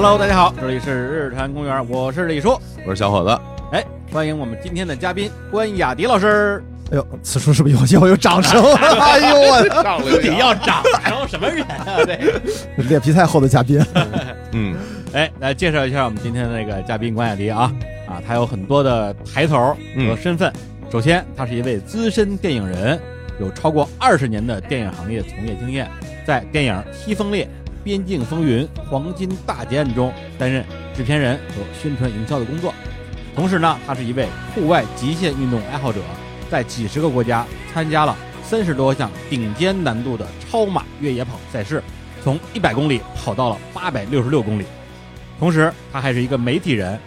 Hello，大家好，这里是日坛公园，我是李叔，我是小伙子。哎，欢迎我们今天的嘉宾关雅迪老师。哎呦，此处是不是有 要有掌声？哎呦我，上来你要掌声什么人啊？这，脸皮太厚的嘉宾，嗯，哎，来介绍一下我们今天的那个嘉宾关雅迪啊啊，他有很多的抬头和身份。首先，他是一位资深电影人，有超过二十年的电影行业从业经验，在电影《西风烈》《边境风云》《黄金大劫案》中担任制片人和宣传营销的工作。同时呢，他是一位户外极限运动爱好者。在几十个国家参加了三十多项顶尖难度的超马越野跑赛事，从一百公里跑到了八百六十六公里。同时，他还是一个媒体人，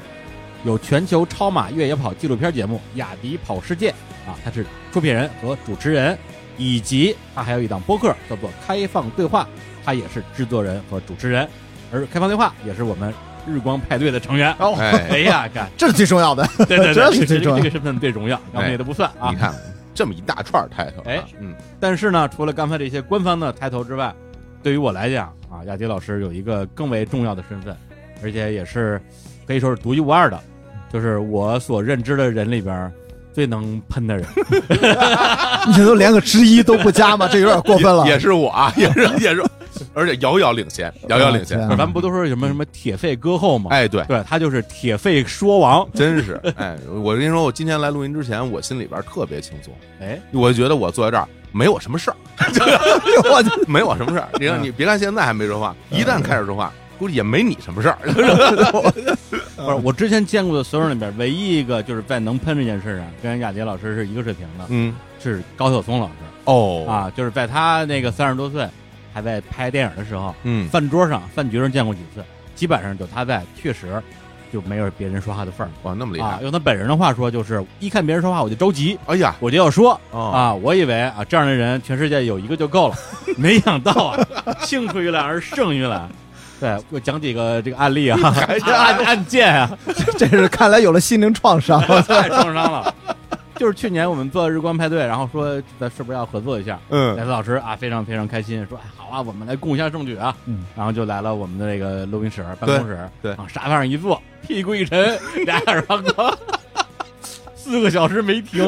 有全球超马越野跑纪录片节目《雅迪跑世界》啊，他是出品人和主持人，以及他还有一档播客叫做《开放对话》，他也是制作人和主持人。而《开放对话》也是我们日光派对的成员。哦，哎呀，干，这是最重要的，对对对，这是最重要这个身份最重要，然后别的不算啊。你看这么一大串抬头，哎，嗯，但是呢，除了刚才这些官方的抬头之外，对于我来讲啊，雅迪老师有一个更为重要的身份，而且也是可以说是独一无二的，就是我所认知的人里边最能喷的人。你都连个之一都不加吗？这有点过分了。也是我啊，也是也是，而且遥遥领先，遥遥领先。咱们不都说什么什么铁肺歌后吗？哎，对，对他就是铁肺说王。真是，哎，我跟你说，我今天来录音之前，我心里边特别轻松，哎，我觉得我坐在这儿没我什么事儿，我 就没我什么事儿。你看，你别看现在还没说话，一旦开始说话，估计也没你什么事儿。不是我之前见过的所有人里边，唯一一个就是在能喷这件事上跟雅迪老师是一个水平的，嗯，是高晓松老师。哦，啊，就是在他那个三十多岁还在拍电影的时候。嗯，饭桌上、饭局上见过几次，基本上就他在，确实就没有别人说话的份儿哇，那么厉啊。害，用他本人的话说，就是一看别人说话我就着急，哎呀，我就要说哦，啊。我以为啊这样的人全世界有一个就够了，没想到啊，幸出于来而胜于来。对，我讲几个这个案例啊，案案件啊，这是看来有了心灵创伤。太创伤了。就是去年我们做日光派对，然后说咱是不是要合作一下？嗯莱斯老师啊，非常非常开心，说哎好啊，我们来共襄盛举啊。嗯，然后就来了我们的这个录音室办公室，对对往沙发上一坐，屁股一沉，俩耳旁哥，四个小时没停。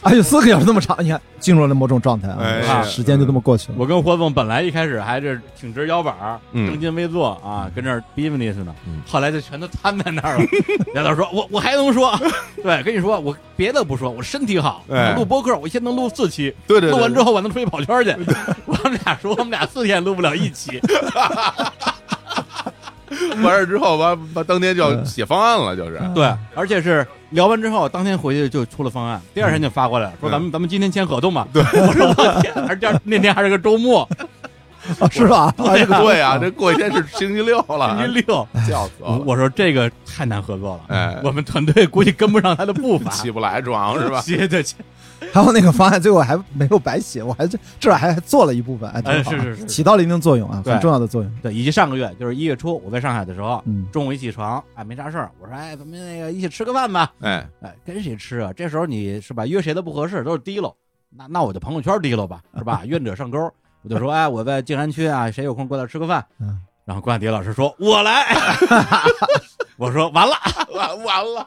哎呦，四个小时那么长，你看进入了某种状态哎啊，时间就这么过去了。我跟霍总本来一开始还是挺直腰板儿，嗯正襟危坐啊，跟这儿 business 呢嗯，后来就全都瘫在那儿了。梁导说：“我我还能说，对，跟你说，我别的不说，我身体好，哎录播客我一天能录四期，对对对，录完之后我能出去跑圈去。我们俩说，我们俩四天录不了一期，完事之后，完完当天就要写方案了，就是，对，而且是聊完之后，当天回去就出了方案，第二天就发过来了，说咱们咱们今天签合同吧。对，我说我天，还是第二 那天还是个周末，啊是吧？对啊，这过一天是星期六了，星期六。笑死我，说这个太难合作了，哎。我们团队估计跟不上他的步伐，起不来床是吧？写的还有那个方案，最后还没有白写，我还这至少还做了一部分，哎，挺好哎是是是起到了一定作用啊，很重要的作用。对，以及上个月就是一月初我在上海的时候，嗯，中午一起床，哎没啥事儿，我说哎咱们那个一起吃个饭吧，哎，哎跟谁吃啊？这时候你是吧约谁都不合适，都是提溜，那那我就朋友圈提溜吧，是吧？愿者上钩，我就说哎我在静安区啊，谁有空过来吃个饭？嗯然后关雅迪老师说我来，我说完了，完完了。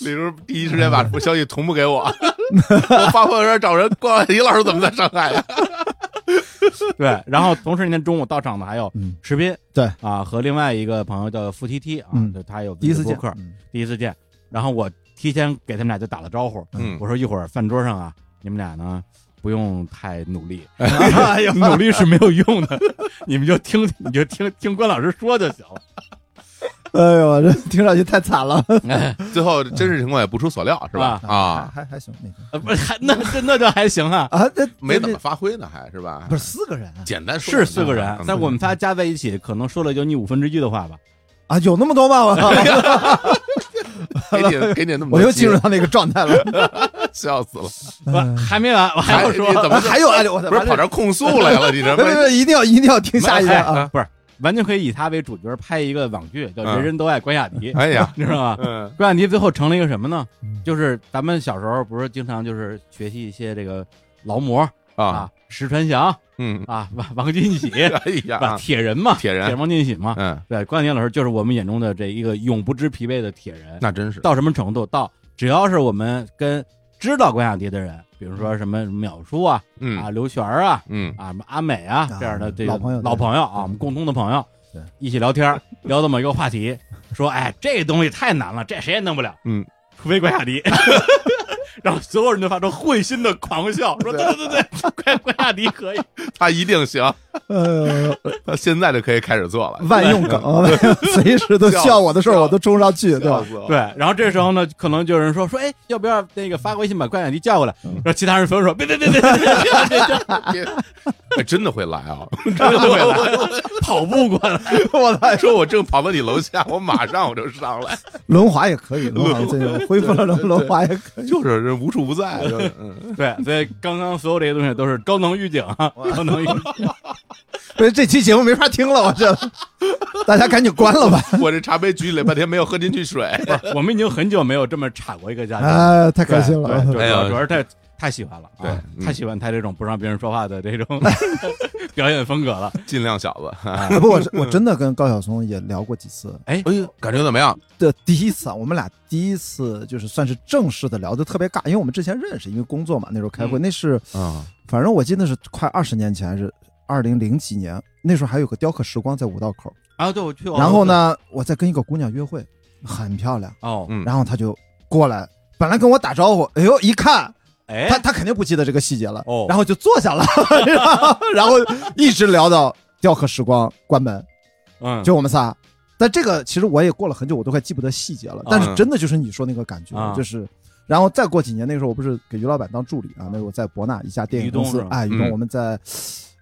李叔第一时间把消息同步给我，我发朋友圈找人，关婉迪老师怎么在上海呀？对，然后同时那天中午到场的还有嗯石斌，对啊，和另外一个朋友叫付 T T 啊，嗯就他有第一次见客，嗯第一次见，然后我提前给他们俩就打了招呼，嗯我说一会儿饭桌上啊，你们俩呢不用太努力，努力是没有用的，你们就听你就听听关老师说就行了。哎呦，这听上去太惨了，哎，最后真实情况也不出所料，是吧？啊，还还还行那个呃不是还那这那就还行啊，啊，这没怎么发挥呢，还是吧？不是四个人啊简单说是四个人嗯，但我们仨加在一起，可能说了就你五分之一的话吧。啊，有那么多吗？我 给你给你那么多我又进入到那个状态了。笑死了。不，还没完，我还还要说你，怎么还有哎，我不是跑这控诉来了？你这不是不是，一定要一定要听下一个啊！哎不是，完全可以以他为主角拍一个网剧，叫《嗯人人都爱关雅迪》，哎呀，你知道吗？嗯。关雅迪最后成了一个什么呢？嗯？就是咱们小时候不是经常就是学习一些这个劳模啊。啊，石传祥嗯，啊，王王进喜，哎呀，，铁人嘛，铁人。铁王进喜嘛，嗯，对，关雅迪老师就是我们眼中的这一个永不知疲惫的铁人。那真是，到什么程度？到只要是我们跟知道关雅迪的人，比如说什么淼叔啊，嗯。啊刘璇啊，嗯。啊什么阿美啊啊这样的这个老朋友老朋友啊，我们共同的朋友对，一起聊天，聊这么一个话题，说哎这东西太难了，这谁也弄不了，嗯，除非关雅迪。然后所有人都发出会心的狂笑，说对对对对，关关雅迪可以。他一定行，呃，现在就可以开始做了，万用梗，随时都需要我的事儿，我都冲上去，对吧？对。然后这时候呢，可能就有人说说，哎，要不要那个发微信把关雅迪叫过来？然后其他人纷纷说，别别别别别别别，真的会来啊，真的会来，跑步过来，我还说，我正跑到你楼下，我马上我就上来。轮滑也可以，轮滑恢复了，轮轮滑也可以，就是人无处不在，对，所以刚刚所有这些东西都是高能预警，高能预警。不是这期节目没法听了，我这大家赶紧关了吧。我这茶杯举起来半天没有喝进去水，我们已经很久没有这么插过一个嘉宾了，哎，太开心了。对，主要主要是太太喜欢了，啊对嗯太喜欢他这种不让别人说话的这种 表演风格了。尽量小子。啊不，我我真的跟高晓松也聊过几次。哎，哎呦，感觉怎么样？的第一次啊，我们俩第一次就是算是正式的聊的特别尬，因为我们之前认识，因为工作嘛，那时候开会，嗯那是啊，反正我记得是快二十年前，还是二零零几年，那时候还有个雕刻时光在五道口，啊，对，我去。然后？呢，我在跟一个姑娘约会，很漂亮，哦，嗯，然后她就过来，本来跟我打招呼，哎呦，一看哎，她她肯定不记得这个细节了，哦然后就坐下了，然 后然后一直聊到雕刻时光关门，嗯，就我们仨。但这个其实我也过了很久，我都快记不得细节了。但是真的就是你说那个感觉，啊就是，然后再过几年，那个时候我不是给于老板当助理啊，那时候我在博纳一家电影公司哎，于东嗯我们在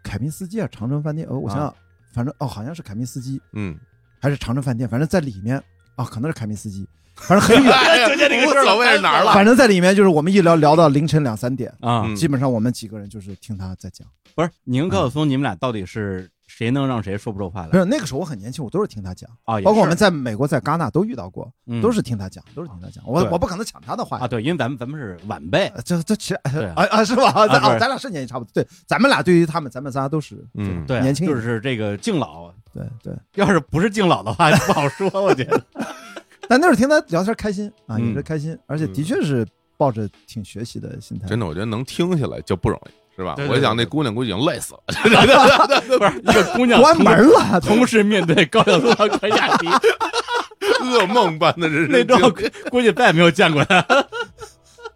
凯宾斯基啊，长城饭店，呃，我想想啊，反正哦，好像是凯宾斯基。嗯，还是长城饭店，反正在里面啊，可能是凯宾斯基，反正很远，哎纠结这个事老魏是哪儿了？反正在里面就是我们一聊聊到凌晨两三点，啊，嗯基本上我们几个人就是听他在讲。不是，你跟高晓松，你们俩到底是谁能让谁说不出话来没有那个时候我很年轻，我都是听他讲，啊？包括我们在美国在戛纳都遇到过，嗯都是听他讲，都是听他讲。我我不可能抢他的话呀啊，对，因为咱们咱们是晚辈，呃这这其实啊啊啊是吧？咱不是哦，咱俩是年纪差不多。对，咱们俩对于他们，咱们仨都是嗯对啊，年轻就是这个敬老，对对。要是不是敬老的话，不好说，我觉得。但那时候听他聊天开心啊，嗯也是开心，而且的确是抱着挺学习的心态。真的，我觉得能听下来就不容易，是吧？对对我想那姑娘估计已经累死了，不是一个姑娘关门了，同时面对高晓松和关雅迪，噩梦般的人生那种。估计再也没有见过他。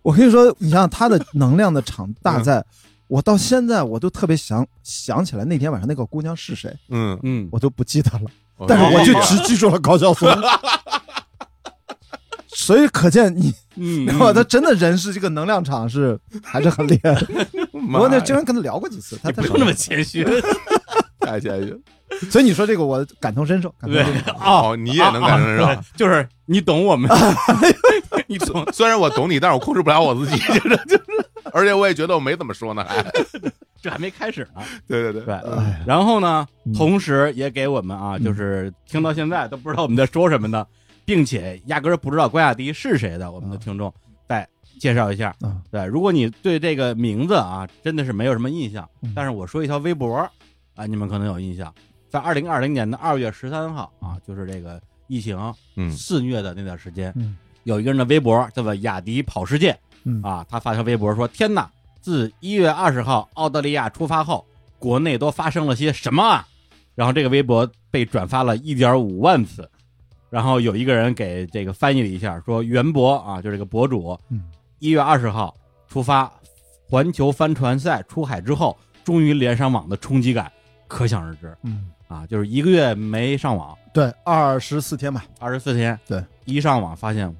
我跟你说，你想想他的能量的场大嗯在，我到现在我都特别想想起来那天晚上那个姑娘是谁，嗯，嗯，我都不记得了，但是我就只记住了高晓松。所以可见你，嗯，知道吧？他真的人是这个能量场是 还是很厉害的。我那经常跟他聊过几次，他不用那么谦虚。太谦虚。所以你说这个我感同身受，感同对身受。哦，你也能感受啊啊上。对就是你懂我们，你懂。虽然我懂你，但是我控制不了我自己，就是就是，而且我也觉得我没怎么说呢，还这还没开始呢，对对对，对。哎，然后呢嗯，同时也给我们啊，嗯就是听到现在都不知道我们在说什么的，并且压根儿不知道关雅迪是谁的我们的听众，再介绍一下。啊对，如果你对这个名字啊真的是没有什么印象嗯，但是我说一条微博啊，你们可能有印象，在二零二零年的二月十三号啊，就是这个疫情嗯。肆虐的那段时间，嗯。有一个人的微博叫做雅迪跑世界嗯。啊，他发条微博说：“天哪，自一月二十号澳大利亚出发后，国内都发生了些什么啊？”然后这个微博被转发了一点五万次，然后有一个人给这个翻译了一下，说袁博啊，就这个博主，嗯。一月二十号出发环球帆船赛出海之后，终于连上网的冲击感可想而知。嗯，啊！就是一个月没上网，对，二十四天吧，二十四天，对，一上网发现疫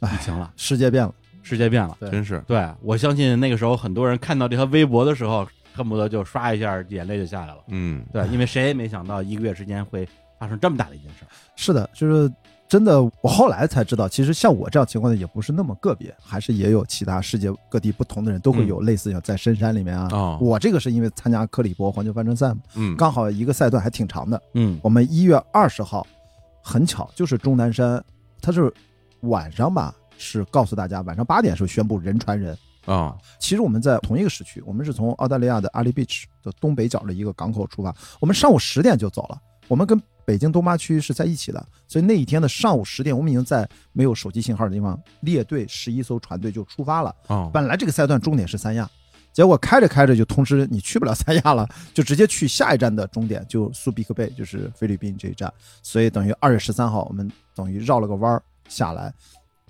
哎，情了，世界变了。世界变了。真是。对我相信那个时候很多人看到这条微博的时候，恨不得就刷一下眼泪就下来了。嗯。对，因为谁也没想到一个月之间会发生这么大的一件事儿。是的，就是真的，我后来才知道，其实像我这样情况的也不是那么个别，还是也有其他世界各地不同的人都会有类似像在深山里面啊。哦我这个是因为参加克里伯环球帆船赛嘛，嗯刚好一个赛段还挺长的。嗯我们一月二十号，很巧就是钟南山，他是晚上吧，是告诉大家晚上八点时候宣布人传人，啊，其实我们在同一个时区，我们是从澳大利亚的阿里 beach 的东北角的一个港口出发，我们上午十点就走了。我们跟北京东八区是在一起的，所以那一天的上午十点，我们已经在没有手机信号的地方列队十一艘船队就出发了。哦，本来这个赛段终点是三亚，结果开着开着就通知你去不了三亚了，就直接去下一站的终点就苏比克贝，就是菲律宾这一站。所以等于二月十三号，我们等于绕了个弯儿下来，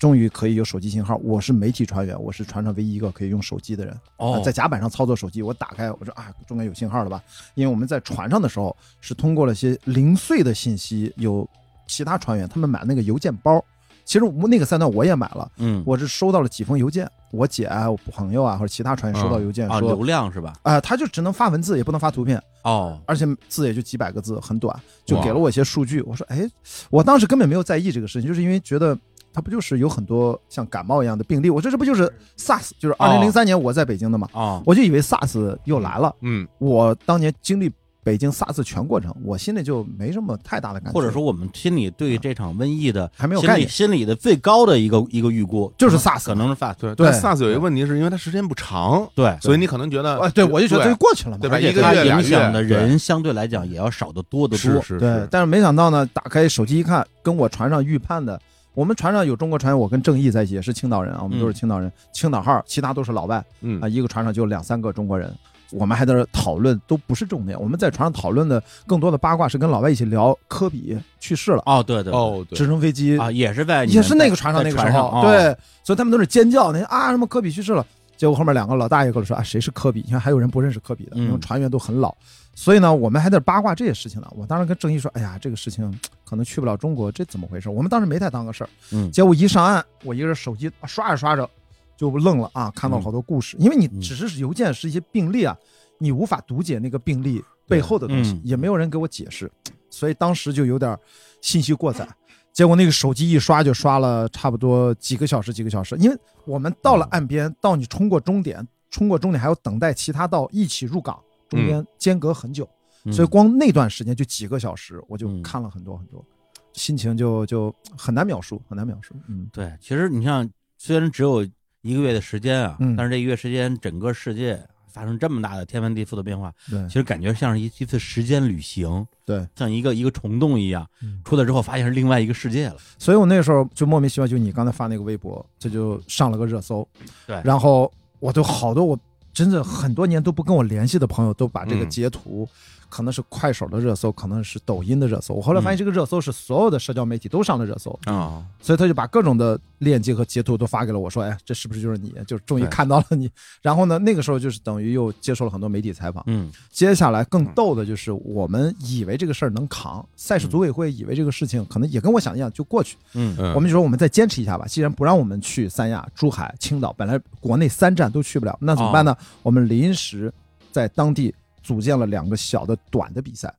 终于可以有手机信号。我是媒体船员，我是船上唯一一个可以用手机的人。哦呃在甲板上操作手机，我打开，我说啊，终于有信号了吧？因为我们在船上的时候是通过了些零碎的信息，有其他船员他们买那个邮件包。其实我那个赛段我也买了，嗯，我是收到了几封邮件，我姐啊、我朋友啊或者其他船员收到邮件啊，说，流量是吧？啊、他就只能发文字，也不能发图片，哦，而且字也就几百个字，很短，就给了我一些数据。我说，哎，我当时根本没有在意这个事情，就是因为觉得它不就是有很多像感冒一样的病例，我说这不就是 SARS，就是二零零三年我在北京的嘛，哦，我就以为 SARS 又来了。嗯，我当年经历北京 SARS 全过程，我心里就没什么太大的感觉，或者说我们心里对这场瘟疫的还没有概念。心里心里的最高的一个一个预估就是 SARS 可能是 SARS，对 SARS 有一个问题，是因为它时间不长，对，所以你可能觉得，哎，对我就觉得这就过去了嘛，对吧？一个月俩影响月的人相对来讲也要少得多得多。是是是，，对但是没想到呢，打开手机一看，跟我船上预判的，我们船上有中国船员，我跟郑毅在一起，也是青岛人啊，我们都是青岛人，青岛号，其他都是老外嗯啊，一个船上就两三个中国人。我们还在这讨论，都不是重点。我们在船上讨论的更多的八卦是跟老外一起聊科比去世了，哦，对对对哦，对直升飞机啊，也是在也是那个船上那个时候，在船上哦对，所以他们都是尖叫，那啊什么科比去世了。结果后面两个老大爷跟我说啊，谁是科比？你看还有人不认识科比的，嗯因为船员都很老。所以呢，我们还在八卦这些事情呢。我当时跟郑毅说，哎呀，这个事情可能去不了中国，这怎么回事？我们当时没太当个事儿。嗯结果一上岸，我一个人手机刷着刷着就愣了啊，看到了好多故事，因为你嗯只是邮件是一些病例啊，你无法读解那个病例背后的东西嗯，也没有人给我解释，所以当时就有点信息过载。结果那个手机一刷就刷了差不多几个小时，几个小时，因为我们到了岸边，到你冲过终点，冲过终点还要等待其他道一起入港，中间间隔很久，嗯。所以光那段时间就几个小时，我就嗯。看了很多很多，心情就就很难描述，很难描述。嗯，对，其实你像虽然只有一个月的时间啊，嗯。但是这一个月时间，整个世界发生这么大的天翻地覆的变化，对其实感觉像是一一次时间旅行，对，像一个一个虫洞一样嗯，出来之后发现是另外一个世界了。所以我那时候就莫名其妙，就你刚才发那个微博，这就上了个热搜。对然后我都好多我真的很多年都不跟我联系的朋友，都把这个嗯截图，可能是快手的热搜，可能是抖音的热搜。我后来发嗯现这个热搜是所有的社交媒体都上了热搜，啊，所以他就把各种的链接和截图都发给了我，说：“哎，这是不是就是你？就终于看到了你。”然后呢，那个时候就是等于又接受了很多媒体采访。嗯接下来更逗的就是，我们以为这个事儿能扛，赛事组委会以为这个事情可能也跟我想一样就过去。嗯嗯，我们就说我们再坚持一下吧，既然不让我们去三亚、珠海、青岛，本来国内三站都去不了，那怎么办呢？我们临时在当地组建了两个小的短的比赛，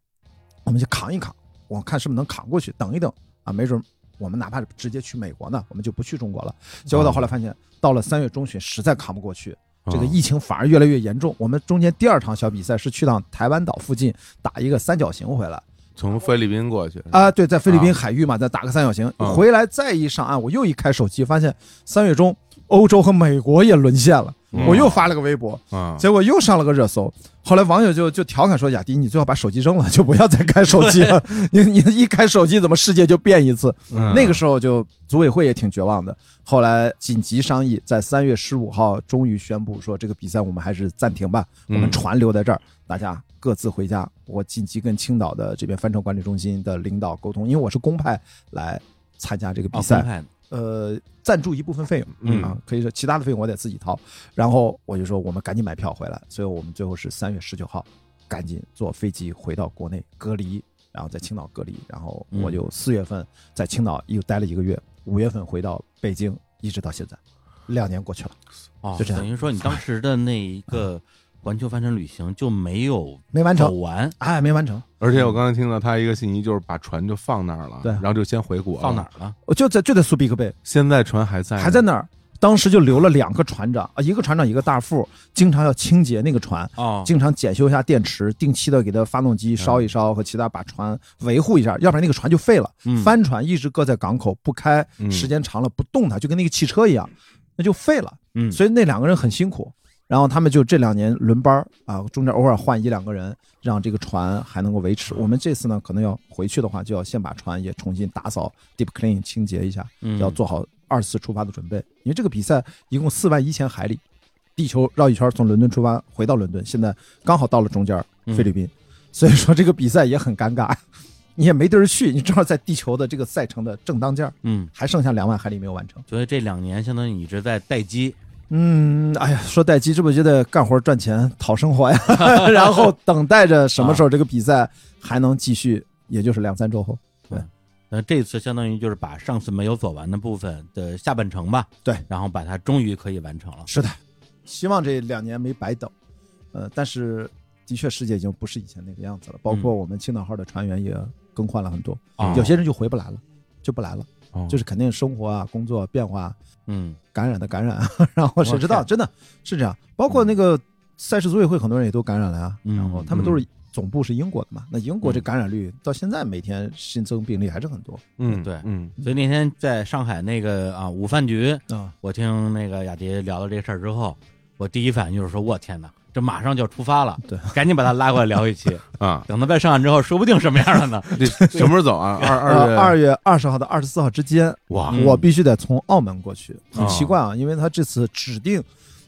我们就扛一扛，我看是不是能扛过去，等一等啊，没准我们哪怕直接去美国呢，我们就不去中国了。结果到后来发现，到了三月中旬，实在扛不过去，这个啊疫情反而越来越严重。我们中间第二场小比赛是去趟台湾岛附近打一个三角形回来。从菲律宾过去啊，对，在菲律宾啊海域嘛，再打个三角形，嗯回来再一上岸，我又一开手机，发现三月中欧洲和美国也沦陷了，嗯我又发了个微博，啊，结果又上了个热搜。后来网友就就调侃说：“雅迪，你最好把手机扔了，就不要再开手机了。你你一开手机，怎么世界就变一次？”嗯那个时候就组委会也挺绝望的。后来紧急商议，在三月十五号终于宣布说，这个比赛我们还是暂停吧，我们嗯船留在这儿，大家各自回家。我紧急跟青岛的这边帆船管理中心的领导沟通，因为我是公派来参加这个比哦，赛呃，赞助一部分费用，嗯啊，可以说其他的费用我得自己掏。然后我就说我们赶紧买票回来，所以我们最后是三月十九号赶紧坐飞机回到国内隔离，然后在青岛隔离，然后我就四月份在青岛又待了一个月，五月份回到北京，一直到现在，两年过去了，哦，就这样。等于说你当时的那一个环球帆船旅行就没有没完成，走完，哎，没完成，而且我刚才听到他一个信息，就是把船就放那儿了，对然后就先回国了，放哪？儿了？我就在就在苏比克贝，现在船还在，还在。那儿。当时就留了两个船长啊，一个船长一个大副，经常要清洁那个船，哦，经常检修一下电池，定期的给它发动机烧一烧，和其他把船维护一下，要不然那个船就废了。嗯帆船一直搁在港口不开，嗯时间长了不动它，就跟那个汽车一样，那就废了。嗯，所以那两个人很辛苦。然后他们就这两年轮班儿啊，中间偶尔换一两个人，让这个船还能够维持。我们这次呢，可能要回去的话，就要先把船也重新打扫、deep clean 清洁一下，嗯要做好二次出发的准备。因为这个比赛一共四万一千海里，地球绕一圈，从伦敦出发回到伦敦，现在刚好到了中间菲律宾，所以说这个比赛也很尴尬，你也没地儿去，你正好在地球的这个赛程的正当间儿，嗯，还剩下两万海里没有完成。所以这两年相当于你一直在待机，嗯，哎呀，说待机，这不就得干活赚钱讨生活呀？然后等待着什么时候这个比赛还能继续，也就是两三周后。对那这次相当于就是把上次没有走完的部分的下半程吧，对，然后把它终于可以完成了。是的，希望这两年没白等。呃，但是的确世界已经不是以前那个样子了，包括我们青岛号的船员也更换了很多，啊有些人就回不来了，就不来了，哦就是肯定生活啊、工作变化、嗯。感染的感染，然后谁知道真的是这样？包括那个赛事组委会很多人也都感染了啊，嗯。然后他们都是总部是英国的嘛，那英国这嗯感染率到现在每天新增病例还是很多。嗯，对。嗯。所以那天在上海那个啊午饭局，啊。我听那个雅迪聊了这事儿之后，我第一反应就是说，我天哪，这马上就要出发了，对，赶紧把他拉过来聊一期，啊，等他在上岸之后，说不定什么样了呢？这什么时候走啊？二二月呃二月二十号到二十四号之间，哇嗯我必须得从澳门过去，很哦奇怪啊，因为他这次指定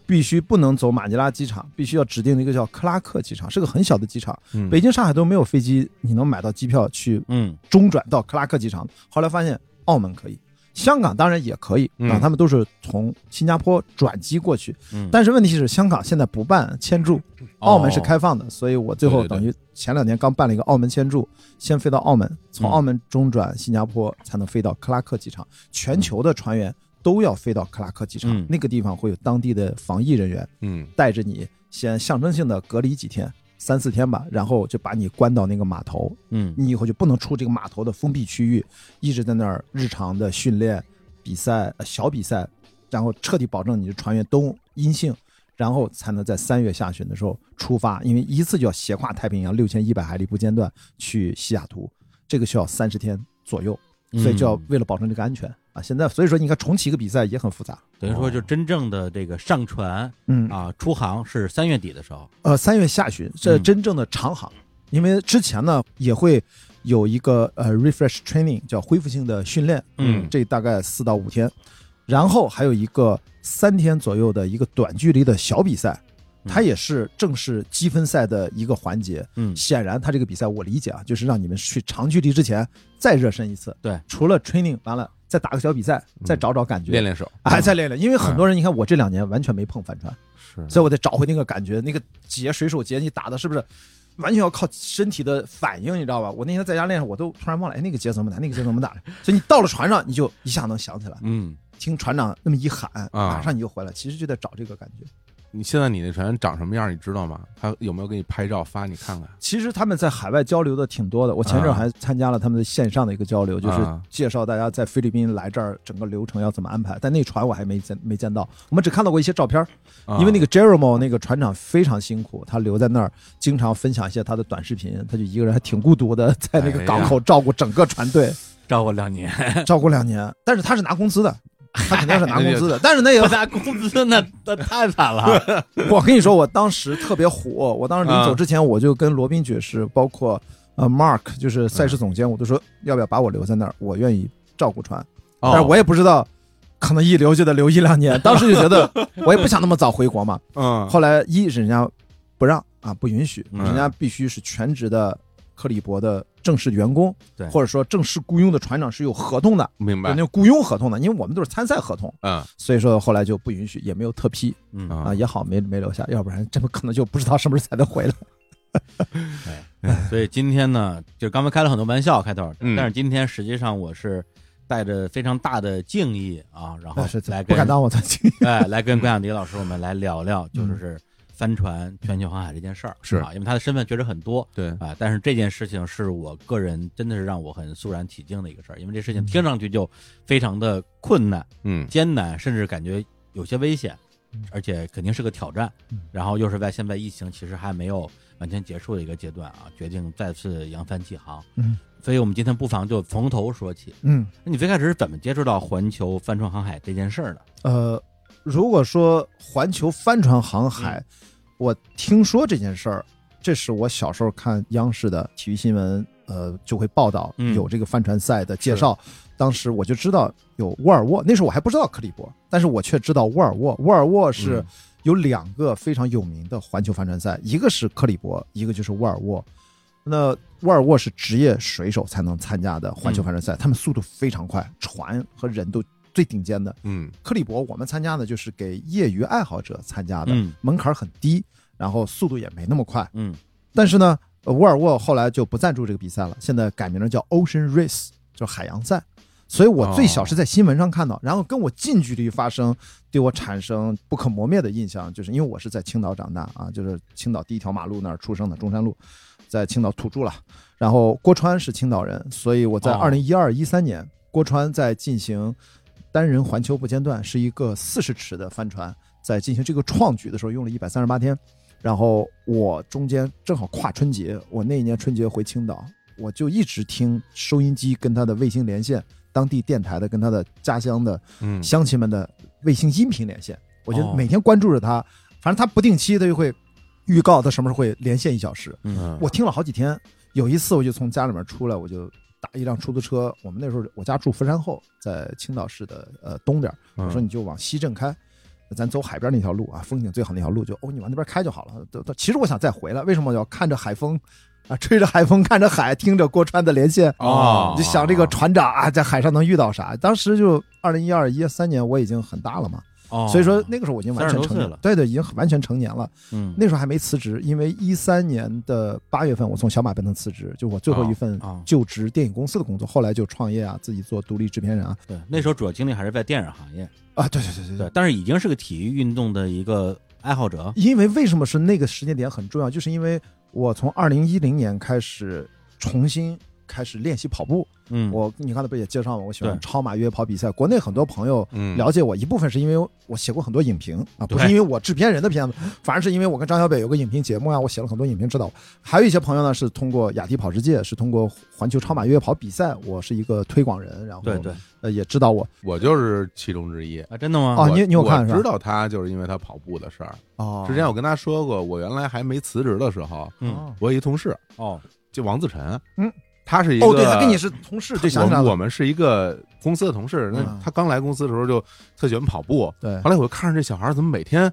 必须不能走马尼拉机场，必须要指定一个叫克拉克机场，是个很小的机场，嗯北京、上海都没有飞机，你能买到机票去嗯中转到克拉克机场。后来发现澳门可以，香港当然也可以啊，嗯他们都是从新加坡转机过去。嗯，但是问题是，香港现在不办签注，澳门是开放的，所以我最后等于前两年刚办了一个澳门签注，先飞到澳门，从嗯澳门中转新加坡，才能飞到克拉克机场。全球的船员都要飞到克拉克机场，嗯那个地方会有当地的防疫人员嗯带着你，先象征性的隔离几天。三四天吧，然后就把你关到那个码头，嗯。你以后就不能出这个码头的封闭区域，一直在那儿日常的训练、比赛、呃小比赛，然后彻底保证你的船员都阴性，然后才能在三月下旬的时候出发，因为一次就要斜跨太平洋六千一百海里不间断去西雅图，这个需要三十天左右，所以就要嗯。为了保证这个安全啊，现在所以说你看重启一个比赛也很复杂，等于说就真正的这个上船嗯啊出航是三月底的时候，呃，三月下旬这嗯真正的长航，因为之前呢也会有一个呃 refresh training 叫恢复性的训练，嗯这大概四到五天，然后还有一个三天左右的一个短距离的小比赛，它也是正式积分赛的一个环节。嗯显然，它这个比赛我理解啊，就是让你们去长距离之前再热身一次。对，除了 training 完了再打个小比赛，再找找感觉，练练手，哎，再练练。因为很多人，你看我这两年完全没碰帆船，是所以我得找回那个感觉，那个结水手结你打的是不是完全要靠身体的反应，你知道吧？我那天在家练，我都突然忘了，哎，那个节怎么打，那个节怎么打？所以你到了船上，你就一下能想起来，嗯听船长那么一喊，啊马上你就回来。其实就在找这个感觉。你现在你那船长什么样？你知道吗？他有没有给你拍照发你看看？其实他们在海外交流的挺多的，我前阵还参加了他们的线上的一个交流，就是啊介绍大家在菲律宾来这儿整个流程要怎么安排。但那船我还没见没见到，我们只看到过一些照片因为那个 Jerome 那个船长非常辛苦，他留在那儿，经常分享一些他的短视频，他就一个人还挺孤独的，在那个港口照顾整个船队，照顾两年，照顾两年。但是他是拿工资的，他肯定是拿工资的。但是那也不，拿工资那那太惨了。我跟你说，我当时特别火，我当时临走之前，我就跟罗宾爵士，包括呃 Mark，就是赛事总监，我都说要不要把我留在那儿，我愿意照顾船。哦但是我也不知道。可能一留就得留一两年，当时就觉得 我也不想那么早回国嘛，嗯后来一是人家不让啊，不允许，嗯人家必须是全职的克里伯的正式员工，对。或者说正式雇佣的船长是有合同的，明白。有那种雇佣合同的，因为我们都是参赛合同，嗯。所以说后来就不允许，也没有特批。嗯。啊啊，也好没没留下，要不然这么可能就不知道什么时候才能回来。哎，所以今天呢，就刚才开了很多玩笑开头，嗯。但是今天实际上我是带着非常大的敬意啊，然后是来跟不敢当我的亲，哎来跟关晓迪老师我们来聊聊，就是帆船全球航海这件事儿，是啊，因为他的身份确实很多。对啊，但是这件事情是我个人真的是让我很肃然起敬的一个事儿，因为这事情听上去就非常的困难、嗯艰难，甚至感觉有些危险嗯，而且肯定是个挑战嗯。然后又是在现在疫情其实还没有完全结束的一个阶段啊，决定再次扬帆起航。嗯，所以我们今天不妨就从头说起。嗯那你最开始是怎么接触到环球帆船航海这件事儿的？呃，如果说环球帆船航海，嗯我听说这件事儿，这是我小时候看央视的体育新闻，呃，就会报道嗯有这个帆船赛的介绍。当时我就知道有沃尔沃，那时候我还不知道克利伯，但是我却知道沃尔沃。沃尔沃是嗯有两个非常有名的环球帆船赛，一个是克利伯，一个就是沃尔沃。那沃尔沃是职业水手才能参加的环球帆船赛，他们速度非常快，船和人都最顶尖的。嗯克利伯我们参加的就是给业余爱好者参加的，嗯门槛很低，然后速度也没那么快。嗯但是呢，呃沃尔沃后来就不赞助这个比赛了，现在改名了叫 Ocean Race，就是海洋赛。所以我最小是在新闻上看到，然后跟我近距离发生，对我产生不可磨灭的印象，就是因为我是在青岛长大啊，就是青岛第一条马路那儿出生的中山路，在青岛土著了。然后郭川是青岛人，所以我在哦二零一二一三年，郭川在进行单人环球不间断，是一个四十尺的帆船，在进行这个创举的时候用了一百三十八天。然后我中间正好跨春节，我那一年春节回青岛，我就一直听收音机跟他的卫星连线，当地电台的跟他的家乡的嗯乡亲们的卫星音频连线，我就哦每天关注着他，反正他不定期他就会预告他什么时候会连线一小时，嗯我听了好几天。有一次我就从家里面出来，我就打一辆出租车，我们那时候我家住佛山后，在青岛市的呃东边，我说嗯你就往西镇开。咱走海边那条路啊，风景最好那条路就哦，你往那边开就好了。都都，其实我想再回来，为什么我要看着海风啊，吹着海风，看着海，听着郭川的连线？啊你就想这个船长啊，在海上能遇到啥？当时就二零一二一三年，我已经很大了嘛，哦，所以说那个时候我已经完全成年岁了。对对，已经完全成年了。嗯。那时候还没辞职，因为一三年的八月份我从小马奔腾辞职，就我最后一份就职电影公司的工作，后来就创业啊，自己做独立制片人啊。对，那时候主要精力还是在电影行业，啊，对对对对。对，但是已经是个体育运动的一个爱好者，因为为什么是那个时间点很重要，就是因为我从二零一零年开始重新开始练习跑步。嗯，我你刚才不也介绍吗？我喜欢超马越野跑比赛。国内很多朋友嗯了解我，一部分是因为我写过很多影评啊，不是因为我制片人的片子，反而是因为我跟张小北有个影评节目啊，我写了很多影评指导。还有一些朋友呢是通过雅迪跑世界，是通过环球超马越野跑比赛，我是一个推广人，然后对对呃也知道我我就是其中之一。啊，真的吗？哦，我你你有看是吧我知道他就是因为他跑步的事儿。哦，之前我跟他说过，我原来还没辞职的时候，嗯哦我有一同事哦就王自晨，嗯，他是一个哦，对他跟你是同事，对，想起来，我我们是一个公司的同事。那嗯他刚来公司的时候就特喜欢跑步，对后来我就看着这小孩怎么每天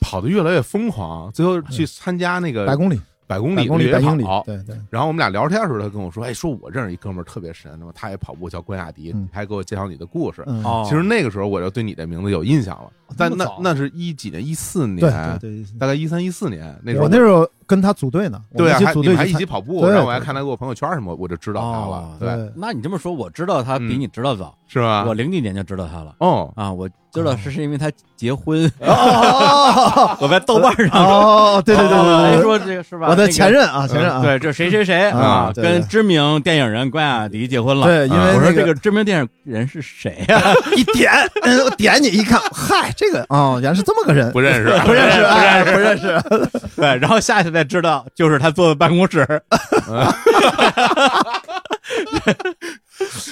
跑得越来越疯狂，最后去参加那个百公里，百公百公里，百公里跑，。对对，然后我们俩聊天的时候，他跟我说：“哎，说我认识一哥们儿特别神，那么他也跑步，叫关雅迪，嗯还给我介绍你的故事。嗯，哦，其实那个时候我就对你的名字有印象了，但那那那是一几年，一四年，对对对，大概一三一四年那时候我那时候跟他组队呢，对啊，们一起还你们还一组队去参起跑步，然后我还看他给我朋友圈什么，我就知道他了哦，对，对那你这么说，我知道他比嗯你知道早，是吧？我零几年就知道他了哦，啊，我知道是是因为他结婚，哦 我在豆瓣上哦，对对对对说这个是吧？我的前任啊，前任啊，对，这谁谁谁啊跟知名电影人关雅迪结婚了。对，因为我说这个知名电影人是谁呀？一点，嗯，我点你一看，嗨，这个哦，原来是这么个人，不认识，不认识，不认识不认识，对，然后下去才知道，就是他坐的办公室。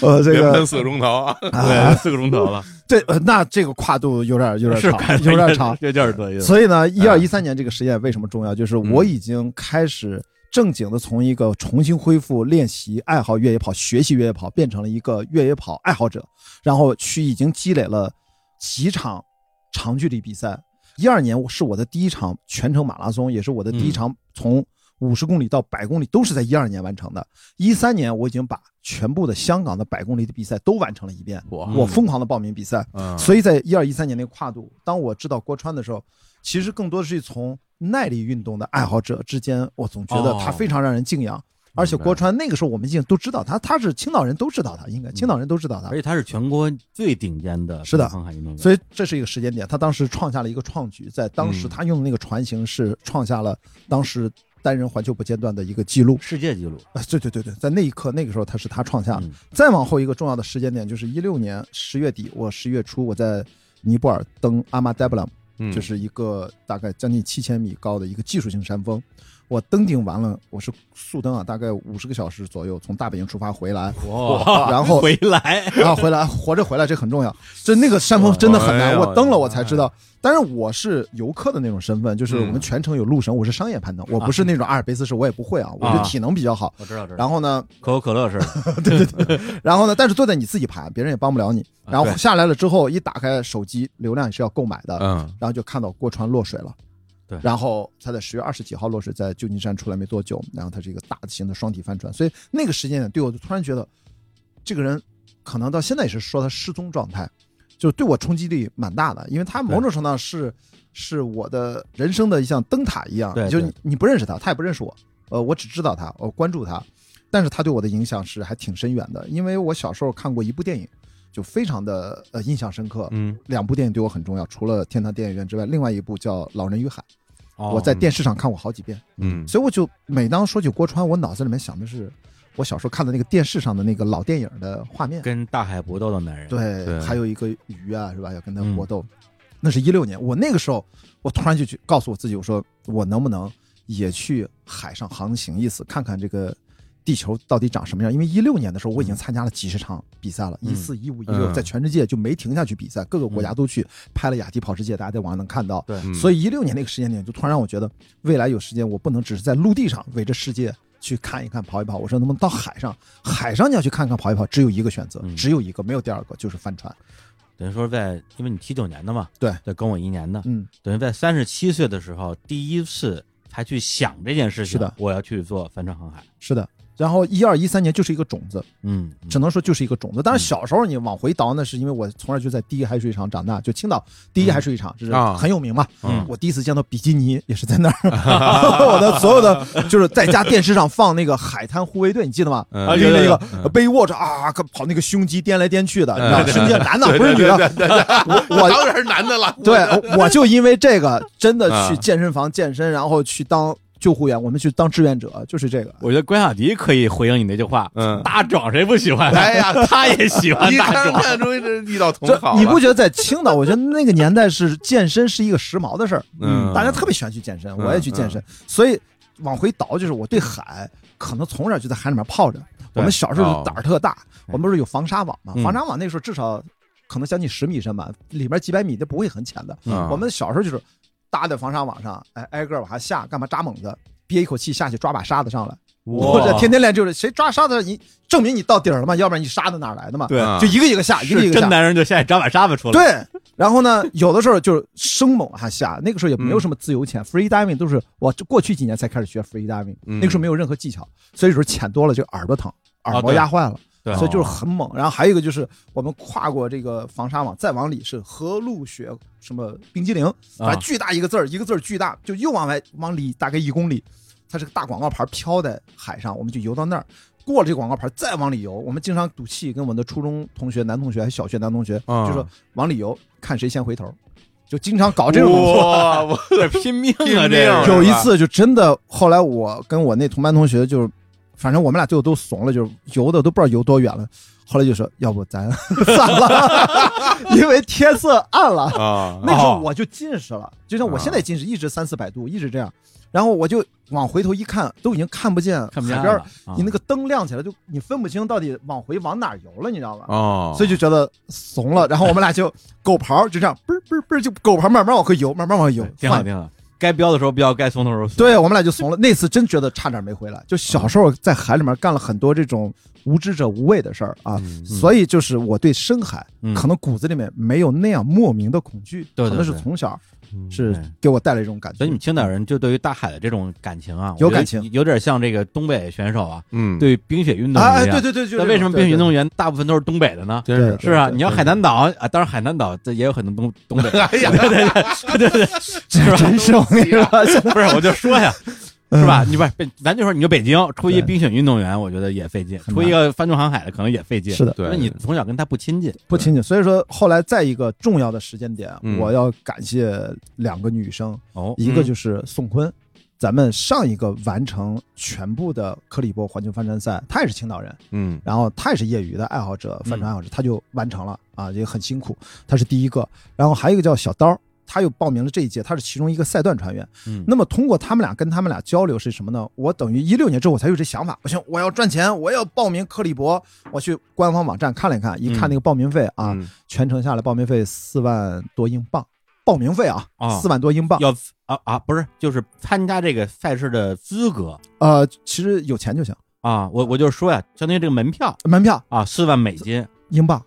呃，这个四个钟头啊！对，四个钟头了，对，呃那这个跨度有点有点长，有点长。有点多意思。所以呢，一二一三年这个实验为什么重要？就是我已经开始正经的从一个重新恢复练习爱好越野跑、学习越野跑，变成了一个越野跑爱好者，然后去已经积累了几场长距离比赛。一二年我是我的第一场全程马拉松，也是我的第一场从五十公里到百公里都是在一二年完成的。一三年我已经把全部的香港的百公里的比赛都完成了一遍，我我疯狂的报名比赛。嗯，所以在一二一三年那个跨度，当我知道郭川的时候，其实更多的是从耐力运动的爱好者之间，我总觉得他非常让人敬仰。而且郭川那个时候我们已经都知道他，他是青岛人都知道他，应该青岛人都知道他而，且他是全国最顶尖的是的航海运动员，所以这是一个时间点。他当时创下了一个创举，在当时嗯他用的那个船型是创下了当时单人环球不间断的一个记录。世界纪录。啊，对对对对，在那一刻那个时候他是他创下的。嗯再往后一个重要的时间点就是一六年十月底，我十月初我在尼泊尔登阿玛德布拉就是一个大概将近七千米高的一个技术性山峰。我登顶完了，我是速登啊，大概五十个小时左右，从大本营出发回来，哇，然后回来，然后回来 活着回来，这很重要。这那个山峰真的很难，我登了我才知道。但是我是游客的那种身份，就是嗯。我们全程有路绳，我是商业攀登，我不是那种阿尔卑斯式，我也不会啊，我就体能比较好。我知道知道，然后呢，可口可乐是，对对对，然后呢，但是坐在你自己爬，别人也帮不了你。啊然后下来了之后，一打开手机，流量也是要购买的，嗯。然后就看到郭川落水了。对。然后他在十月二十几号落水，在旧金山出来没多久，然后他是一个大型的双体帆船，所以那个时间点对我就突然觉得，这个人可能到现在也是说他失踪状态，就对我冲击力蛮大的，因为他某种程度上是是我的人生的一项灯塔一样，对对。就你不认识他，他也不认识我，呃，我只知道他，我关注他，但是他对我的影响是还挺深远的，因为我小时候看过一部电影，就非常的呃印象深刻，嗯。两部电影对我很重要，除了《天堂电影院》之外，另外一部叫《老人与海》，哦。我在电视上看过好几遍，嗯。所以我就每当说起郭川，我脑子里面想的是我小时候看的那个电视上的那个老电影的画面，跟大海搏斗的男人，对，对。还有一个鱼啊，是吧？要跟他嗯。搏斗，那是一六年，我那个时候，我突然就去告诉我自己，我说我能不能也去海上航行一次，看看这个。地球到底长什么样？因为一六年的时候，我已经参加了几十场比赛了，嗯一四、一五、一六，嗯在全世界就没停下去比赛，各个国家都去拍了雅迪跑世界，大家在网上能看到。对嗯所以一六年那个时间点，就突然让我觉得，未来有时间，我不能只是在陆地上围着世界去看一看、跑一跑。我说能不能到海上？海上你要去看看、跑一跑，只有一个选择，嗯只有一个，没有第二个，就是帆船。等于说在，因为你七九年的嘛，对，对，跟我一年的，嗯，等于在三十七岁的时候，第一次才去想这件事情，是的我要去做帆船航海，是的。然后一二一三年就是一个种子，嗯，只能说就是一个种子。但是小时候你往回倒，那是因为我从小就在第一海水厂长大，就青岛第一海水厂，这是啊很有名嘛。嗯我第一次见到比基尼也是在那儿，我的所有的就是在家电视上放那个海滩护卫队，你记得吗？嗯拎着一个嗯背握着啊，跑那个胸肌颠来颠去的，你知道吗？对瞬间男的不是女的，对对对对我我 当然是男的了，对，我就因为这个真的啊去健身房健身，然后去当救护员，我们去当志愿者，就是这个。我觉得关小迪可以回应你那句话，嗯大壮谁不喜欢？哎呀，他也喜欢 一大壮，看看出这遇到同这好，你不觉得在青岛？我觉得那个年代是健身是一个时髦的事儿，嗯大家特别喜欢去健身，嗯我也去健身，所以往回倒就是我对海可能从小就在海里面泡着。我们小时候就胆儿特大，我们不是有防沙网嘛？嗯防沙网那时候至少可能将近十米深吧，里面几百米，都不会很浅的。嗯我们小时候就是搭在防沙网上，哎，挨个往下下，干嘛扎猛子，憋一口气下去抓把沙子上来，或者天天练就是谁抓沙子，你证明你到底儿了嘛，要不然你沙子哪来的嘛？对啊就一个一个下，一个一个下真。男人就现在找把沙子出来，对，然后呢，有的时候就是生猛还下，那个时候也没有什么自由潜、f r e e diving 都是我这过去几年才开始学 free diving，、嗯那个时候没有任何技巧，所以有时候潜多了就耳朵疼，耳膜压坏了，对所以就是很猛。然后还有一个就是我们跨过这个防沙网，再往里是河路雪什么冰激凌，反正巨大一个字儿，一个字儿巨大，就又往外往里大概一公里，它是个大广告牌飘在海上，我们就游到那儿。过了这个广告牌，再往里游。我们经常赌气，跟我们的初中同学、男同学还小学男同学，啊就说往里游，看谁先回头，就经常搞这种动作。哇，我这拼命啊！这是有一次就真的，后来我跟我那同班同学就是，反正我们俩最后都怂了，就是游的都不知道游多远了。后来就说，要不咱 散了，因为天色暗了。啊那时候我就近视了，就像我现在近视，一直三四百度，一直这样。然后我就往回头一看，都已经看不见海边你那个灯亮起来，就你分不清到底往回往哪游了，你知道吧？哦，所以就觉得怂了。然后我们俩就狗刨就这样，嘣儿嘣嘣就狗刨慢慢往回游，慢慢往回游对，挺好换挺好。该飙的时候飙，该怂的时候怂。对我们俩就怂了。那次真觉得差点没回来。就小时候在海里面干了很多这种无知者无畏的事儿啊，嗯所以就是我对深海嗯可能骨子里面没有那样莫名的恐惧，对对可能是从小嗯是给我带来一种感觉。所以你们青岛人就对于大海的这种感情啊，有感情。有点像这个东北选手啊，嗯，对冰雪运动啊，哎，一样对对对，就那为什么冰雪运动员大部分都是东北的呢？是对是啊，你要海南岛啊，当然海南岛这也有很多东东北，哎呀，对对对对对，是吧？真是我跟你说，不是，我就说呀，嗯是吧？你不是，咱就说你就北京出一冰雪运动员，我觉得也费劲；出一个帆船航海的可能也费劲。是的，对因为你从小跟他不亲近。不亲近。所以说后来在一个重要的时间点，嗯我要感谢两个女生，哦，一个就是宋坤。咱们上一个完成全部的克里波环球帆船赛，他也是青岛人，嗯然后他也是业余的爱好者，帆船爱好者，他就完成了啊，也很辛苦，他是第一个。然后还有一个叫小刀，他又报名了这一届，他是其中一个赛段船员。嗯那么通过他们俩跟他们俩交流是什么呢？我等于一六年之后我才有这想法，不行，我要赚钱，我要报名克利伯。我去官方网站看了一看，一看那个报名费啊，嗯全程下来报名费四万多英镑，报名费啊啊，四万多英镑。要啊啊，不是，就是参加这个赛事的资格呃，其实有钱就行，啊。我我就是说呀，相当于这个门票门票啊，四万美金，英镑，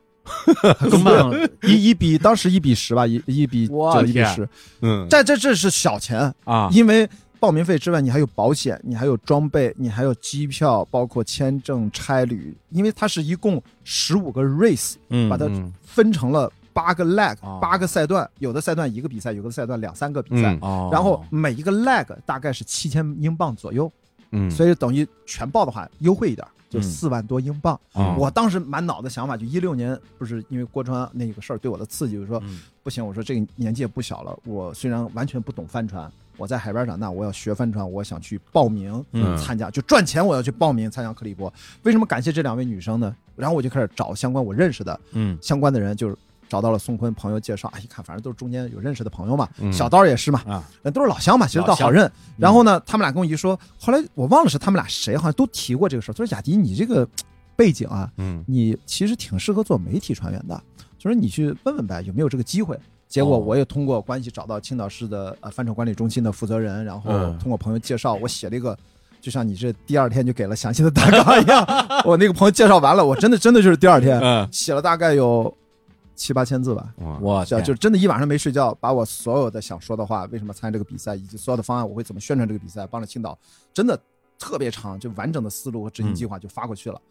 英镑一一比当时一比十吧，一一比九一比十，嗯，这这这是小钱，啊，因为报名费之外，你还有保险，你还有装备，你还有机票，包括签证、差旅，因为它是一共十五个 race，嗯把它嗯。分成了八个 leg，哦八个赛段，有的赛段一个比赛，有的赛段两三个比赛。然后每一个 leg 大概是七千英镑左右，嗯，所以等于全报的话优惠一点，就嗯四万多英镑。啊我当时满脑子想法就一六年，不是因为郭川那个事儿对我的刺激，就是说嗯不行，我说这个年纪也不小了，我虽然完全不懂帆船，我在海边长大，我要学帆船，我想去报名嗯参加，就赚钱，我要去报名参加克利伯。为什么感谢这两位女生呢？然后我就开始找相关我认识的嗯相关的人，就是找到了宋坤朋友介绍，啊，一看反正都是中间有认识的朋友嘛，嗯小刀也是嘛，都是老乡嘛，其实倒好认。然后呢，他们俩跟我一说，后来我忘了是他们俩谁，好像都提过这个事儿。他说雅迪，你这个背景啊，嗯你其实挺适合做媒体船员的，就说你去问问呗，有没有这个机会。结果哦我也通过关系找到青岛市的呃帆船管理中心的负责人，然后嗯通过朋友介绍，我写了一个，就像你这第二天就给了详细的大纲一样。我那个朋友介绍完了，我真的真的就是第二天嗯，写了大概有七八千字吧。我天就真的一晚上没睡觉，把我所有的想说的话，为什么参加这个比赛，以及所有的方案，我会怎么宣传这个比赛，帮着青岛，真的特别长，就完整的思路和执行计划就发过去了。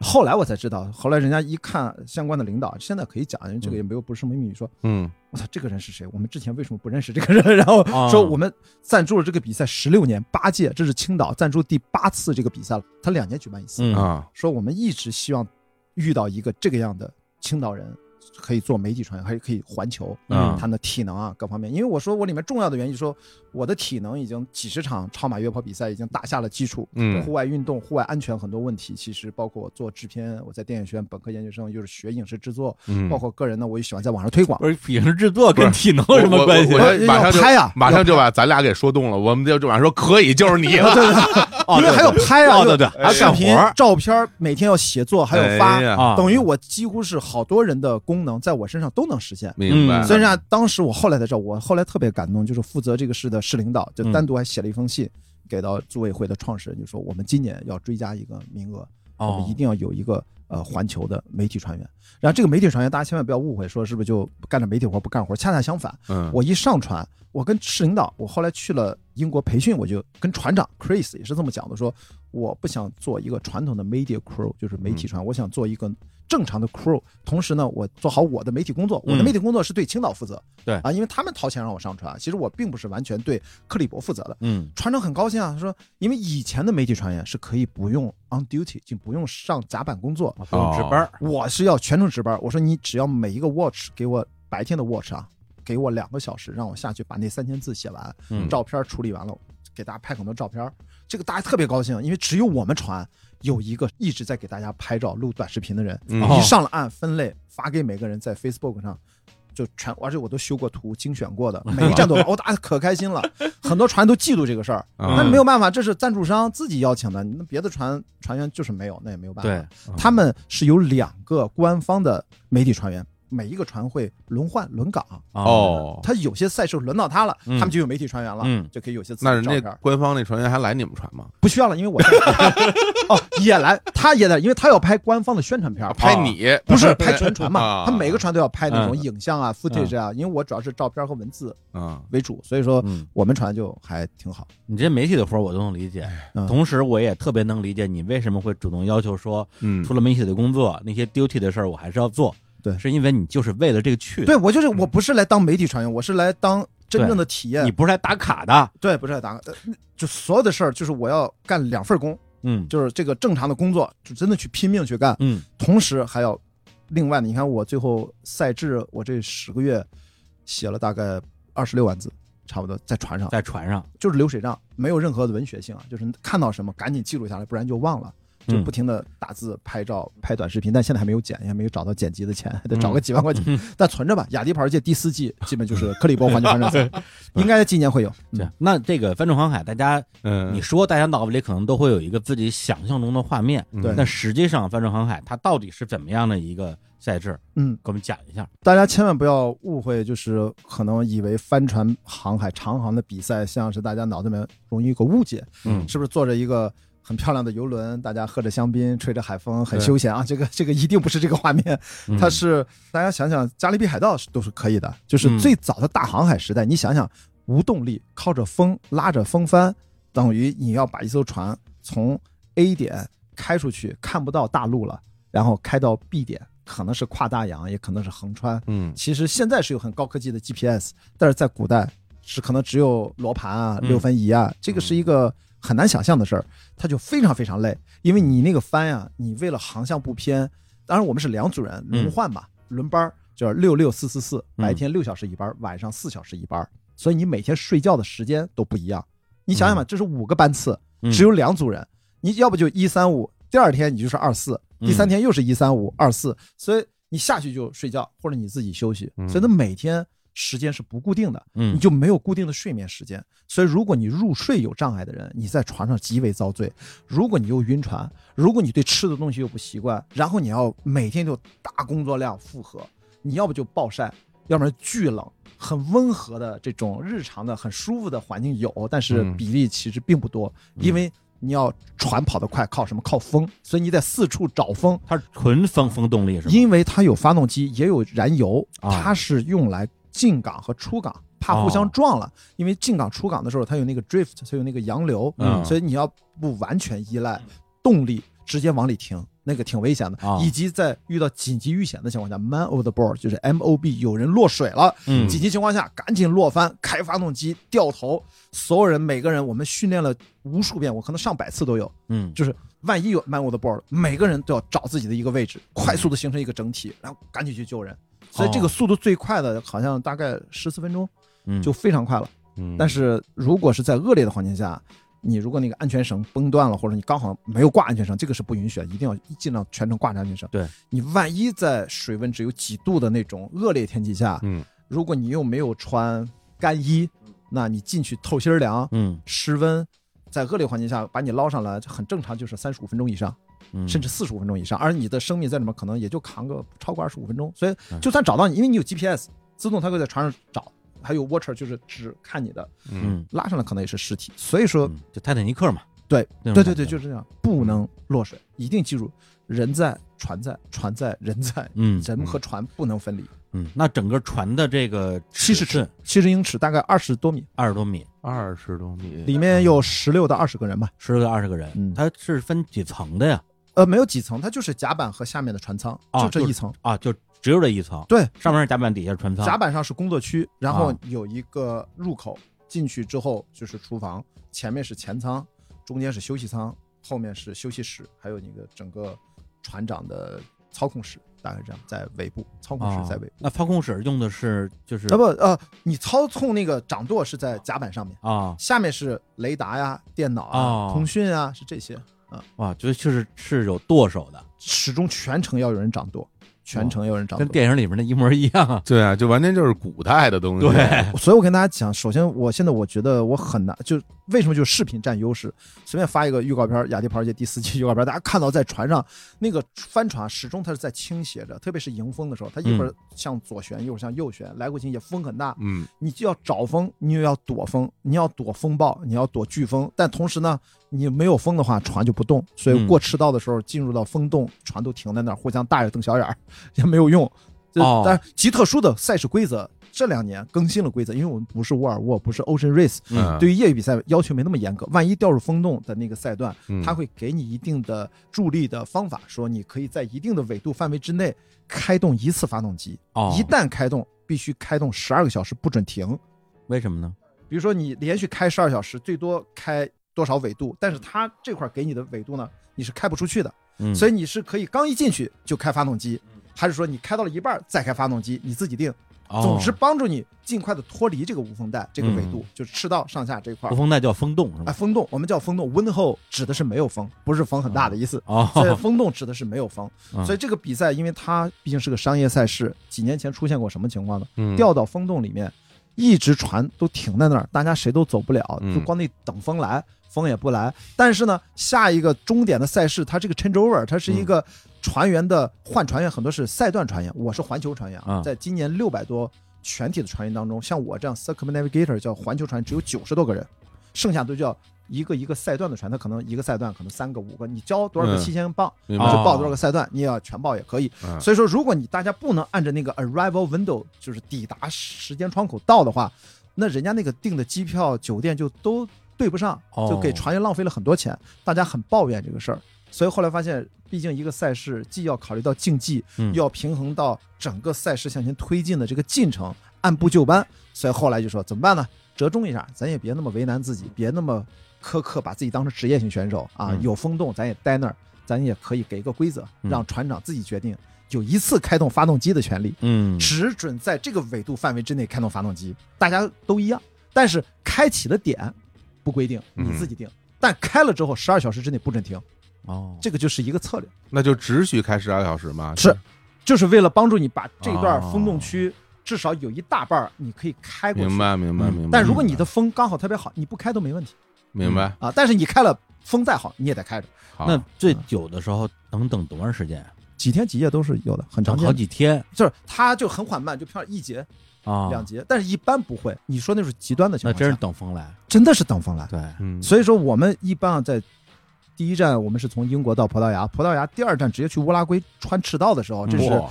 后来我才知道，后来人家一看相关的领导，现在可以讲，因为这个也没有不是什么秘密，说嗯我操，这个人是谁？我们之前为什么不认识这个人？然后啊说我们赞助了这个比赛十六年八届，这是青岛赞助第八次这个比赛了，他两年举办一次。嗯啊说我们一直希望遇到一个这个样的青岛人，可以做媒体传，还可以环球，嗯。他的体能啊各方面。因为我说我里面重要的原因，说我的体能已经几十场超马越跑比赛已经打下了基础，嗯。户外运动、户外安全很多问题，其实包括我做制片，我在电影学院本科研究生，又是学影视制作，嗯，包括个人呢，我也喜欢在网上推广。不是影视制作跟体能有什么关系？马上就拍啊马上就把咱俩给说动了，我们就就马上说可以，就是你了。对，对因为还有拍啊，哦对对还有视频干活、照片，每天要写作，还有发等于我几乎是好多人的功能在我身上都能实现。明白。嗯虽然当时我后来才知道，我后来特别感动，就是负责这个事的市领导就嗯单独还写了一封信给到组委会的创始人，就说我们今年要追加一个名额，我哦们一定要有一个呃环球的媒体船员。然后这个媒体船员，大家千万不要误会，说是不是就干着媒体活不干活？恰恰相反，嗯，我一上船，我跟市领导，我后来去了英国培训，我就跟船长 Chris 也是这么讲的，说我不想做一个传统的 media crew，就是媒体船，我想做一个正常的 crew。同时呢，我做好我的媒体工作，我的嗯媒体工作是对青岛负责，对啊，因为他们掏钱让我上船，其实我并不是完全对克里伯负责的。嗯船长很高兴啊，他说，因为以前的媒体船员是可以不用 on duty，就不用上甲板工作，不用值班我是要全程值班。我说你只要每一个 watch 给我白天的 watch 啊，给我两个小时，让我下去把那三千字写完，嗯照片处理完了，给大家拍很多照片。这个大家特别高兴，因为只有我们船有一个一直在给大家拍照、录短视频的人，一上了岸分类发给每个人，在 Facebook 上。就全，而且我都修过图，精选过的，每一站都有，我大家可开心了。很多船都嫉妒这个事儿，嗯那没有办法，这是赞助商自己邀请的，那别的船船员就是没有，那也没有办法。对，他们是有两个官方的媒体船员，每一个船会轮换轮岗，哦，他有些赛事轮到他了，嗯。他们就有媒体船员了，嗯。就可以有些自己那人家的照片。官方那船员还来你们船吗？不需要了，因为我在 哦也来，他也来，因为他要拍官方的宣传片，拍你不是拍全船嘛啊，他每个船都要拍那种嗯。影像啊、footage 啊，因为我主要是照片和文字啊？为主，所以说嗯，我们船就还挺好。你这媒体的活我都能理解，嗯。同时我也特别能理解你为什么会主动要求说，嗯。除了媒体的工作，那些 duty 的事儿我还是要做。对。是因为你就是为了这个去，对我就是我不是来当媒体传员，我是来当真正的体验。你。不是来打卡的。对，不是来打卡就所有的事儿就是我要干两份工，嗯。就是这个正常的工作，就真的去拼命去干，嗯。同时还要另外的，你看我最后赛制，我这十个月写了大概二十六万字，差不多在船上，在船上，就是流水账，没有任何的文学性啊，就是看到什么赶紧记录下来，不然就忘了。就不停的打字、拍照、拍短视频，但现在还没有剪，也没有找到剪辑的钱，还得找个几万块钱，但存着吧。雅迪跑世界第四季基本就是克里伯环球帆船赛，应该今年会有。对，那这个帆船航海，大家嗯，你说大家脑子里可能都会有一个自己想象中的画面，对那实际上帆船航海它到底是怎么样的一个赛制？嗯，给我们讲一下。大家千万不要误会，就是可能以为帆船航海长航的比赛，像是大家脑子里面容易有个误解，嗯是不是坐着一个很漂亮的游轮，大家喝着香槟，吹着海风，很休闲啊？这个这个一定不是这个画面，嗯它是大家想想，加勒比海盗是都是可以的，就是嗯最早的大航海时代，你想想无动力，靠着风拉着风帆，等于你要把一艘船从 A 点开出去，看不到大陆了，然后开到 B 点，可能是跨大洋，也可能是横穿。嗯其实现在是有很高科技的 GPS，但是在古代是可能只有罗盘啊、嗯六分仪啊，这个是一个很难想象的事儿，他就非常非常累，因为你那个帆呀，你为了航向不偏，当然我们是两组人轮换吧，轮班儿就是六六四四四，嗯白天六小时一班，晚上四小时一班，所以你每天睡觉的时间都不一样。你想想吧，这是五个班次，嗯。只有两组人，你要不就一三五，第二天你就是二四，嗯。第三天又是一三五二四，所以你下去就睡觉，或者你自己休息，嗯。所以他每天时间是不固定的，嗯你就没有固定的睡眠时间。所以如果你入睡有障碍的人，你在船上极为遭罪。如果你又晕船，如果你对吃的东西又不习惯，然后你要每天就大工作量负荷，你要不就暴晒，要不然巨冷。很温和的这种日常的很舒服的环境有，但是嗯比例其实并不多，因为你要船跑得快，靠什么？靠风，所以你得四处找风。它是纯风风动力是吗？因为它有发动机，也有燃油，啊它是用来进港和出港，怕互相撞了。因为进港出港的时候，它有那个 drift，它有那个洋流，嗯所以你要不完全依赖动力，直接往里停，那个挺危险的。啊以及在遇到紧急遇险的情况下，man overboard 就是 M O B，有人落水了，嗯紧急情况下赶紧落帆，开发动机，掉头，所有人每个人我们训练了无数遍，我可能上百次都有。嗯就是万一有 man overboard，每个人都要找自己的一个位置，快速的形成一个整体，然后赶紧去救人。所以这个速度最快的，好像大概十四分钟嗯。就非常快了。嗯，但是如果是在恶劣的环境下，你如果那个安全绳崩断了，或者你刚好没有挂安全绳，这个是不允许的，一定要尽量全程挂着安全绳。对，你万一在水温只有几度的那种恶劣天气下，嗯。如果你又没有穿干衣，那你进去透心儿凉，嗯。失温，在恶劣环境下把你捞上来，这很正常，就是三十五分钟以上，嗯，甚至四十五分钟以上，而你的生命在里面可能也就扛个不超过二十五分钟，所以嗯。就算找到你，因为你有 GPS，自动它会在船上找，还有 watcher 就是只看你的，嗯。嗯。拉上来可能也是尸体，所以说，嗯就泰坦尼克嘛，对对对对，就是这样，不能落水，一定记住，人在船在，船在人在，嗯人和船不能分离。嗯，那整个船的这个七十尺，七十英尺，大概二十多米，二十多米，二十多米，里面有十六到二十个人吧。十六到二十个人，嗯它是分几层的呀？呃，没有几层，它就是甲板和下面的船舱，啊就这一层。啊，就只有这一层，对，上面是甲板，底下是船舱。甲板上是工作区，然后啊有一个入口，进去之后就是厨房，前面是前舱，中间是休息舱，后面是休息室，还有那个整个船长的操控室，大概这样，在尾部，操控啊室在尾部。那操控室用的是就是啊不呃，你操控那个掌舵是在甲板上面，啊下面是雷达呀、电脑啊、哦通讯啊，是这些啊，哇，就确实是有舵手的，始终全程要有人掌舵，全程要有人掌舵。跟电影里面的一模一样啊。对啊，就完全就是古代的东西。对，所以我跟大家讲，首先我现在我觉得我很难，就为什么就是视频占优势？随便发一个预告片，《雅迪跑世界》第四季 预告片，大家看到在船上那个帆船始终它是在倾斜着，特别是迎风的时候，它一会儿向左旋，一会儿向右旋，来回倾斜，风很大，嗯你就要找风，你又要躲风，你要躲风暴，你要躲飓风，但同时呢，你没有风的话，船就不动。所以嗯过赤道的时候，进入到风洞，船都停在那儿，互相大眼瞪小眼儿，也没有用。这哦但是极特殊的赛事规则，这两年更新了规则，因为我们不是沃尔沃，不是 Ocean Race，嗯，对于业余比赛要求没那么严格。万一掉入风洞的那个赛段，嗯它会给你一定的助力的方法，说你可以在一定的纬度范围之内开动一次发动机，哦，一旦开动，必须开动十二个小时，不准停。为什么呢？比如说你连续开十二小时，最多开多少纬度？但是它这块给你的纬度呢，你是开不出去的，嗯，所以你是可以刚一进去就开发动机，还是说你开到了一半儿再开发动机，你自己定。哦总之帮助你尽快的脱离这个无风带这个纬度，就是赤道上下这块儿无。风带叫风洞是哎，吧？风洞我们叫风洞，wind hole 指的是没有风，不是风很大的意思。哦，所以风洞指的是没有风，嗯所以这个比赛，因为它毕竟是个商业赛事，几年前出现过什么情况呢？嗯掉到风洞里面，一直船都停在那儿，大家谁都走不了，嗯就光那等风来，风也不来。但是呢，下一个终点的赛事，它这个 changeover，它是一个船员的换船员，很多是赛段船员，我是环球船员啊在今年六百多全体的船员当中，像我这样 circumnavigator 叫环球船只有九十多个人，剩下都叫。一个一个赛段的船，它可能一个赛段可能三个五个，你交多少个嗯七千磅，就报多少个赛段，你也要全报也可以。嗯所以说，如果你大家不能按照那个 arrival window，就是抵达时间窗口到的话，那人家那个订的机票、酒店就都对不上，哦就给船员浪费了很多钱，大家很抱怨这个事儿。所以后来发现，毕竟一个赛事既要考虑到竞技，嗯又要平衡到整个赛事向前推进的这个进程，按部就班。所以后来就说怎么办呢？折中一下，咱也别那么为难自己，别那么苛刻，把自己当成职业性选手啊。嗯有风洞，咱也待那儿，咱也可以给一个规则，嗯让船长自己决定，有一次开动发动机的权利，嗯只准在这个纬度范围之内开动发动机，大家都一样。但是开启的点不规定，嗯你自己定。但开了之后，十二小时之内不准停，哦，这个就是一个策略，那就只许开十二小时吗？是就是为了帮助你把这段哦风洞区至少有一大半儿你可以开过去。明白明白嗯明白。但如果你的风刚好特别好，你不开都没问题明白，啊。但是你开了，风再好你也得开着，那最久的时候能等多长时间？几天几夜都是有的，很长好。几天就是它就很缓慢，就漂亮一节啊，两节，但是一般不会。你说那是极端的情况，那真是等风来。真的是等风来。对，嗯，所以说我们一般啊，在第一站我们是从英国到葡萄牙，葡萄牙第二站直接去乌拉圭穿赤道的时候，这是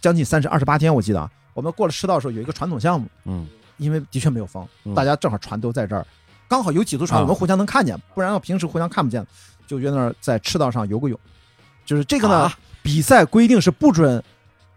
将近三十二十八天，我记得。啊。我们过了赤道的时候有一个传统项目，嗯。因为的确没有风嗯，大家正好船都在这儿，刚好有几艘船啊我们互相能看见，不然要平时互相看不见，就约那儿在赤道上游个泳。就是这个呢，啊？比赛规定是不准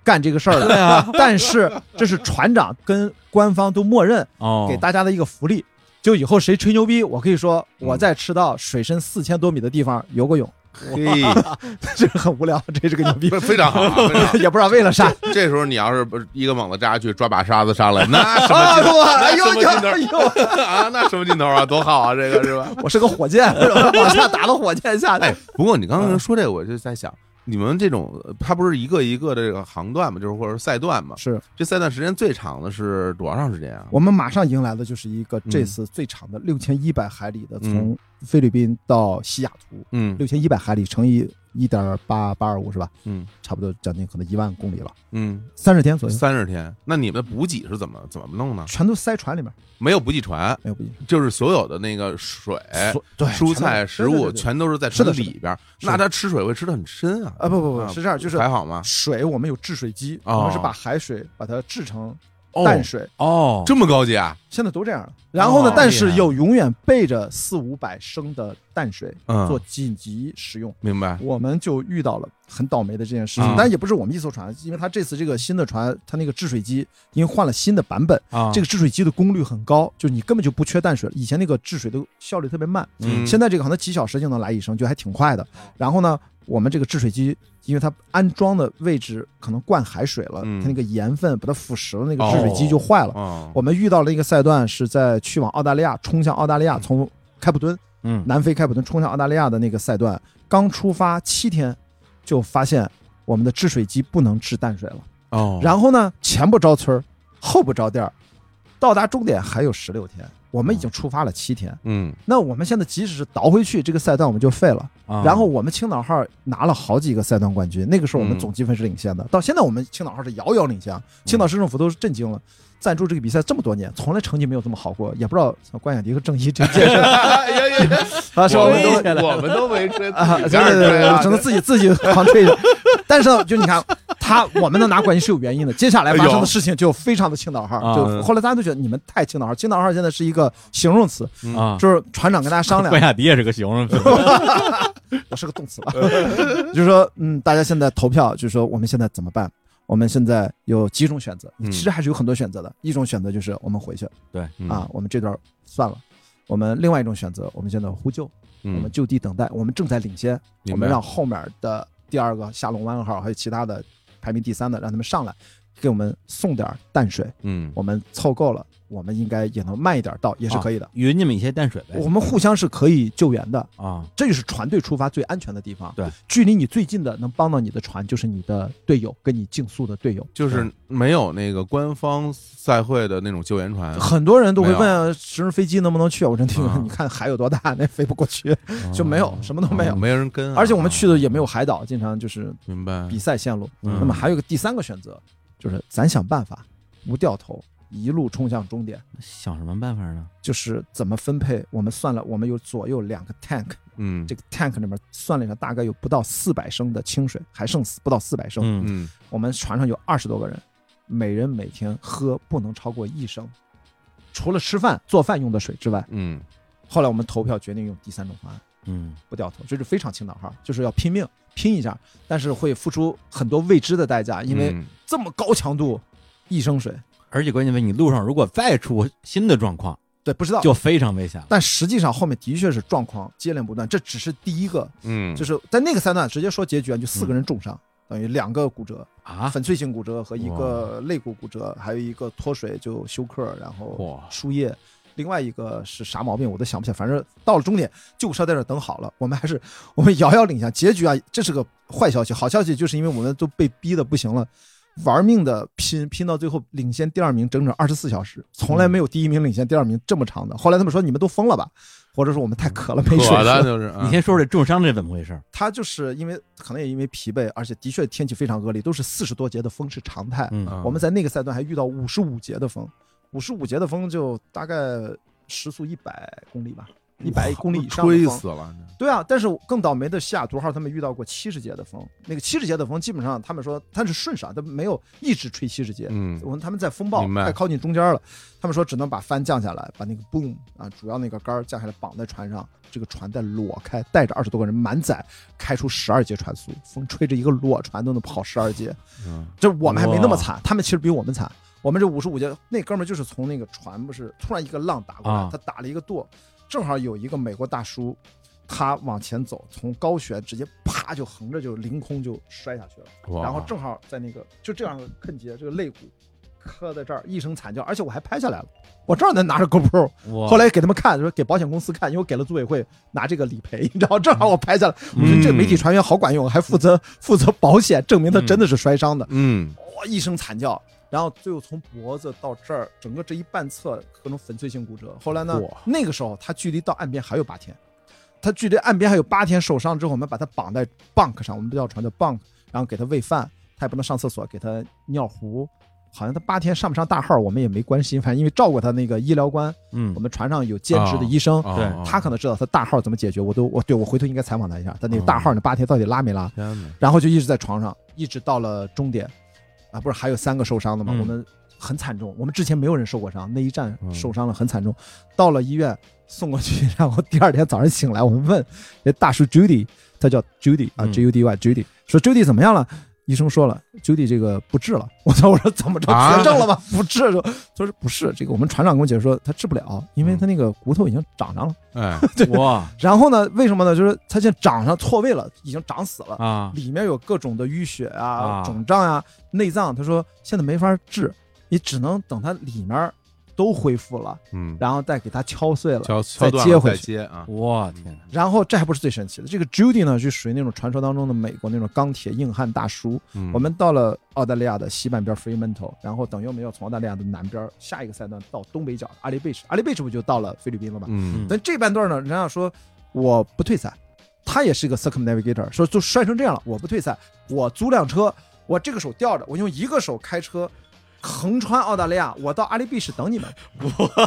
干这个事儿的，但是这是船长跟官方都默认哦，给大家的一个福利。就以后谁吹牛逼，我可以说嗯我在赤道水深四千多米的地方游过泳，嘿，这个很无聊，这是个牛逼，非非常好。也不知道为了啥。这时候你要是一个猛子扎下去，抓把沙子上来，那什么 啊，劲头？哎呦头哎呦，啊？那什么劲头啊？多好啊！这个是吧？我是个火箭，往下打的火箭下哎去。，不过你刚刚说这个，我就在想，你们这种呃它不是一个一个的这个航段嘛，就是或者是赛段嘛？是这赛段时间最长的是多长时间啊？我们马上迎来的就是一个嗯这次最长的六千一百海里的，嗯从菲律宾到西雅图，嗯六千一百海里乘以一点八八二五是吧？嗯差不多将近可能一万公里了，嗯，三十天左右，三十天。那你们的补给是怎么怎么弄呢？全都塞船里面，没有补给船，没有补给。就是所有的那个水、对蔬菜、食物全都是在船里边那它吃水会吃的很深啊？啊不不啊不是这样，就是还好吗？水我们有制水机，哦我们是把海水把它制成哦淡水，哦，这么高级啊？现在都这样了。然后呢哦，但是又永远备着四五百升的淡水嗯做紧急使用。明白。我们就遇到了很倒霉的这件事情嗯，但也不是我们一艘船，因为它这次这个新的船，它那个制水机因为换了新的版本，啊，这个制水机的功率很高，就你根本就不缺淡水了。以前那个制水的效率特别慢，嗯现在这个可能几小时就能来一升，就还挺快的。然后呢，我们这个制水机，因为它安装的位置可能灌海水了，嗯。它那个盐分把它腐蚀了，那个制水机就坏了。哦，我们遇到了一个赛段是在去往澳大利亚，冲向澳大利亚，从开普敦嗯。南非开普敦冲向澳大利亚的那个赛段，刚出发七天，就发现我们的制水机不能制淡水了。哦，然后呢，前不着村后不着店，到达终点还有十六天，我们已经出发了七天。嗯那我们现在即使是倒回去，这个赛段我们就废了。啊然后我们青岛号拿了好几个赛段冠军，那个时候我们嗯总积分是领先的。到现在我们青岛号是遥遥领先，青岛市政府都是震惊了。赞助这个比赛这么多年，从来成绩没有这么好过，也不知道像关雅迪和郑一这件事 哎呀呀呀！啊，是吧？我们都都我们都没吹啊，对自己干对对对，着吹啊只能自己自己狂吹着。但是呢，就你看他，我们能拿冠军是有原因的。接下来发生的事情就非常的青岛号，啊。就后来大家都觉得你们太青岛号，青岛号现在是一个形容词，啊，就是船长跟大家商量，关雅迪也是个形容词，我是个动词吧，就是说，嗯，大家现在投票，就是说我们现在怎么办？我们现在有几种选择，嗯。其实还是有很多选择的。一种选择就是我们回去。对，嗯。啊，我们这段算了。我们另外一种选择，我们现在呼救，我嗯们就地等待，我们正在领先，我们让后面的第二个下龙湾号还有其他的排名第三的让他们上来，给我们送点淡水，嗯。我们凑够了，我们应该也能慢一点到，也是可以的。匀你们一些淡水呗。我们互相是可以救援的，啊，这就是船队出发最安全的地方。对，距离你最近的能帮到你的船，就是你的队友，跟你竞速的队友。就是没有那个官方赛会的那种救援船，很多人都会问直升飞机能不能去，我真听啊，你看海有多大，那飞不过去，就没有，什么都没有。没人跟啊，而且我们去的也没有海岛，经常就是明白。比赛线路。嗯。那么还有个第三个选择，就是咱想办法不掉头，一路冲向终点。想什么办法呢？就是怎么分配？我们算了，我们有左右两个 tank，嗯这个 tank 里面算了一下，大概有不到四百升的清水，还剩不到四百升。嗯嗯我们船上有二十多个人，每人每天喝不能超过一升，除了吃饭做饭用的水之外。嗯后来我们投票决定用第三种方案，嗯不掉头，这是非常青岛号，就是要拼命拼一下，但是会付出很多未知的代价，因为嗯这么高强度一升水，而且关键为你路上如果再出新的状况，对，不知道。就非常危险了。但实际上后面的确是状况接连不断，这只是第一个，嗯，就是在那个三段直接说结局啊，就四个人重伤，等于两个骨折，啊，粉碎性骨折和一个肋骨骨折，还有一个脱水就休克，然后哇。输液。另外一个是啥毛病我都想不起来，反正到了终点，救护车在这等好了，我们还是我们遥遥领先。结局啊，这是个坏消息，好消息就是因为我们都被逼的不行了，玩命的拼，拼到最后领先第二名整整二十四小时，从来没有第一名领先第二名这么长的。后来他们说你们都疯了吧，或者说我们太渴了没水渴的。就是啊你先说说这重伤这怎么回事？他就是因为可能也因为疲惫，而且的确天气非常恶劣，都是四十多节的风是常态。嗯啊我们在那个赛段还遇到五十五节的风，五十五节的风就大概时速一百公里吧，一百公里以上。吹死了，对啊，但是更倒霉的西雅图号他们遇到过七十节的风，那个七十节的风基本上他们说它是顺势啊，它没有一直吹七十节。嗯我们他们在风暴明白快靠近中间了，他们说只能把帆降下来，把那个 boom 啊，主要那个杆降下来绑在船上，这个船再裸开，带着二十多个人满载开出十二节船速，风吹着一个裸船都能跑十二节。嗯这我们还没那么惨，他们其实比我们惨。我们这五十五节，那哥们儿就是从那个船不是突然一个浪打过来，啊。他打了一个舵，正好有一个美国大叔，他往前走，从高悬直接啪就横着就凌空就摔下去了，哇。然后正好在那个就这样坑节，这个肋骨磕在这儿，一声惨叫，而且我还拍下来了，我正好能拿着 GoPro，哇。后来给他们看，说给保险公司看，因为我给了组委会拿这个理赔，你知道，正好我拍下来，我说嗯。这媒体船员好管用，还负责负责保险，证明他真的是摔伤的。嗯。哇一声惨叫，然后最后从脖子到这儿，整个这一半侧各种粉碎性骨折。后来呢，那个时候他距离到岸边还有八天，他距离岸边还有八天，受伤之后我们把他绑在 bunk 上，我们不叫船叫 bunk，然后给他喂饭，他也不能上厕所，给他尿壶。好像他八天上不上大号，我们也没关心，反正因为照顾他那个医疗官，嗯我们船上有兼职的医生，啊对啊他可能知道他大号怎么解决，我都我对我回头应该采访他一下，他那个大号那八天到底拉没拉？然后就一直在床上，一直到了终点，啊，不是还有三个受伤的吗？嗯我们很惨重，我们之前没有人受过伤，那一站嗯受伤了，很惨重。到了医院送过去，然后第二天早上醒来，我们问那大叔 Judy，他叫 Judy 啊嗯，J U D Y Judy，说 Judy 怎么样了？医生说了，Judy 这个不治了。我操！我说怎么着啊绝症了吗？不治？说他说不是，这个我们船长跟我解释说他治不了，因为他那个骨头已经长上了。哎，哇然后呢，为什么呢？就是他现在长上错位了，已经长死了。啊里面有各种的淤血啊、啊肿胀啊、内脏。他说现在没法治，你只能等它里面都恢复了，嗯，然后再给它敲碎了，敲再敲断了再接回去。接啊，我天哪然后这还不是最神奇的，这个 Judy 呢，就属于那种传说当中的美国那种钢铁硬汉大叔。嗯我们到了澳大利亚的西半边 Fremantle，然后等于我们要从澳大利亚的南边下一个赛段到东北角阿里贝什，阿里贝什不就到了菲律宾了吗？嗯但这半段呢，人家说我不退赛，他也是一个 circumnavigator，说就摔成这样了，我不退赛，我租辆车，我这个手吊着，我用一个手开车。横穿澳大利亚，我到阿里比什等你们，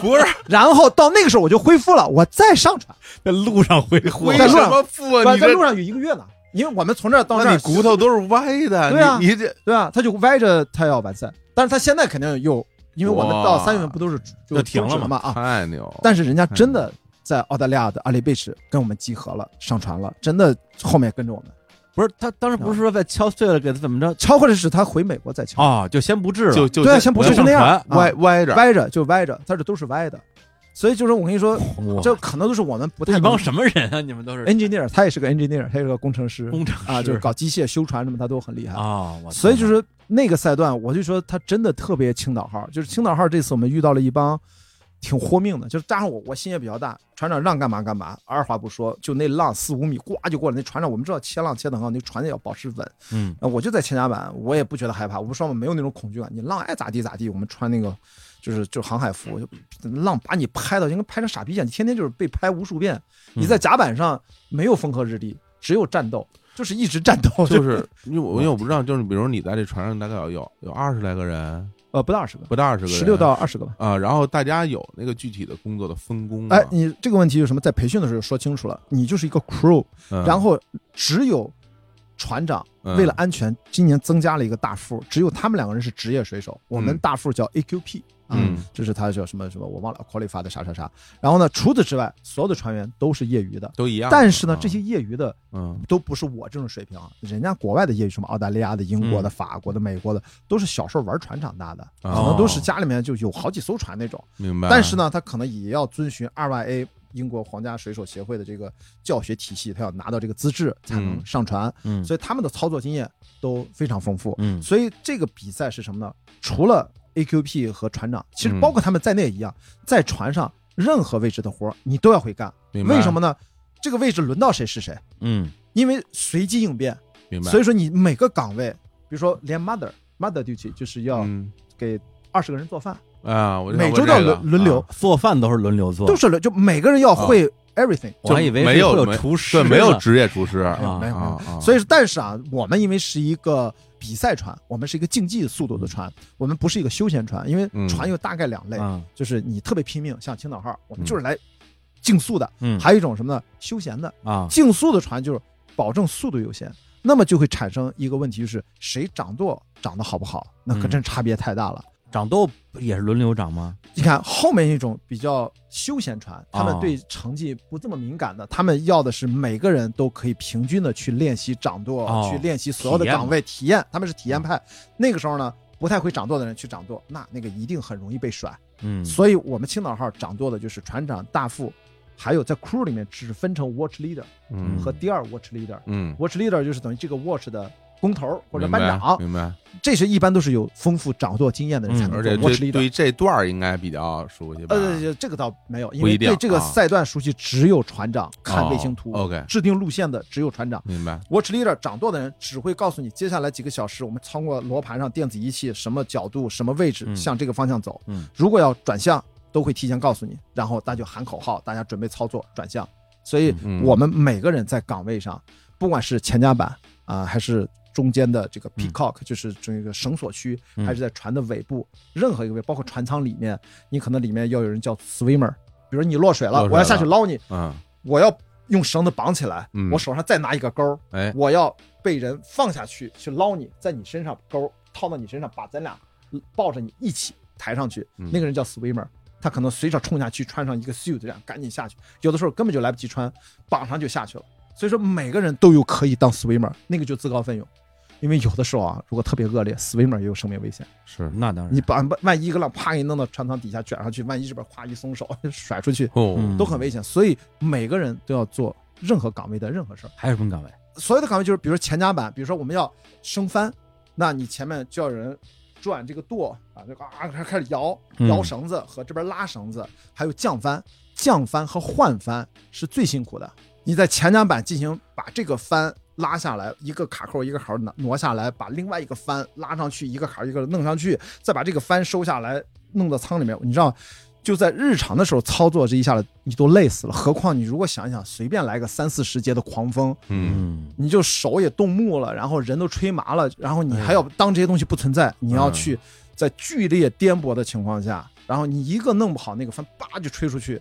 不是然后到那个时候我就恢复了，我再上船。在路上恢复为在路上什么富啊？你在路上有一个月呢，因为我们从这儿到那儿那你骨头都是歪的，对啊。你你这对啊，他就歪着他要完赛，但是他现在肯定又，因为我们到哇三月份不都是就就停了嘛啊，太牛，但是人家真的在澳大利亚的阿里贝什跟我们集合了，上船了，真的后面跟着我们。不是他当时不是说在敲碎了给他怎么着？敲或者是他回美国再敲，啊？就先不治了，就就对啊，先不我要是就那样，歪啊。歪着，歪着就歪着，他这都是歪的。所以就是我跟你说，这可能都是我们不太能一帮什么人啊？你们都是？Engineer，他也是个 engineer，他也是个工程师。工程啊，就是搞机械修船什么，他都很厉害。啊，所以就是那个赛段，我就说他真的特别青岛号，就是青岛号这次我们遇到了一帮挺豁命的，就是加上我我心也比较大，船长让干嘛干嘛，二话不说，就那浪四五米，呱就过来，那船长我们知道切浪切得很好，那船也要保持稳，嗯。呃我就在前甲板，我也不觉得害怕，我们双方没有那种恐惧感，你浪爱咋地咋地，我们穿那个就是就是航海服，浪把你拍到就跟拍成傻逼一样，你天天就是被拍无数遍，你在甲板上没有风和日丽，只有战斗，就是一直战斗，就是因为我因为我不知道，就是比如你在这船上大概有有有二十来个人，呃不到二十个，不到二十个人，十六到二十个吧。啊，然后大家有那个具体的工作的分工吗哎，你这个问题有什么？在培训的时候说清楚了，你就是一个 crew，、嗯然后只有船长嗯为了安全，今年增加了一个大副，只有他们两个人是职业水手，我们嗯大副叫 AQP。啊嗯。这是他叫什么什么，我忘了 qualify 的啥啥啥。然后呢，除此之外，所有的船员都是业余的，都一样，但是呢，啊这些业余的嗯。都不是我这种水平。啊，人家国外的业余，什么澳大利亚的、英国的、嗯。法国的、美国的，都是小时候玩船长大的，可哦能都是家里面就有好几艘船那种。明白，但是呢，他可能也要遵循 RYA 英国皇家水手协会的这个教学体系，他要拿到这个资质才能嗯。上船，嗯。所以他们的操作经验都非常丰富。嗯。所以这个比赛是什么呢？除了 AQP 和船长，其实嗯包括他们在内一样，在船上任何位置的活儿你都要会干。为什么呢？这个位置轮到谁是谁，嗯因为随机应变。明白，所以说你每个岗位，比如说连 mother mother duty 就是要嗯给二十个人做饭，啊，我每周都要问这个轮轮流啊，做饭都是轮流做，都是轮，就每个人要会 everything。我还以为没有厨师对，没有职业厨师啊没有啊啊所以，但是啊，我们因为是一个比赛船，我们是一个竞技速度的船，我们不是一个休闲船，因为嗯船有大概两类，嗯就是你特别拼命，像青岛号，我们就是来竞速的；嗯还有一种什么呢？休闲的。啊竞速的船就是保证速度优先，那么就会产生一个问题，就是谁掌舵掌的好不好，那可嗯真差别太大了。掌舵也是轮流掌吗？你看后面一种比较休闲船，他们哦对成绩不这么敏感的，他们要的是每个人都可以平均的去练习掌舵，哦去练习所有的岗位体验，他们是体验派。那个时候呢，不太会掌舵的人去掌舵，那那个一定很容易被甩。嗯所以我们青岛号掌舵的就是船长、大副，还有在 crew 里面只分成 watch leader 嗯和第二 watch leader。嗯，watch leader 就是等于这个 watch 的工头或者班长，明白，这是一般都是有丰富掌舵经验的人才嗯能做而且。对于这段儿应该比较熟悉吧？呃，这个倒没有，因为对这个啊赛段熟悉只有船长看卫星图、哦，OK 制定路线的只有船长。明白，Watch leader 掌舵的人只会告诉你，接下来几个小时我们通过罗盘上电子仪器什么角度、什么位置嗯向这个方向走。嗯如果要转向，都会提前告诉你，然后大家就喊口号，大家准备操作转向。所以嗯我们每个人在岗位上，不管是前甲板啊、还是中间的这个 peacock，、就是这个绳索区，嗯还是在船的尾部，任何一个位，包括船舱里面，你可能里面要有人叫 swimmer，比如你落水了，我要下去捞你，嗯，我要用绳子绑起来，嗯我手上再拿一个钩，哎，我要被人放下去去捞你，在你身上钩套到你身上，把咱俩抱着你一起抬上去。嗯那个人叫 swimmer，他可能随手冲下去，穿上一个 suit，这样赶紧下去。有的时候根本就来不及穿，绑上就下去了。所以说每个人都有可以当 swimmer，那个就自告奋勇。因为有的时候啊，如果特别恶劣，swimmer 也有生命危险。是那当然你把万一一个浪啪给你弄到船舱底下卷上去，万一这边咵一松手 甩出去，哦，嗯都很危险。所以每个人都要做任何岗位的任何事儿。还有什么岗位？所有的岗位就是，比如说前甲板，比如说我们要升帆，那你前面就要有人转这个舵啊，这个啊开开始摇嗯摇绳子和这边拉绳子，还有降帆，降帆和换帆是最辛苦的。你在前甲板进行把这个帆拉下来，一个卡扣一个坎挪挪下来，把另外一个帆拉上去，一个卡一个弄上去，再把这个帆收下来，弄到舱里面。你知道，就在日常的时候操作这一下子你都累死了，何况你如果想一想，随便来个三四十节的狂风，嗯，嗯你就手也冻木了，然后人都吹麻了，然后你还要当这些东西不存在，你要去在剧烈颠簸的情况下，然后你一个弄不好，那个帆叭就吹出去，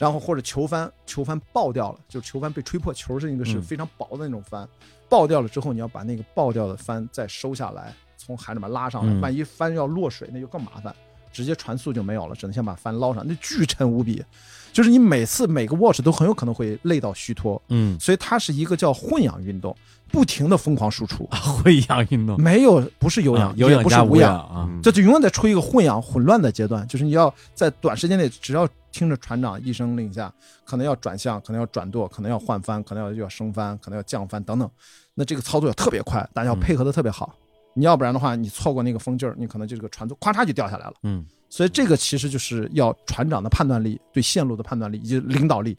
然后或者球帆球帆爆掉了，就是球帆被吹破，球是一个是嗯非常薄的那种帆，爆掉了之后，你要把那个爆掉的帆再收下来，从海里面拉上来，嗯万一帆要落水，那就更麻烦。直接船速就没有了，只能先把帆捞上，那巨沉无比。就是你每次每个 watch 都很有可能会累到虚脱，嗯，所以它是一个叫混氧运动，不停的疯狂输出，混氧运动，没有不是有氧，啊有也不是无氧加氧。氧，这就永远在处于一个混氧混乱的阶段，就是你要在短时间内，只要听着船长一声令下，可能要转向，可能要转舵，可能要换帆，可能要要升帆，可能要降帆等等，那这个操作要特别快，大家要配合的特别好。你要不然的话，你错过那个风劲儿，你可能就这个船就咵嚓就掉下来了。嗯所以这个其实就是要船长的判断力、对线路的判断力以及领导力，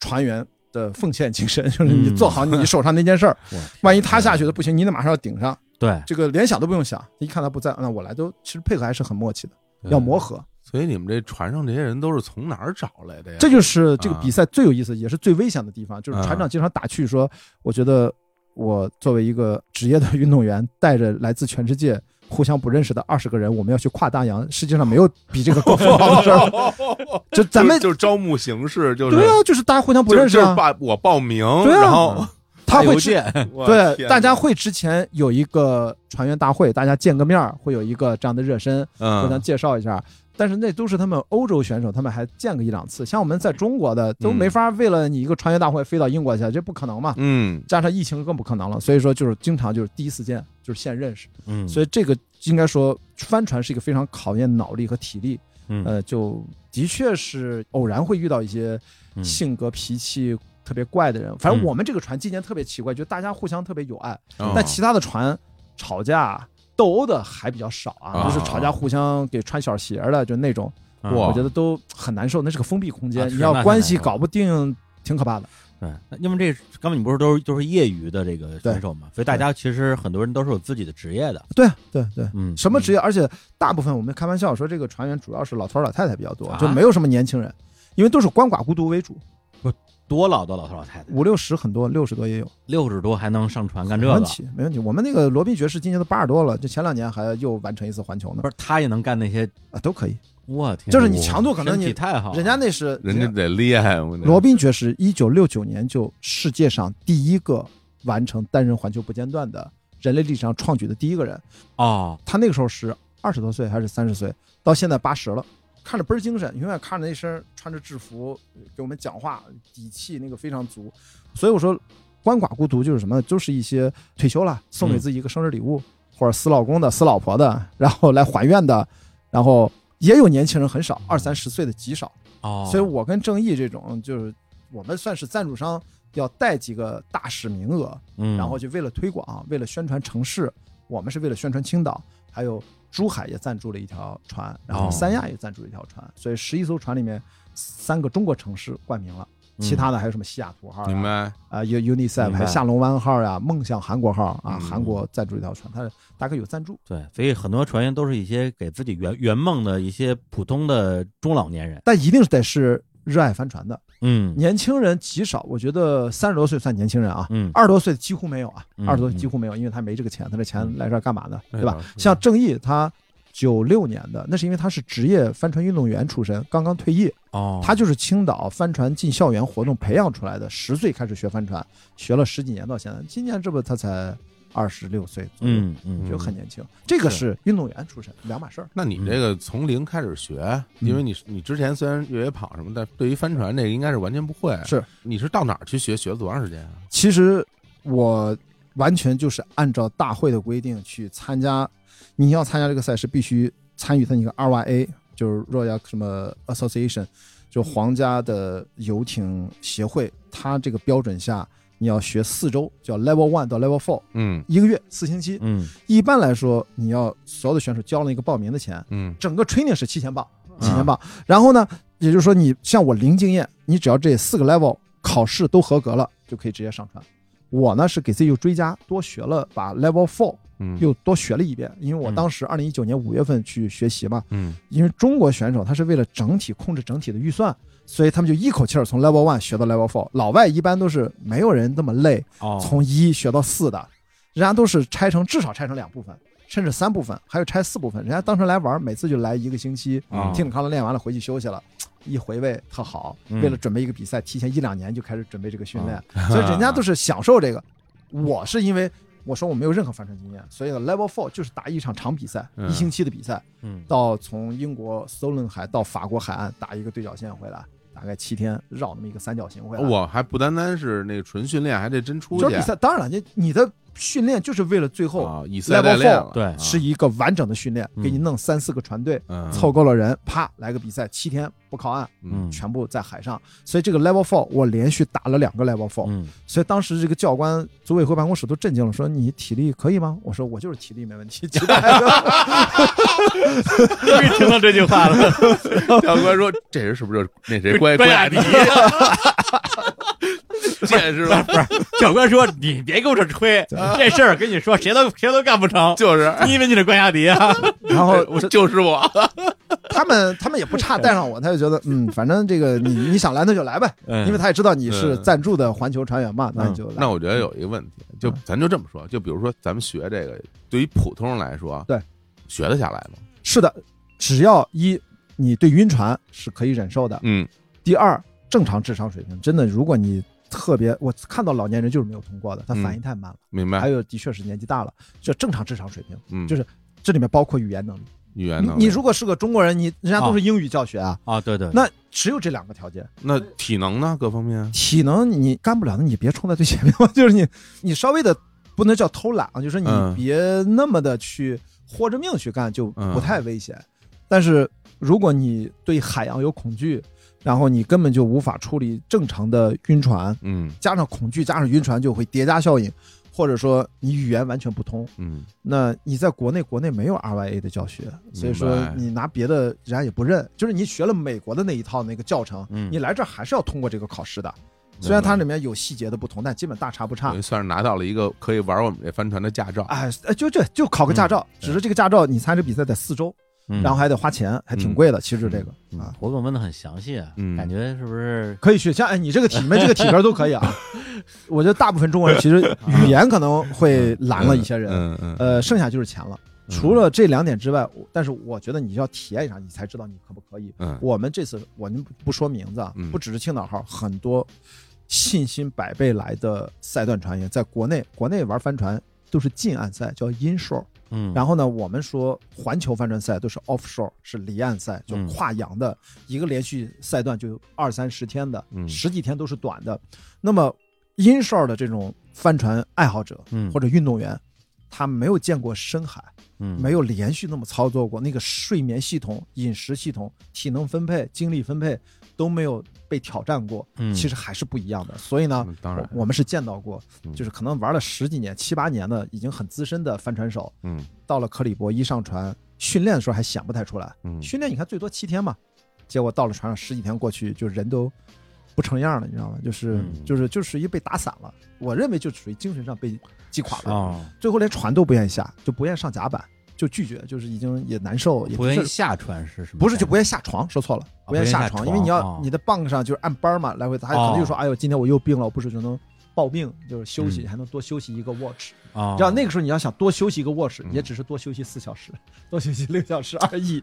船员的奉献精神，就是你做好你手上那件事儿。哇万一他下去的不行，你得马上要顶上。对，这个连想都不用想，一看他不在，那我来都其实配合还是很默契的，要磨合。所以你们这船上这些人都是从哪儿找来的呀？这就是这个啊比赛最有意思，也是最危险的地方，就是啊船长经常打趣说：“我觉得我作为一个职业的运动员，带着来自全世界互相不认识的二十个人，我们要去跨大洋，世界上没有比这个更疯狂的事儿。就咱们就是招募形式，就是对啊，就是大家互相不认识啊。就是把我报名，对啊然后他会对大家会之前有一个船员大会，大家见个面儿，会有一个这样的热身，互相嗯介绍一下。但是那都是他们欧洲选手，他们还见个一两次。像我们在中国的都没法为了你一个穿越大会飞到英国去，这不可能嘛。嗯加上疫情更不可能了，所以说就是经常就是第一次见，就是现认识。嗯，所以这个应该说帆船是一个非常考验脑力和体力，嗯呃，就的确是偶然会遇到一些嗯性格脾气特别怪的人。反正嗯我们这个船今年特别奇怪，就大家互相特别有爱，哦但其他的船吵架斗殴的还比较少啊，啊就是吵架互相给穿小鞋的，就那种，我觉得都很难受。那是个封闭空间，你要关系搞不定，挺可怕的。对，那因为这刚才你不是都是都是业余的这个选手嘛，所以大家其实很多人都是有自己的职业的，对对对。嗯，什么职业？而且大部分我们开玩笑说，这个船员主要是老头老太太比较多啊，就没有什么年轻人，因为都是鳏寡孤独为主，多老多老头老太太，五六十很多，六十多也有，六十多还能上船干这个，没问题，没问题。我们那个罗宾爵士今年都八十多了，就前两年还又完成一次环球呢。不，是他也能干那些，啊，都可以。我天，就是你强度可能身体你太好，人家那是人家得厉害，罗宾爵士一九六九年就世界上第一个完成单人环球不间断的人类历史上创举的第一个人。哦，他那个时候是二十多岁还是三十岁，到现在八十了，看着倍儿精神，永远看着那身穿着制服给我们讲话，底气那个非常足。所以我说，鳏寡孤独就是什么呢？就是一些退休了送给自己一个生日礼物，或者死老公的、死老婆的，然后来还愿的，然后也有年轻人很少，二三十岁的极少。哦，所以我跟正义这种，就是我们算是赞助商，要带几个大使名额，嗯，然后就为了推广，为了宣传城市，我们是为了宣传青岛，还有珠海也赞助了一条船，然后哦。三亚也赞助了一条船，所以十一艘船里面三个中国城市冠名了。嗯。其他的还有什么西雅图号、啊，明白？啊有 UNICEF 还有下龙湾号呀、梦想韩国号啊，嗯。韩国赞助一条船，它大概有赞助，对，所以很多船员都是一些给自己圆圆梦的一些普通的中老年人，但一定是得是热爱帆船的，嗯。年轻人极少，我觉得三十多岁算年轻人啊，嗯。二十多岁几乎没有啊，嗯二十多岁几乎没有，因为他没这个钱，他这钱来这儿干嘛呢？嗯对吧？对吧？像郑毅他九六年的，那是因为他是职业帆船运动员出身，刚刚退役，哦，他就是青岛帆船进校园活动培养出来的，十岁开始学帆船，学了十几年到现在，今年这不他才二十六岁左右，嗯嗯就很年轻。这个是运动员出身，两码事儿。那你这个从零开始学，嗯因为你你之前虽然越野跑什么的，对于帆船这个应该是完全不会。是你是到哪儿去学？学了多长时间啊？其实我完全就是按照大会的规定去参加，你要参加这个赛事，必须参与它一个 RYA，就是 Royal 什么 Association，就皇家的游艇协会，它这个标准下，你要学四周，叫 Level One 到 Level Four，嗯一个月四星期。嗯一般来说，你要所有的选手交了一个报名的钱，嗯整个 training 是七千镑，七千镑。然后呢，也就是说你像我零经验，你只要这四个 level 考试都合格了，就可以直接上传。我呢是给自己又追加，多学了，把 level four 嗯又多学了一遍，因为我当时二零一九年五月份去学习嘛，嗯因为中国选手他是为了整体控制整体的预算，所以他们就一口气儿从 level one 学到 level four。老外一般都是没有人那么累，哦，从一学到四的，人家都是拆成至少拆成两部分，甚至三部分，还有拆四部分。人家当成来玩儿，每次就来一个星期，啊听听康乐练完了回去休息了，一回味特好。嗯为了准备一个比赛，提前一两年就开始准备这个训练，所以人家 都是享受这个。我是因为我说我没有任何帆船经验，所以呢 Level Four 就是打一场长比赛，嗯一星期的比赛，嗯到从英国 Solon 海到法国海岸打一个对角线回来，大概七天绕那么一个三角形回来。我还不单单是那个纯训练，还得真出去就是比赛，当然了，你你的训练就是为了最后啊，以赛 Level 代练 four，对啊。是一个完整的训练，嗯给你弄三四个船队，嗯。凑够了人，啪来个比赛，七天不靠岸，嗯。全部在海上。所以这个 Level Four 我连续打了两个 Level Four，嗯。所以当时这个教官组委会办公室都震惊了，说你体力可以吗？我说我就是体力没问题，终于听到这句话了，教官说这人是不是就那谁关关雅迪，见识了？不是教官说你别跟我这吹，这事儿跟你说谁都谁都干不成，就是，你以为你是关亚迪啊？然后我就是我，他们他们也不差带上我，他就觉得嗯，反正这个你你想来那就来呗，因为他也知道你是嗯赞助的环球船员嘛，那就。那我觉得有一个问题，就咱就这么说，就比如说咱们学这个，对于普通人来说，对，学得下来吗？是的，只要一你对晕船是可以忍受的，嗯第二正常智商水平，真的如果你特别，我看到老年人就是没有通过的，他反应太慢了，明白还。有的确是年纪大了，就正常智商水平，嗯，就是这里面包括语言能力。语言能力你如果是个中国人，你人家都是英语教学啊，啊，对对，那只有这两个条件。那体能呢？各方面体能你干不了那，你别冲在最前面嘛，就是你你稍微的不能叫偷懒啊，就是你嗯别那么的去豁着命去干，就嗯不太危险。但是如果你对海洋有恐惧，然后你根本就无法处理正常的晕船，嗯。加上恐惧加上晕船就会叠加效应，或者说你语言完全不通，嗯。那你在国内国内没有 RYA 的教学，所以说你拿别的人家也不认，就是你学了美国的那一套那个教程，嗯。你来这儿还是要通过这个考试的。虽然它里面有细节的不同，但基本大差不差。等于。算是拿到了一个可以玩我们这帆船的驾照。哎，呃就这就考个驾照，嗯只是这个驾照你参加比赛得四周，嗯然后还得花钱，还挺贵的。其实这个嗯啊，活动问的很详细啊，嗯感觉是不是？可以去。像哎，你这个体面这个体格都可以啊。我觉得大部分中国人其实 语言可能会拦了一些人，嗯嗯，呃，剩下就是钱了。嗯除了这两点之外，我但是我觉得你要体验一下，你才知道你可不可以。嗯我们这次我们不不说名字啊嗯，不只是青岛号，很多信心百倍来的赛段船员，在国内国内玩帆船都是近岸赛，叫 inshore。嗯，然后呢，我们说环球帆船赛都是 offshore，是离岸赛，就嗯。跨洋的，一个连续赛段就二三十天的，嗯。十几天都是短的。那么 inshore 的这种帆船爱好者嗯。或者运动员，他没有见过深海，嗯。没有连续那么操作过，那个睡眠系统、饮食系统、体能分配、精力分配都没有被挑战过，嗯。其实还是不一样的。所以呢，嗯当然。我我们是见到过，嗯。就是可能玩了十几年、七八年的，已经很资深的帆船手，嗯。到了克里伯一上船训练的时候还显不太出来，嗯。训练你看最多七天嘛，结果到了船上十几天过去，就人都不成样了，你知道吗？就是、嗯。就是就属于被打散了。我认为就属于精神上被击垮了，哦，最后连船都不愿意下，就不愿意上甲板，就拒绝，就是已经也难受，也不愿意是下船是什么？不是就不愿意下床，说错了，哦不愿意下床，因为你要你的棒上就是按班嘛，来回他可能就说，哎呦，今天我又病了，我不是就能抱病，就是休息，嗯还能多休息一个 watch。啊，只要那个时候你要想多休息一个 watch，嗯也只是多休息四小时，多休息六小时而已。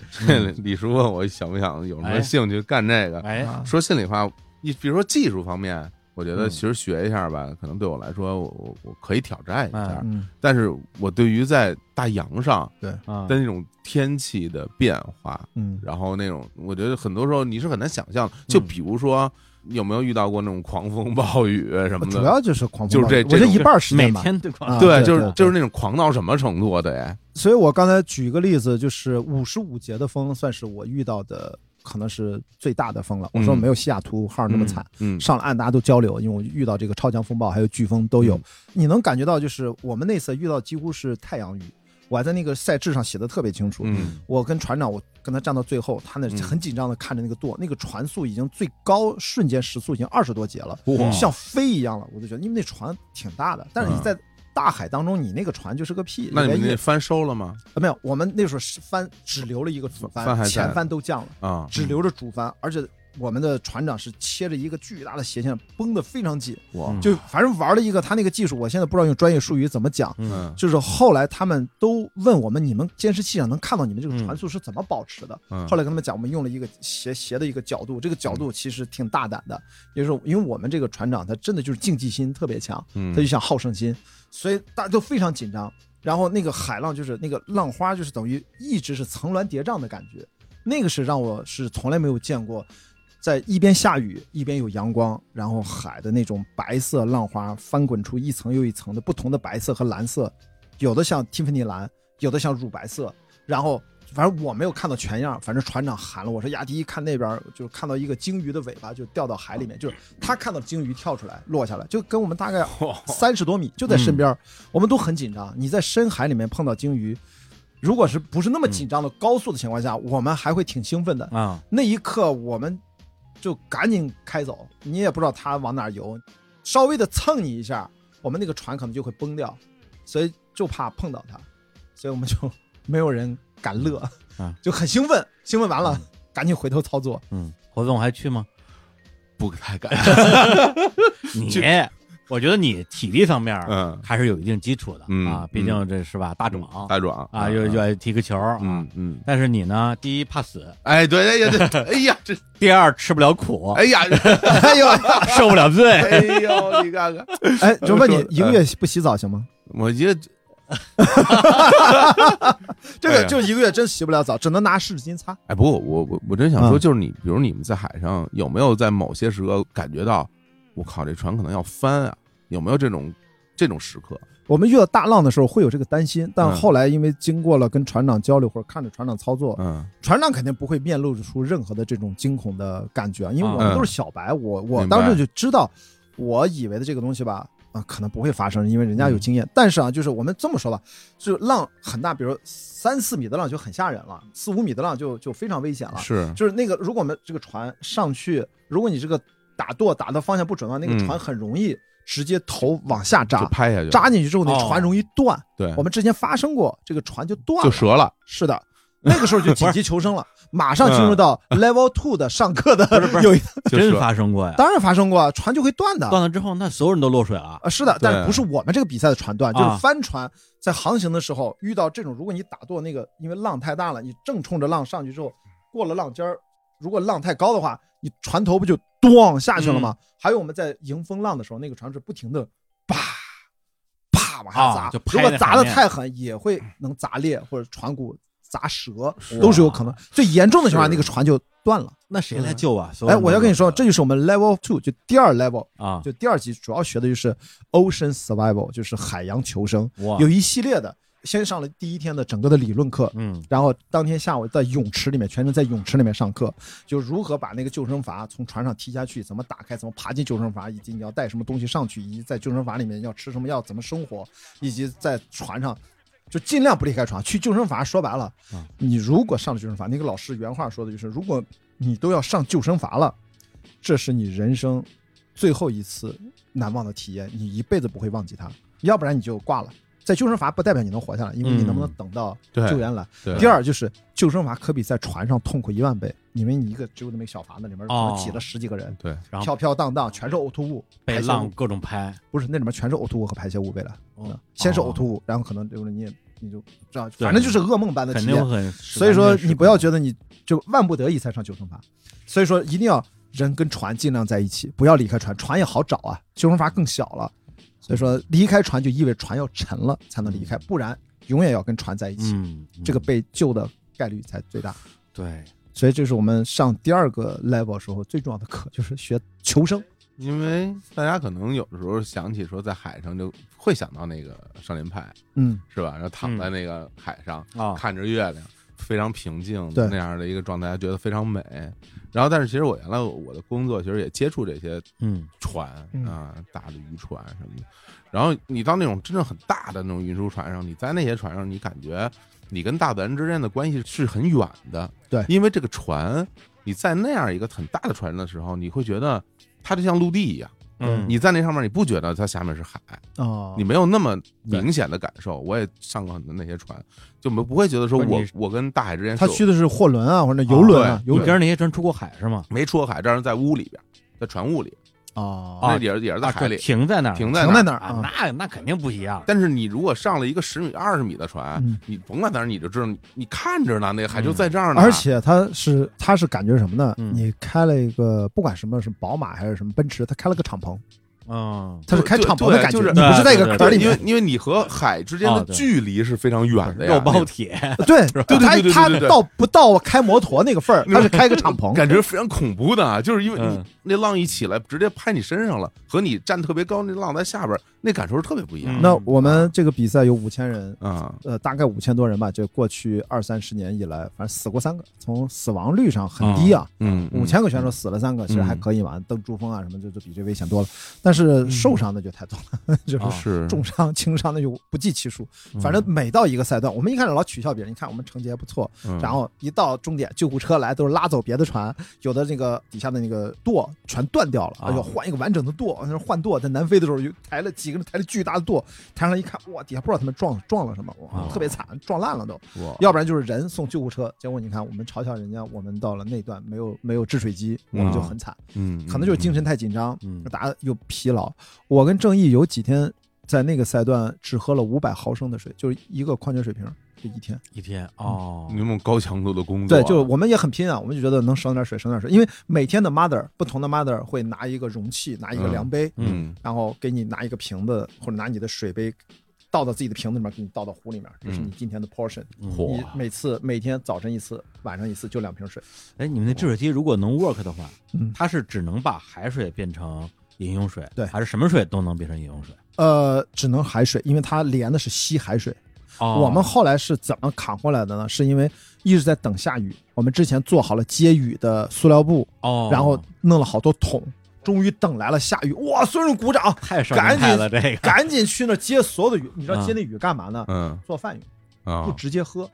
李叔问我想不想有什么哎兴趣干这个？哎，啊说心里话，你比如说技术方面，我觉得嗯其实学一下吧，可能对我来说，我我我可以挑战一下。嗯，但是我对于在大洋上啊的那种天气的变化，嗯，然后那种，我觉得很多时候你是很难想象。就比如说，你有没有遇到过那种狂风暴雨什么的？主要就是狂风就是暴这这我觉得一半儿时每间吧。天对狂啊对，就是对对就是那种狂到什么程度啊？得，所以我刚才举一个例子，就是五十五节的风，算是我遇到的可能是最大的风了。我说嗯没有西雅图号那么惨，嗯，上了岸大家都交流，因为我遇到这个超强风暴还有飓风都有嗯，你能感觉到就是我们那次遇到几乎是太阳雨，我还在那个赛制上写的特别清楚。嗯我跟船长，我跟他站到最后，他那嗯很紧张的看着那个舵，那个船速已经最高瞬间时速已经二十多节了，像飞一样了。我就觉得，因为那船挺大的，但是你嗯在大海当中，你那个船就是个屁。那你们那帆收了吗？啊没有，我们那时候是帆只留了一个主帆帆，前帆都降了，啊，只留着主帆，而且我们的船长是切着一个巨大的斜线，绷得非常紧，就反正玩了一个他那个技术，我现在不知道用专业术语怎么讲。嗯。就是后来他们都问我们，你们监视器上能看到你们这个船速是怎么保持的？嗯。后来跟他们讲，我们用了一个斜斜的一个角度，这个角度其实挺大胆的，也就是因为我们这个船长他真的就是竞技心特别强，嗯。他就想好胜心，所以大家都非常紧张。然后那个海浪就是那个浪花，就是等于一直是层峦叠嶂的感觉，那个是让我是从来没有见过，在一边下雨一边有阳光，然后海的那种白色浪花翻滚出一层又一层的不同的白色和蓝色，有的像蒂芙尼蓝，有的像乳白色，然后。反正我没有看到全样，反正船长喊了我说：“亚迪，看那边，就看到一个鲸鱼的尾巴就掉到海里面，就是他看到鲸鱼跳出来落下来，就跟我们大概三十多米就在身边，我们都很紧张。你在深海里面碰到鲸鱼，如果是不是那么紧张的高速的情况下，我们还会挺兴奋的。啊，那一刻我们就赶紧开走，你也不知道他往哪游，稍微的蹭你一下，我们那个船可能就会崩掉，所以就怕碰到它，所以我们就没有人敢乐啊，就很兴奋，兴奋完了赶紧回头操作。嗯，活动还去吗？不太敢，你，我觉得你体力方面嗯还是有一定基础的嗯啊，毕竟这是吧，大壮大壮啊，又又爱踢个球啊嗯。嗯，但是你呢，第一怕死，哎，对，哎呀，对，哎呀，这，第二吃不了苦，哎呀，哎呦，受不了罪。哎呦，你看看，哎，就问你一个月不洗澡行吗？我觉得这个就一个月真洗不了澡，只能拿湿纸巾擦。哎，不过我我我真想说，嗯就是你，比如你们在海上有没有在某些时刻感觉到，我靠，这船可能要翻啊？有没有这种这种时刻？我们遇到大浪的时候会有这个担心，但嗯后来因为经过了跟船长交流或者看着船长操作，嗯船长肯定不会面露出任何的这种惊恐的感觉，因为我嗯们都是小白，我我当时就知道，我以为的这个东西吧，啊，可能不会发生，因为人家有经嗯验。但是啊，就是我们这么说吧，就浪很大，比如三四米的浪就很吓人了，四五米的浪就就非常危险了。是，就是那个，如果我们这个船上去，如果你这个打舵打的方向不准的话，那个嗯船很容易直接头往下扎，拍下去，扎进去之后，那哦船容易断。对，我们之前发生过，这个船就断了。就折了。是的，那个时候就紧急 求生了，马上进嗯入到 level two 的上课的，有一真就折发生过呀！当然发生过，船就会断的。断了之后，那所有人都落水了。啊，是的，但是不是我们这个比赛的船断，就是啊帆船在航行的时候遇到这种，如果你打舵那个，因为浪太大了，你正冲着浪上去之后，过了浪尖儿，如果浪太高的话，你船头不就咣下去了吗？还有我们在迎风浪的时候，那个船是不停的啪啪往下砸，啊就拍如果砸那海面的太狠，也会能砸裂或者船骨砸折，都是有可能。最严重的情况下，那个船就断了。那谁来救啊？所有哎，人我要跟你说，这就是我们 level two，就第二 level，啊，就第二级主要学的就是 ocean survival，就是海洋求生，哇，有一系列的。先上了第一天的整个的理论课，嗯然后当天下午在泳池里面，全程在泳池里面上课，就如何把那个救生筏从船上踢下去，怎么打开，怎么爬进救生筏，以及你要带什么东西上去，以及在救生筏里面要吃什么药，怎么生活，以及在船上就尽量不离开船。去救生筏说白了嗯，你如果上了救生筏，那个老师原话说的就是，如果你都要上救生筏了，这是你人生最后一次难忘的体验，你一辈子不会忘记它，要不然你就挂了。在救生筏不代表你能活下来，因为你能不能等到救援来。对第二就是救生筏可比在船上痛苦一万倍，因为你一个只有那么一个小筏子里面可能挤了十几个人，对，然后飘飘荡荡，全是呕吐物，被浪各种拍，不是那里面全是呕吐物和排泄物，为了哦先是呕吐物，然后可能就是你也你就这样，反正就是噩梦般的体验。所以说你不要觉得得你就万不得已才上救生筏，所以说一定要人跟船尽量在一起，不要离开船，船也好找啊，救生筏更小了。所以说离开船就意味着船要沉了才能离开，不然永远要跟船在一起，这个被救的概率才最大。对，所以这是我们上第二个 level 时候最重要的课，就是学求生。因为大家可能有的时候想起说在海上就会想到那个少年派嗯，是吧？然后躺在那个海上、啊，看着月亮，非常平静对那样的一个状态，觉得非常美。然后，但是其实我原来我的工作其实也接触这些嗯船嗯啊，大的渔船什么的。然后你到那种真正很大的那种运输船上，你在那些船上，你感觉你跟大自然之间的关系是很远的。对因为这个船，你在那样一个很大的船的时候，你会觉得它就像陆地一样。嗯你在那上面，你不觉得它下面是海，哦，你没有那么明显的感受。我也上过很多那些船，就没不会觉得说我我跟大海之间他去的是货轮啊，或者游轮啊，游轮你跟着那些船出过海是吗？没出过海，但是在屋里边，在船坞里，哦，那也是也是在海里停在那儿，停在那儿。停在那儿啊，那那肯定不一样。但是你如果上了一个十米、二十米的船嗯，你甭管在哪儿，你就知道你你看着呢，那个海就嗯在这儿呢。而且它是它是感觉什么呢？嗯你开了一个不管什么是宝马还是什么奔驰，它开了个敞篷，嗯，它是开敞篷的感觉，就是你不是在一个对壳里面因为。因为你和海之间的距离是非常远的呀，肉包铁，对对对它对对对它对对到不到开摩托那个份儿，它是开个敞篷。感觉非常恐怖的，就是因为你嗯那浪一起来，直接拍你身上了，和你站特别高，那浪在下边，那感受是特别不一样嗯。那我们这个比赛有五千人，啊，呃，大概五千多人吧，就过去二三十年以来，反正死过三个，从死亡率上很低啊。嗯，五千个选手死了三个，其实还可以嘛，登珠峰啊什么就就比这危险多了。但是受伤的就太多了，就是重伤、轻伤的就不计其数。嗯。反正每到一个赛段，我们一开始老取笑别人，你看我们成绩还不错，嗯。然后一到终点，救护车来都是拉走别的船，有的那个底下的那个舵全断掉了，啊。哎呦，换一个完整的舵，换舵。在南非的时候，就抬了几个人抬了巨大的舵，抬上来一看，哇，底下不知道他们撞撞了什么，哇啊，特别惨，撞烂了都。要不然就是人送救护车，结果你看我们嘲笑人家，我们到了那段没有没有制水机，我们就很惨，嗯，可能就是精神太紧张，嗯。大家又疲劳。我跟郑毅有几天在那个赛段只喝了五百毫升的水，就是一个矿泉水瓶，这一天。一天哦你，们高强度的工作，对，就是我们也很拼啊，我们就觉得能省点水，省点水，因为每天的 mother 不同的 mother 会拿一个容器，拿一个量杯，嗯然后给你拿一个瓶子或者拿你的水杯。倒到自己的瓶子里面，给你倒到壶里面，这是你今天的 portion。嗯你每次每天早晨一次，晚上一次，就两瓶水。哎，你们那制水机如果能 work 的话，嗯，它是只能把海水变成饮用水，对还是什么水都能变成饮用水？呃，只能海水，因为它连的是西海水。哦，我们后来是怎么扛过来的呢？是因为一直在等下雨，我们之前做好了接雨的塑料布，哦，然后弄了好多桶，终于等来了下雨，哇！所有人鼓掌，太爽赶紧了这个，赶紧去那接所有的雨。你知道嗯接那雨干嘛呢？嗯做饭用，啊不直接喝。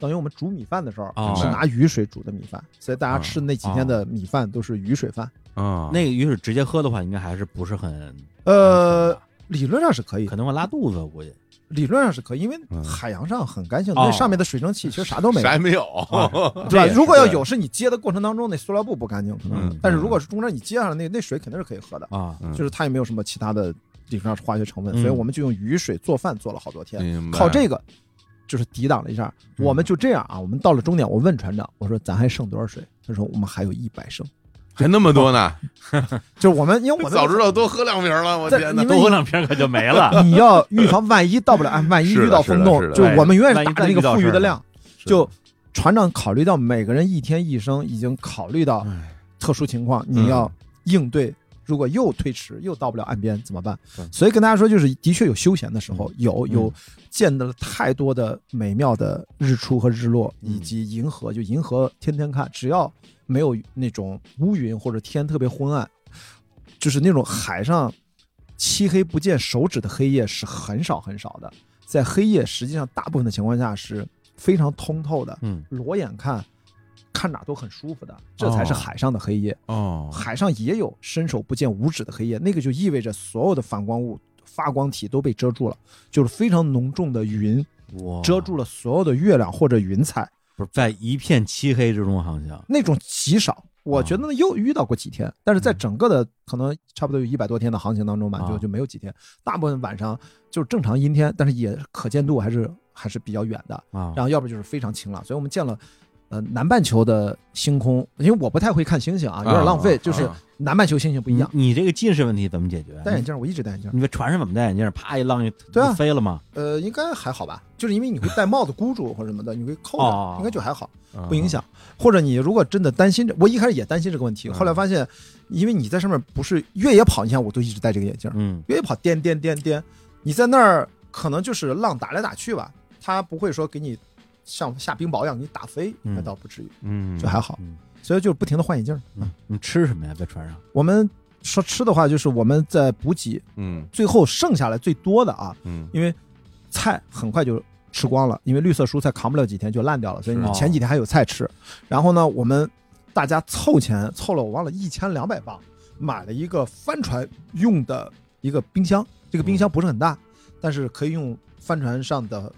等于我们煮米饭的时候哦是拿雨水煮的米饭，所以大家嗯吃那几天的米饭都是雨水饭。啊，那个雨水直接喝的话，应该还是不是很呃，理论上是可以。可，能会拉肚子，我估计。理论上是可以，因为嗯海洋上很干净，哦。那上面的水蒸气其实啥都没有。啥。也没有，对吧？如果要有，是你接的过程当中那塑料布不干净，可能。嗯。但是如果是中间你接上了那那水肯定是可以喝的，啊，嗯。就是它也没有什么其他的理论上是化学成分，嗯。所以我们就用雨水做饭做了好多天，靠这个就是抵挡了一下。嗯。我们就这样啊，我们到了终点，我问船长，我说咱还剩多少水？他说我们还有一百升，还那么多呢，就是我们因为我早知道多喝两瓶了，我在天哪你！多喝两瓶可就没了。你要预防万一到不了岸，万一遇到风洞，就我们永远是打着那个富裕的量。就船长考虑到每个人一天一升，已经考虑到哎特殊情况，你要应对。如果又推迟，又到不了岸边怎么办？所以跟大家说，就是的确有休闲的时候，有嗯有见到了太多的美妙的日出和日落，嗯以及银河，就银河天天看，只要没有那种乌云或者天特别昏暗，就是那种海上漆黑不见手指的黑夜是很少很少的。在黑夜，实际上大部分的情况下是非常通透的，嗯，裸眼看，看哪都很舒服的，这才是哦海上的黑夜。哦，海上也有伸手不见五指的黑夜，那个就意味着所有的反光物、发光体都被遮住了，就是非常浓重的云，遮住了所有的月亮或者云彩，不是在一片漆黑之中航行。那种极少。我觉得呢，又遇到过几天，但是在整个的可能差不多有一百多天的航行当中吧，啊就就没有几天，大部分晚上就是正常阴天，但是也可见度还是还是比较远的。啊，然后要不就是非常晴朗，所以我们见了。呃，南半球的星空，因为我不太会看星星啊，有点浪费。啊就是啊南半球星星不一样，你你这个近视问题怎么解决？戴眼镜我一直戴眼镜。你在船上怎么戴眼镜？啪一浪就对啊飞了吗？呃，应该还好吧，就是因为你会戴帽子箍住或者什么的，你会扣哦着，应该就还好，啊不影响。或者你如果真的担心这，我一开始也担心这个问题，嗯后来发现，因为你在上面不是越野跑，你看我都一直戴这个眼镜，嗯，越野跑颠颠颠颠，你在那儿可能就是浪打来打去吧，它不会说给你像下冰雹一样给你打飞，嗯那倒不至于，嗯，就还好。嗯所以就不停的换眼镜。嗯，你吃什么呀？在船上？我们说吃的话，就是我们在补给，嗯最后剩下来最多的啊，嗯因为菜很快就吃光了，因为绿色蔬菜扛不了几天就烂掉了，所以是你前几天还有菜吃。然后呢，我们大家凑钱凑了，我忘了一千两百磅，买了一个帆船用的一个冰箱，这个冰箱不是很大，但是可以用帆船上的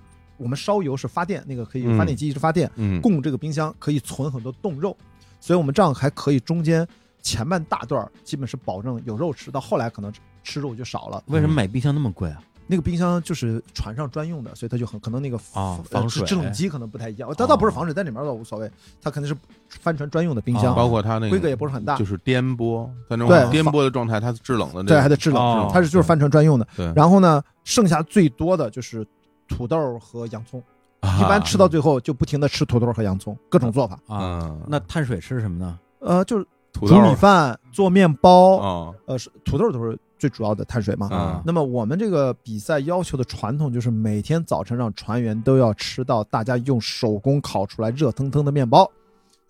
我们烧油是发电，那个可以嗯。发电机一直发电，嗯，供这个冰箱可以存很多冻肉，所以我们这样还可以中间前半大段儿基本是保证有肉吃，到后来可能吃肉就少了。为什么买冰箱那么贵啊？那个冰箱就是船上专用的，所以它就很可能那个防水。制冷机可能不太一样，它倒不是防水，在里面倒无所谓，它肯定是帆船专用的冰箱，哦。包括它那个规格也不是很大。就是颠簸，在那对种颠簸的状态，它是制冷的那对，还种，得制冷，哦。它是就是帆船专用的。对，然后呢，剩下最多的就是土豆和洋葱，啊一般吃到最后就不停的吃土豆和洋葱，各种做法。啊，嗯，那碳水吃什么呢？呃，就是煮米饭、做面包，啊呃，是土豆都是最主要的碳水嘛。啊那么我们这个比赛要求的传统就是每天早晨让船员都要吃到大家用手工烤出来热腾腾的面包。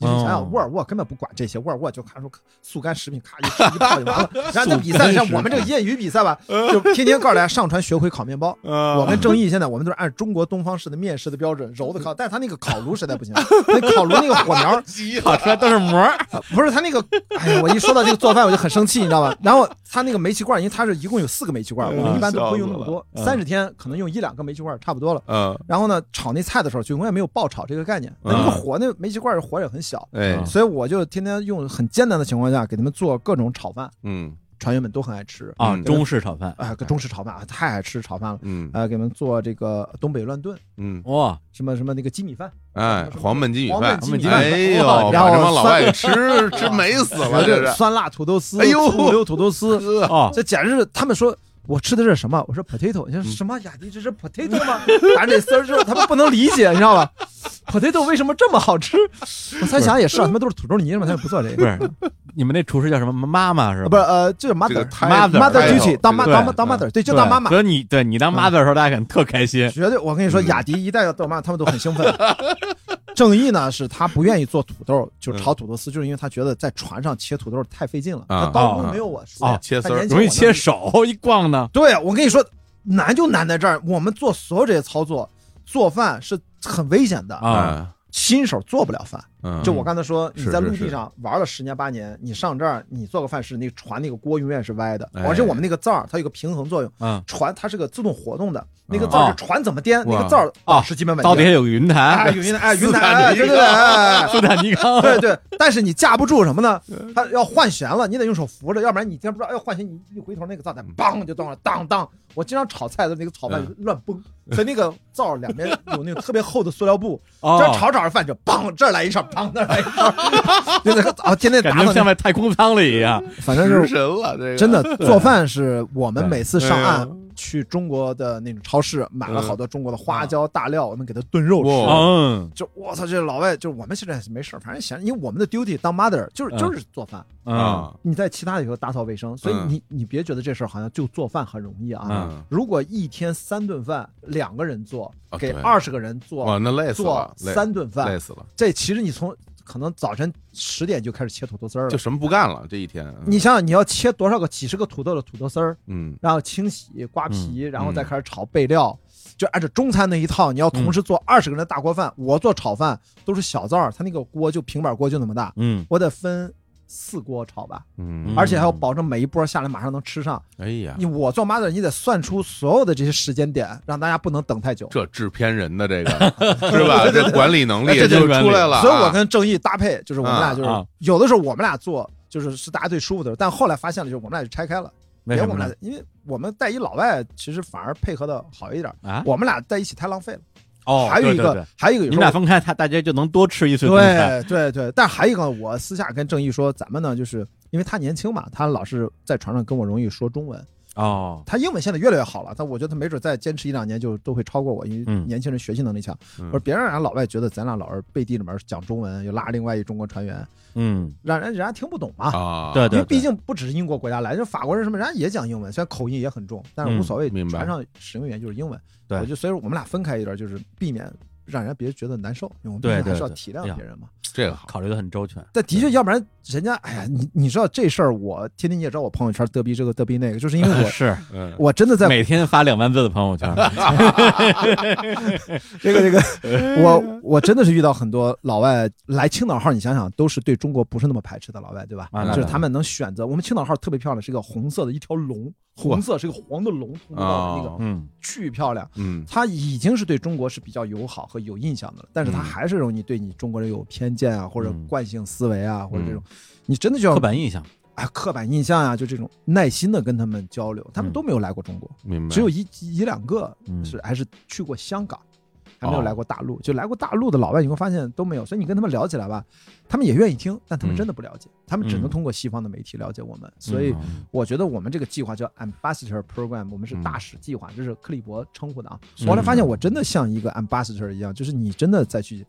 你想哦想，沃尔沃根本不管这些，沃尔沃就看出速干食品，咔一吃一泡就完了。然后那比赛像我们这个业余比赛吧，就天天告诉大家上传学会烤面包。啊我跟正义现在我们都是按中国东方式的面食的标准揉的烤，但是他那个烤炉实在不行，那烤炉那个火苗烤出来都是膜不是他那个，哎呀，我一说到这个做饭我就很生气，你知道吧？然后他那个煤气罐，因为他是一共有四个煤气罐，我们一般都不会用那么多，嗯三十天可能用一两个煤气罐差不多了。嗯，然后呢，炒那菜的时候就永远没有爆炒这个概念，那那个火那煤气罐火也很小，哎，所以我就天天用很艰难的情况下给他们做各种炒饭，嗯。船员们都很爱吃啊，嗯中式炒饭。啊，中式炒饭啊，太爱吃炒饭了。嗯。呃，给他们做这个东北乱炖，嗯，哇，什么什么那个鸡米饭，哎，黄焖鸡米饭。黄焖，鸡米饭。哎呦，哇把这帮老外吃吃美死了，这是，酸辣土豆丝，哎呦。土豆丝，啊，这简直是他们说。我吃的是什么？我说 potato，你说嗯什么？雅迪这是 potato 吗？反正这丝儿就是他们不能理解，你知道吧？potato 为什么这么好吃？我猜想也是啊，他们都是土豆泥嘛，他们不做这不个。是，你们那厨师叫什么？妈妈是吧？啊不是呃，就是 mother 个太 mother mother 太有 duty 当妈这个当当 mother 对，就当妈妈。所以你对你当 mother 的时候，大家可能特开心。绝对，我跟你说，嗯雅迪一旦要当妈，他们都很兴奋。正义呢，是他不愿意做土豆，就是炒土豆丝，就是因为他觉得在船上切土豆太费劲了，啊他刀工没有我熟啊，切丝容易切手，一逛呢。对，我跟你说，难就难在这儿。我们做所有这些操作，做饭是很危险的，啊新手做不了饭。嗯，就我刚才说，你是是是在陆地上玩了十年八年，你上这儿你做个饭是那个船那个锅永远是歪的，哎而且我们那个灶儿它有个平衡作用，嗯，船它是个自动活动的，那个哦灶船怎么颠，那个灶儿保持基本稳定。刀底下有个云哎，台，有云台，哎，云斯台，对 对斯坦尼康。对对，但是你架不住什么呢？它要换弦了，你得用手扶着，要不然你今天不知道要换弦，你一回头那个灶台梆就断了，当当。我经常炒菜的那个炒饭嗯。乱崩，所以那个灶两边 有那个特别厚的塑料布，哦。这儿炒着炒着饭就砰这儿来一勺，砰那儿来一勺，就那个啊天天打的，像在太空舱里一样。反正食是神了，这个。真的做饭是我们每次上岸嗯去中国的那种超市买了嗯。好多中国的花椒大料，我们给它炖肉吃。嗯。就我操，这老外就是我们现在没事反正闲，因为我们的 duty 当 mother 就是嗯。就是做饭，嗯。啊，你在其他地方打扫卫生，所以嗯。你你别觉得这事儿好像就做饭很容易啊。嗯，如果一天三顿饭，两个人做，给二十个人做哇，那累死做了，累三顿饭累，死了，这其实你从可能早晨十点就开始切土豆丝儿了。就什么不干了这一天，你想想，你要切多少个几十个土豆的土豆丝儿，嗯。然后清洗、刮皮，然后再嗯开始炒备料，就按照中餐那一套，你要同时做二十个人的大锅饭。我做炒饭都是小灶儿，它那个锅就平板锅就那么大，嗯。我得分四锅炒吧，嗯，而且还要保证每一波下来马上能吃上。哎呀你，我做 mother，你得算出所有的这些时间点，让大家不能等太久。这制片人的这个 是吧？这管理能力这就出来了啊，所以我跟正义搭配，就是我们俩就是有的时候我们俩做，就是是大家最舒服的，但后来发现了，就是我们俩就拆开了。为什么呢别我们俩？，因为我们带一老外，其实反而配合的好一点。啊，我们俩在一起太浪费了。哦，还有一个对对对，还有一个你们俩分开，他大家就能多吃一岁中餐。对对对，但还有一个，我私下跟郑毅说，咱们呢，就是因为他年轻嘛，他老是在船上跟我容易说中文，哦，他英文现在越来越好了，但我觉得他没准再坚持一两年就都会超过我，因为嗯。年轻人学习能力强。嗯。我说别让人家老外觉得咱俩老是背地里面讲中文，又拉另外一中国船员，嗯，让人人家听不懂嘛。啊，对对因为毕竟不只是英国国家来，就法国人什么，人家也讲英文，虽然口音也很重，但是无所谓，船上使用语言就是英文。对。我就所以说我们俩分开一点，就是避免让人家别人觉得难受，因为我们对毕竟还是要体谅别人嘛。这个好，考虑的很周全。但的确，要不然人家，哎呀，你你知道这事儿，我天天你也知道我朋友圈嘚逼这个嘚逼那个，就是因为我 是嗯，我真的在每天发两万字的朋友圈，这个这个，我我真的是遇到很多老外来青岛号，你想想都是对中国不是那么排斥的老外，对吧？啊就是他们能选择，我们青岛号特别漂亮，是一个红色的一条龙，红色是个黄的龙，通道的那个哦嗯。巨漂亮。嗯。他已经是对中国是比较友好和有印象的了，但是他嗯。还是容易对你中国人有偏见啊，或者嗯。惯性思维啊，或者这嗯。种，你真的就要刻板印象，哎刻板印象啊，就这种耐心的跟他们交流，他们嗯。都没有来过中国，明白，只有一一两个嗯。是还是去过香港，还没有哦来过大陆。就来过大陆的老外，你会发现都没有。所以你跟他们聊起来吧，他们也愿意听，但他们嗯真的不了解，他们只能嗯通过西方的媒体了解我们。所以嗯我觉得我们这个计划叫 Ambassador Program，我们是嗯大使计划，这是克里伯称呼的啊。后来发现我真的像一个 Ambassador 一样，就是你真的再去。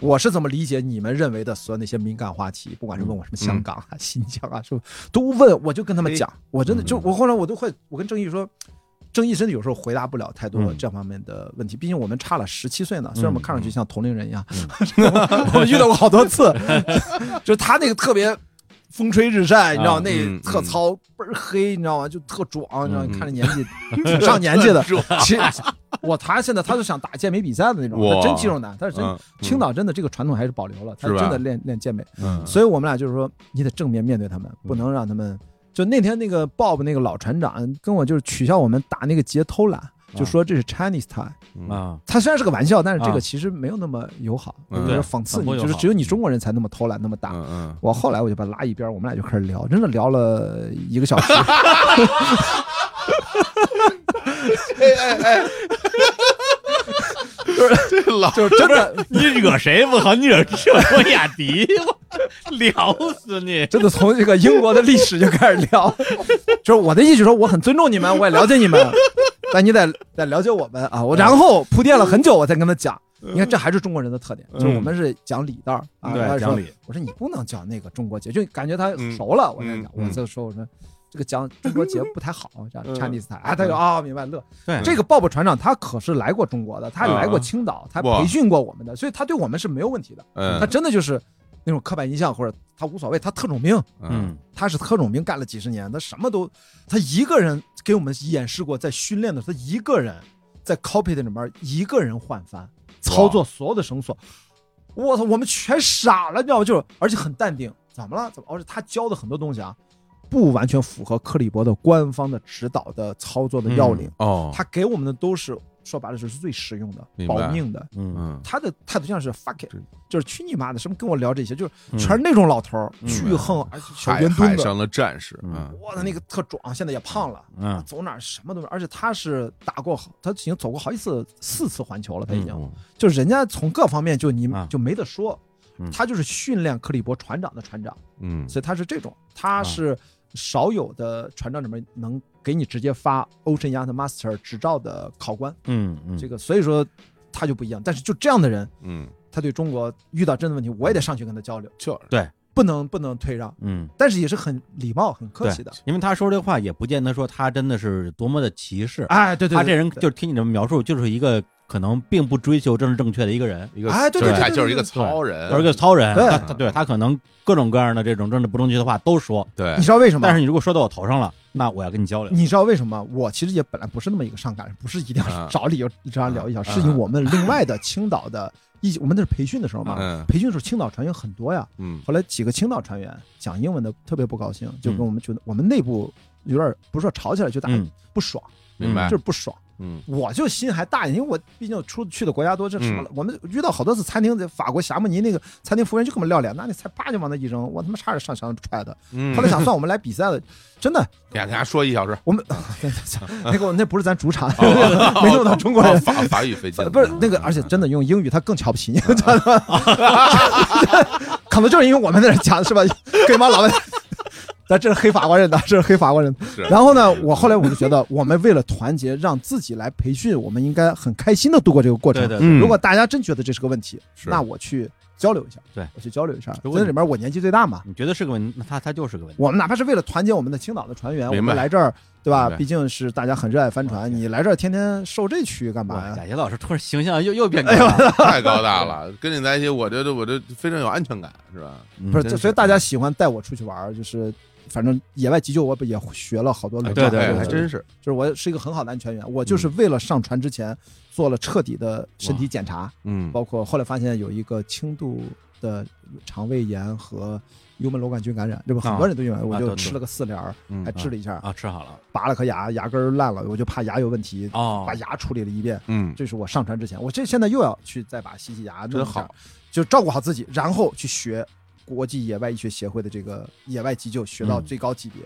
我是怎么理解你们认为的所有那些敏感话题？不管是问我什么香港啊、新疆啊，是不都问，我就跟他们讲。我真的就嗯我后来我都会，我跟郑毅说，郑毅真的有时候回答不了太多嗯这方面的问题，毕竟我们差了十七岁呢。虽然我们看上去像同龄人一样，嗯 我遇到过好多次，就是他那个特别风吹日晒，你知道啊那嗯特糙倍儿黑，你知道吗？就特壮，你知道看着年纪 挺上年纪的。其实我他现在他就想打健美比赛的那种，他真肌肉男，他是真嗯青岛真的这个传统还是保留了，他是真的练练健美。嗯所以我们俩就是说，你得正面面对他们，不能让他们。就那天那个 Bob 那个老船长跟我就是取笑我们打那个劫偷懒，就说这是 Chinese time。嗯。啊，他虽然是个玩笑，但是这啊。个其实没有那么友好，嗯。就是讽刺你，就是只有你中国人才那么偷懒那么打。我后来我就把他拉一边，我们俩就开始聊，真的聊了一个小时。这老就是真的，你惹谁不好？你惹惹郭雅迪，我聊死你！真的从这个英国的历史就开始聊，就是我的意思说，我很尊重你们，我也了解你们，但你得得了解我们啊。我然后铺垫了很久，我才跟他讲。你看，这还是中国人的特点，就是我们是讲理道儿啊。讲理。我说你不能讲那个中国节，就感觉他嗯熟了。我在讲，嗯我就说我说这个讲中国节不太好，这样嗯 Chinese time 啊，他就啊明白乐。对这个鲍勃船长他可是来过中国的，他来过啊青岛，他培训过我们的，所以他对我们是没有问题的。嗯他真的就是那种刻板印象，或者他无所谓，他特种兵，嗯他是特种兵，干了几十年，他什么都，他一个人给我们演示过，在训练的时候，他一个人在 cockpit 里面一个人换帆，操作所有的绳索。我操，我们全傻了，你知道吗？就是而且很淡定，怎么了？怎么？而且他教的很多东西啊，不完全符合克里伯的官方的指导的操作的要领。哦，他给我们的都是说白了就是最实用的，保命的。嗯。嗯他的态度像是 fuck it，就是去你妈的，什么跟我聊这些，就是嗯。全是那种老头巨横，而且小海圆墩子，海上的战士，哇，他那个特壮，现在也胖了，嗯。走哪儿什么都没有，而且他是打过，他已经走过好几次，四次环球了，他已经，嗯。就是人家从各方面就你啊就没得说。嗯，他就是训练克里伯船长的船长，嗯。所以他是这种，啊他是少有的船长里面能给你直接发 Ocean Yacht Master 执照的考官，嗯嗯，这个所以说他就不一样，但是就这样的人。嗯，他对中国遇到真的问题，我也得上去跟他交流，就对不能不能退让，嗯。但是也是很礼貌、很客气的。因为他说这话也不见得说他真的是多么的歧视，哎，对对，他这人就是听你这么描述，就是一个可能并不追求政治正确的一个人，一个，哎对就是对对就是一个对糙人，而一个糙人。对他他对他可能各种各样的这种政治不正确的话都说，对你，知道为什么？但是你如果说到我头上了，那我要跟你交流。你知道为什么？我其实也本来不是那么一个上赶人，不是一定啊要找理由这样聊一下，啊是因为我们另外的青岛的一，我们那是培训的时候嘛，嗯培训的时候青岛船员很多呀。嗯后来几个青岛船员讲英文的特别不高兴，就跟我们觉得我们内部有点不是说吵起来，就大家嗯不爽，明白就是不爽。嗯我就心还大因为我毕竟出去的国家多，这什么嗯了？我们遇到好多次餐厅，在法国霞慕尼那个餐厅服务员就给我们撂脸，拿那菜啪就往那一扔，我他妈差点上墙踹他。嗯，后来想算我们来比赛了，真的，给大家说一小时，我们 那个那不是咱主场，哦 没弄到中国人。哦法法语飞机，不是那个，而且真的用英语，他更瞧不起你？可能就是因为我们在这讲是吧？跟一帮老外，但这是黑法国人的，这是黑法国人然后呢，我后来我就觉得，我们为了团结，让自己来培训，我们应该很开心的度过这个过程。对对对，嗯如果大家真觉得这是个问题，那我去交流一下，对我去交流一下。如果里面我年纪最大嘛，你觉得是个问题，那他他就是个问题。我们哪怕是为了团结我们的青岛的船员，我们来这儿，对吧毕竟是大家很热爱帆船，你来这儿天天受这屈干嘛，呀？贾杰老师突然形象又又变高哎了 太高大了，跟你在一起，我觉得我这非常有安全感，是吧？嗯不是，所以大家喜欢带我出去玩，就是反正野外急救我不也学了好多轮，对对还真是，就是我是一个很好的安全员，我就是为了上船之前做了彻底的身体检查，嗯，包括后来发现有一个轻度的肠胃炎和幽门螺杆菌感染，这不很多人都因为我就吃了个四联还治了一下，啊，吃好了拔了颗牙，牙根儿烂了，我就怕牙有问题，哦把牙处理了一遍。嗯，这是我上船之前，我这现在又要去再把洗洗牙，真好，就照顾好自己，然后去学国际野外医学协会的这个野外急救，学到嗯最高级别，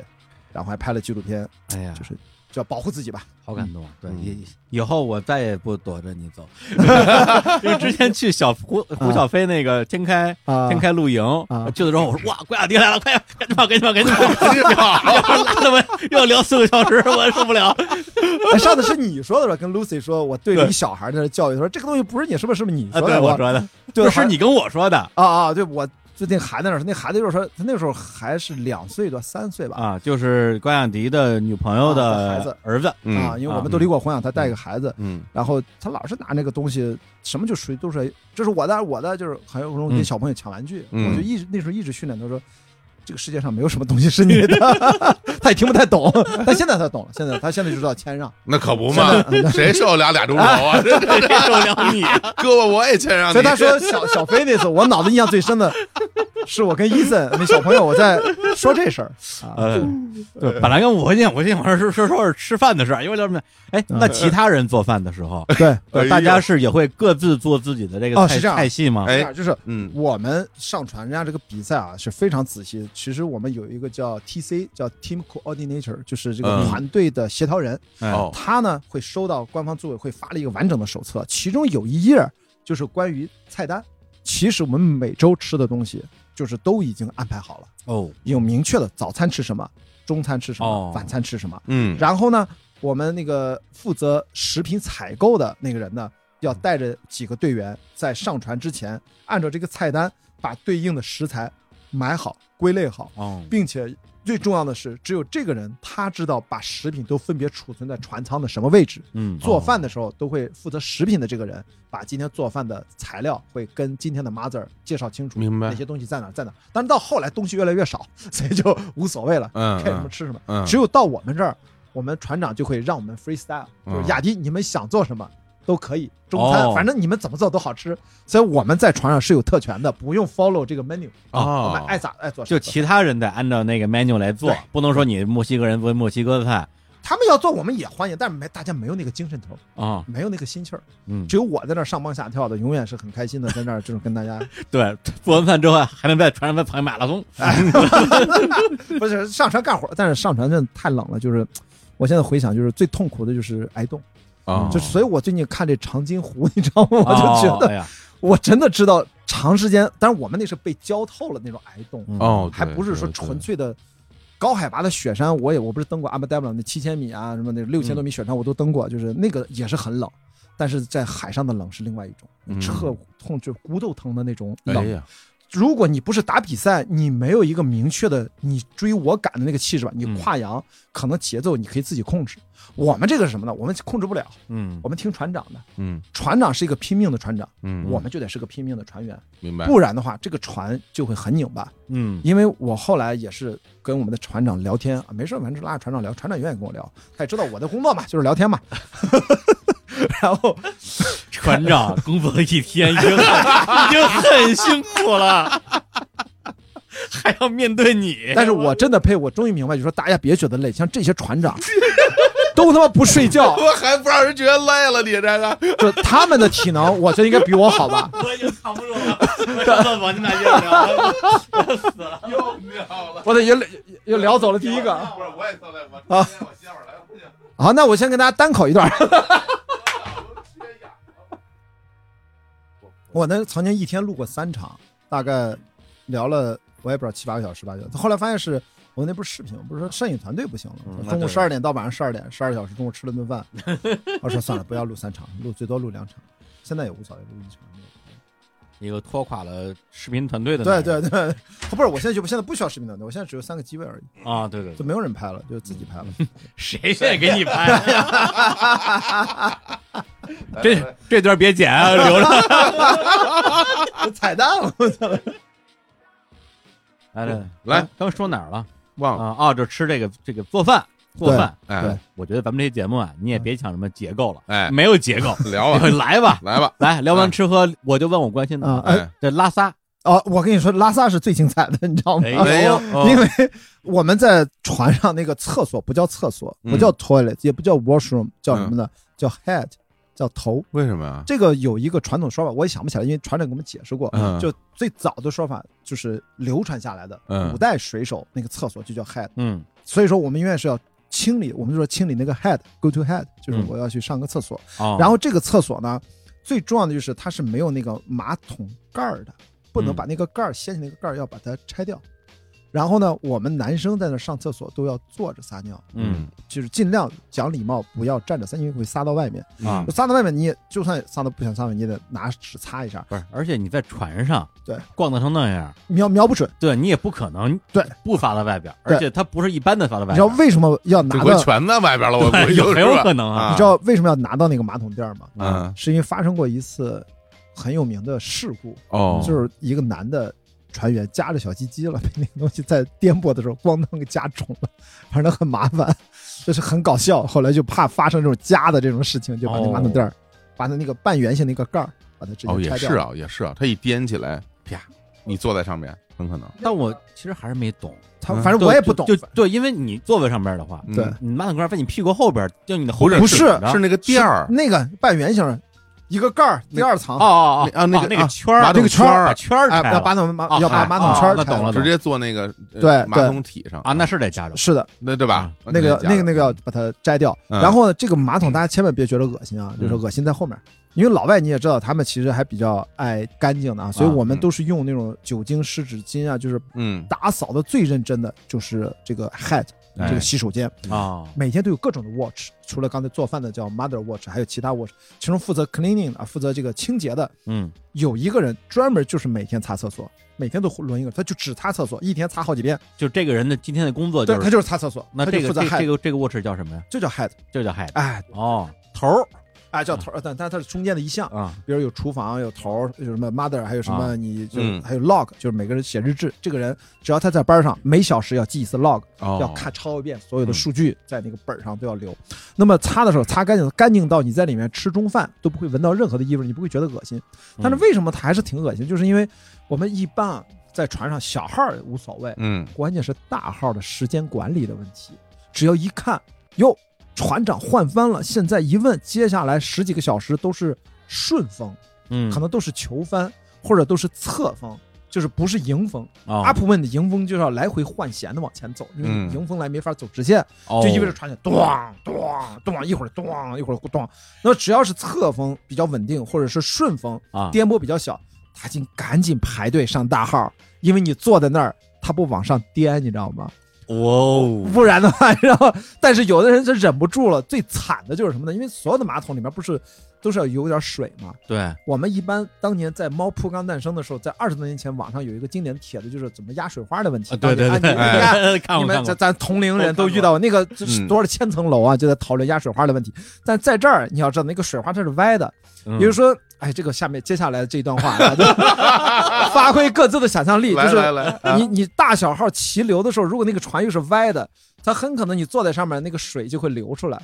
然后还拍了纪录片，哎呀，就是就要保护自己吧。好感动。对，嗯以以后我再也不躲着你走，因为之前去小胡胡小飞那个天开啊天开露营啊去的时候，我说哇，关雅迪来了，快赶紧跑，赶紧跑，赶紧跑，拉他们又要聊四个小时，我受不了。哎，上次是你说的吧？跟 Lucy 说，我对着对一小孩在那教育，他说这个东西不是你，是不是？是不是你啊，说的？对我说的，对，是你跟我说的啊啊！对，我就那孩子那时候，那孩子就是说，他那时候还是两岁多、三岁吧。啊，就是关雅迪的女朋友啊的孩子儿子，啊，嗯因为我们都离过婚啊，他带个孩子，嗯然后他老是拿那个东西，什么就属于都是这是我的，我的，就是还有时候跟嗯小朋友抢玩具，嗯我就一直那时候一直训练他说。这个世界上没有什么东西是你的，他也听不太懂，但现在他懂了。现在他现在就知道谦让，那可不嘛，谁受得了俩钟头啊？谁受得了你？胳膊我也谦让你。所以他说小小飞那次，我脑子印象最深的是我跟伊森那小朋友我在说这事儿啊，呃，对，本来跟我讲，我今晚上说说说是吃饭的事儿，因为叫什么？哎，那其他人做饭的时候，对，哎大家是也会各自做自己的这个菜哦是这样菜系吗？哎就是嗯我们上传人家这个比赛啊是非常仔细。其实我们有一个叫 TC，叫 Team Coordinator，就是这个嗯。团队的协调人。哎。哦。他呢会收到官方组委会发了一个完整的手册，其中有一页就是关于菜单。其实我们每周吃的东西就是都已经安排好了，哦，有明确的早餐吃什么，中餐吃什么，哦。晚餐吃什么。嗯，然后呢，我们那个负责食品采购的那个人呢，要带着几个队员在上船之前，按照这个菜单把对应的食材买好、归类好，哦，并且最重要的是，只有这个人他知道把食品都分别储存在船舱的什么位置。嗯，做饭的时候都会负责食品的这个人，把今天做饭的材料会跟今天的 mother 介绍清楚，明白哪些东西在哪儿在哪儿。但是到后来东西越来越少，所以就无所谓了，嗯看什么吃什么。嗯只有到我们这儿，我们船长就会让我们 freestyle，嗯就是雅迪，你们想做什么都可以，中餐、哦。反正你们怎么做都好吃。所以我们在船上是有特权的，不用 follow 这个 menu，、哦。我们爱咋爱做啥。就其他人得按照那个 menu 来做，不能说你墨西哥人做墨西哥的菜。他们要做我们也欢迎，但是没大家没有那个精神头，啊，没有那个心气儿。嗯，只有我在那儿上蹦下跳的，永远是很开心的，在那儿就是跟大家，对，做完饭之后还能在船上再跑一马拉松，不是上船干活，但是上船真的太冷了，就是我现在回想，就是最痛苦的就是挨冻，啊，就所以我最近看这长津湖，你知道吗？我就觉得我真的知道长时间，但是我们那是被浇透了那种挨冻，嗯哦，还不是说纯粹的高海拔的雪山。我也我不是登过阿布达布朗那七千米啊，什么那六千多米雪山我都登过，就是那个也是很冷，但是在海上的冷是另外一种，嗯彻痛就骨头疼的那种哎冷。呀，如果你不是打比赛，你没有一个明确的你追我赶的那个气势吧，你嗯跨洋可能节奏你可以自己控制。我们这个是什么呢？我们控制不了，嗯我们听船长的，嗯船长是一个拼命的船长，嗯，我们就得是个拼命的船员。明白，不然的话，这个船就会很拧巴。嗯因为我后来也是跟我们的船长聊天啊，没事，反正拉着船长聊，船长愿意跟我聊，他也知道我的工作嘛，就是聊天嘛。然后船长工作了一天，已经很已经很辛苦了，还要面对你。但是我真的佩服，我终于明白，就说大家别觉得累，像这些船长都他妈不睡觉，我还不让人觉得累了，你这个，就他们的体能，我觉得应该比我好吧。我已经扛不住了，我上厕所，你俩接着聊，我死了。又妙了。我得又又聊走了第一个不是，我也特累，我啊我歇会儿来，不行，好，那我先跟大家单口一段。我那曾经一天录过三场，大概聊了我也不知道七八个小时吧，就后来发现是我那不是视频，不是说摄影团队不行了，嗯中午对十二点到晚上十二点，十二个小时，中午吃了顿饭，我说算了，不要录三场，录最多录两场，现在也无所谓，录一场。一个拖垮了视频团队的对对对，不是，我现在就现在不需要视频团队，我现在只有三个机位而已，啊，对对就，没有人拍了，就自己拍了。谁现在给你拍？这这段别剪啊，留着。彩蛋，我操！来来来，刚说哪儿了忘了，啊？哦，就吃这个这个做饭做饭。哎对。我觉得咱们这节目啊，你也别想什么结构了，哎，没有结构，聊吧，来吧，来吧，来聊完吃喝，我就问我关心的。哎。这拉萨，哦，我跟你说，拉萨是最精彩的，你知道吗？哎呦。哦因为我们在船上那个厕所不叫厕所，嗯。不叫 toilet，也不叫 washroom，叫什么呢？叫 head，叫头。为什么呀？这个有一个传统说法，我也想不起来，因为船长给我们解释过。嗯。就最早的说法就是流传下来的，嗯。古代水手那个厕所就叫 head，嗯。所以说我们永远是要清理，我们就说清理那个 head，go to head，就是嗯我要去上个厕所。哦，然后这个厕所呢，最重要的就是它是没有那个马桶盖儿的，不能嗯把那个盖儿掀起那个盖儿，要把它拆掉。然后呢，我们男生在那上厕所都要坐着撒尿，嗯。就是尽量讲礼貌，不要站着撒，因为会撒到外面。啊撒到外面，你也就算撒到不想撒外，你也得拿纸擦一下，不是，而且你在船上对。逛荡成那样，瞄瞄不准。对你也不可能对。不撒到外边，而且它不是一般的撒到外边。你知道，为什么要拿到？全在外边了，我估计有很有可能啊。你知道为什么要拿到那个马桶垫吗？嗯。是因为发生过一次很有名的事故，哦，就是一个男的船员夹着小鸡鸡了，被那个东西在颠簸的时候咣当给夹肿了，反正很麻烦，就是很搞笑。后来就怕发生这种夹的这种事情，就把那马桶垫儿，把它那个半圆形那个盖儿，把它直哦接拆掉。也是啊，也是啊，它一颠起来，啪，你坐在上面，很可能。但我其实还是没懂，他反正我也不懂，就就对，因为你座位上边的话，嗯对。你马桶盖在你屁股后边，就你的后不是是那个垫儿。那个半圆形，一个盖儿，第二层。哦，哦哦那啊那个那个啊圈儿马桶那个圈儿把圈儿哎，拆了。要把马马哦要把马桶圈儿那懂了直接坐那个呃对马桶体上。啊，那是得加着，是的，那对吧？啊那个那个那个要把它摘掉。嗯。然后呢，这个马桶大家千万别觉得恶心啊，就是恶心在后面，因为老外你也知道，他们其实还比较爱干净的啊，所以我们都是用那种酒精湿纸巾啊，就是嗯。打扫的最认真的就是这个 head 哎这个洗手间，啊，每天都有各种的 watch，除了刚才做饭的叫 mother watch，还有其他 watch，其中负责 cleaning 啊，负责这个清洁的嗯。有一个人专门就是每天擦厕所，每天都轮一个，他就只擦厕所，一天擦好几遍，就这个人的今天的工作对，他就是，就是擦厕所，那这个负责这个这个这个卧室叫什么呀？就叫 head，就叫 head 哎。哦，头儿哎叫头儿，但但它是中间的一项，啊，比如有厨房，有头儿，有什么 mother，还有什么啊。你就嗯还有 log，就是每个人写日志，这个人只要他在班上，每小时要记一次 log，哦。要看抄一遍所有的嗯。数据，在那个本上都要留。那么擦的时候擦干净，干净到你在里面吃中饭都不会闻到任何的异味，你不会觉得恶心。但是嗯。为什么它还是挺恶心？就是因为我们一般啊在船上小号儿无所谓，嗯。关键是大号的时间管理的问题。只要一看，哟，船长换帆了，现在一问，接下来十几个小时都是顺风，嗯可能都是球帆或者都是侧风，就是不是迎风。啊阿普问的迎风就是要来回换弦的往前走，因为嗯迎风来没法走直线，哦就意味着船就咚咚咚，一会儿咚一会儿咚。那只要是侧风比较稳定，或者是顺风，啊颠簸比较小，他竟赶紧排队上大号，因为你坐在那儿，他不往上颠，你知道吗？哦不然的话，然后但是有的人就忍不住了。最惨的就是什么呢？因为所有的马桶里面不是都是要有点水嘛？对我们一般当年在猫扑刚诞生的时候，在二十多年前，网上有一个经典帖子，就是怎么压水花的问题。啊对对对，啊你你看看你们咱 咱同龄人都遇到那个多少千层楼啊，就在讨论压水花的问题。但在这儿你要知道，那个水花它是歪的，嗯比如说，哎，这个下面接下来这一段话 发挥各自的想象力，就是你你大小号齐流的时候，如果那个船又是歪的，它很可能你坐在上面，那个水就会流出来。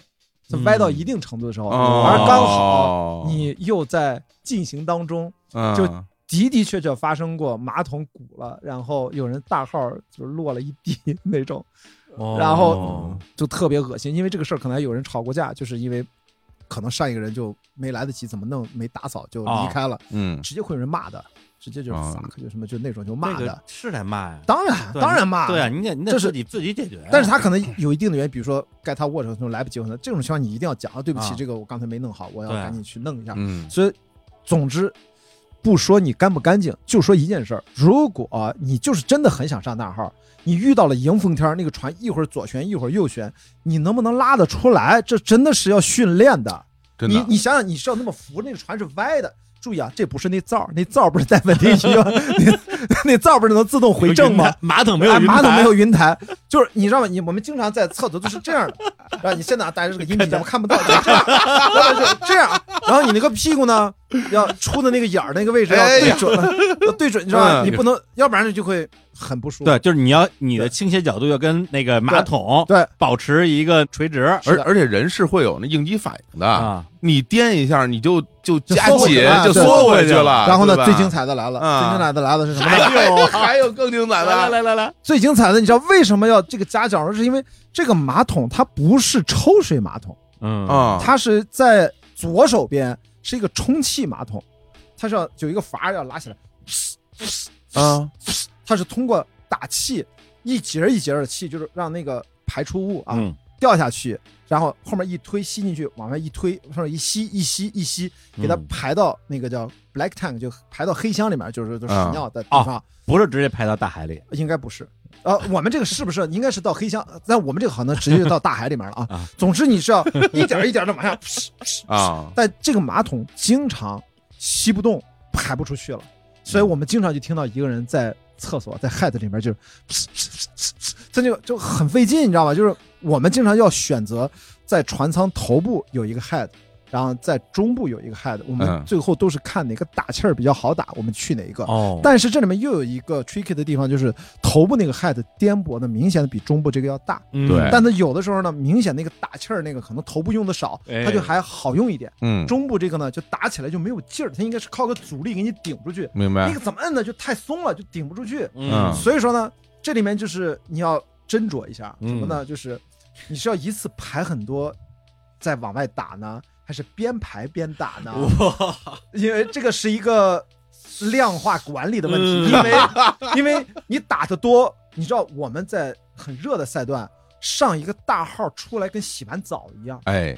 它歪到一定程度的时候，哦。而刚好你又在进行当中，就嗯的的确确发生过马桶鼓了，然后有人大号就落了一地那种，哦然后就特别恶心。因为这个事儿可能还有人吵过架，就是因为可能上一个人就没来得及怎么弄，没打扫就离开了，嗯。直接会有人骂的，直接就是啊 fuck 就什么就那种就骂的这个。是得骂呀，当然，当然骂。对啊，你得你得这是你自己解决啊，但是他可能有一定的原因，比如说该他握手的时候来不及，可能这种情况你一定要讲啊，对不起啊，这个我刚才没弄好，我要赶紧去弄一下。嗯所以，总之，不说你干不干净，就说一件事儿：如果你就是真的很想上大号，你遇到了迎风天儿，那个船一会儿左旋一会儿右旋，你能不能拉得出来？这真的是要训练的。真的你你想想，你是要那么扶，那个船是歪的，注意啊，这不是那灶，那灶不是在稳定器吗？那那灶不是能自动回正吗？马桶没有云台，马桶没有云台，就是你知道吗？你我们经常在厕所都是这样的，然后你现在大家这个音频节目看不到，就这样，然后你那个屁股呢，要出的那个眼儿那个位置要对准，要对准，你知道吗？你不能，要不然就会很不舒服。对，就是你要你的倾斜角度要跟那个马桶对。保持一个垂直，而而且人是会有那应激反应的。啊。你颠一下，你就就加紧，就缩回去了。然后呢，最精彩的来了，最精彩的来了是什么？还有还有更精彩的，来来来来，最精彩的，你知道为什么要这个夹角？是因为这个马桶？它不是抽水马桶，嗯。啊，它是在左手边是一个充气马桶，它是要有一个阀要拉起来，啊，它是通过打气一节一节的气，就是让那个排出物啊嗯掉下去。然后后面一推吸进去，往外一推，上面一吸一吸一吸，给它嗯排到那个叫 black tank，就排到黑箱里面，就是就屎啊尿的地啊方。不是直接排到大海里应该不是，呃，我们这个是不是应该是到黑箱？但我们这个好像直接就到大海里面了啊。啊总之你是要一点一点的往下 啊 但这个马桶经常吸不动，排不出去了，所以我们经常就听到一个人在厕所在 head 里面就是，他就就很费劲，你知道吧？就是我们经常要选择在船舱头部有一个 head。然后在中部有一个 head，我们嗯最后都是看哪个打气儿比较好打，我们去哪一个。哦，但是这里面又有一个 tricky 的地方，就是头部那个 head 颠簸的明显的比中部这个要大，嗯对但它有的时候呢，明显那个打气儿那个可能头部用的少，哎它就还好用一点。嗯，中部这个呢，就打起来就没有劲儿，它应该是靠个阻力给你顶出去，明白那个怎么摁呢？就太松了，就顶不出去。嗯所以说呢，这里面就是你要斟酌一下嗯什么呢？就是你是要一次排很多，再往外打呢，还是边排边打呢？因为这个是一个量化管理的问题，嗯因为因为你打的多，你知道我们在很热的赛段上一个大号出来跟洗完澡一样，哎，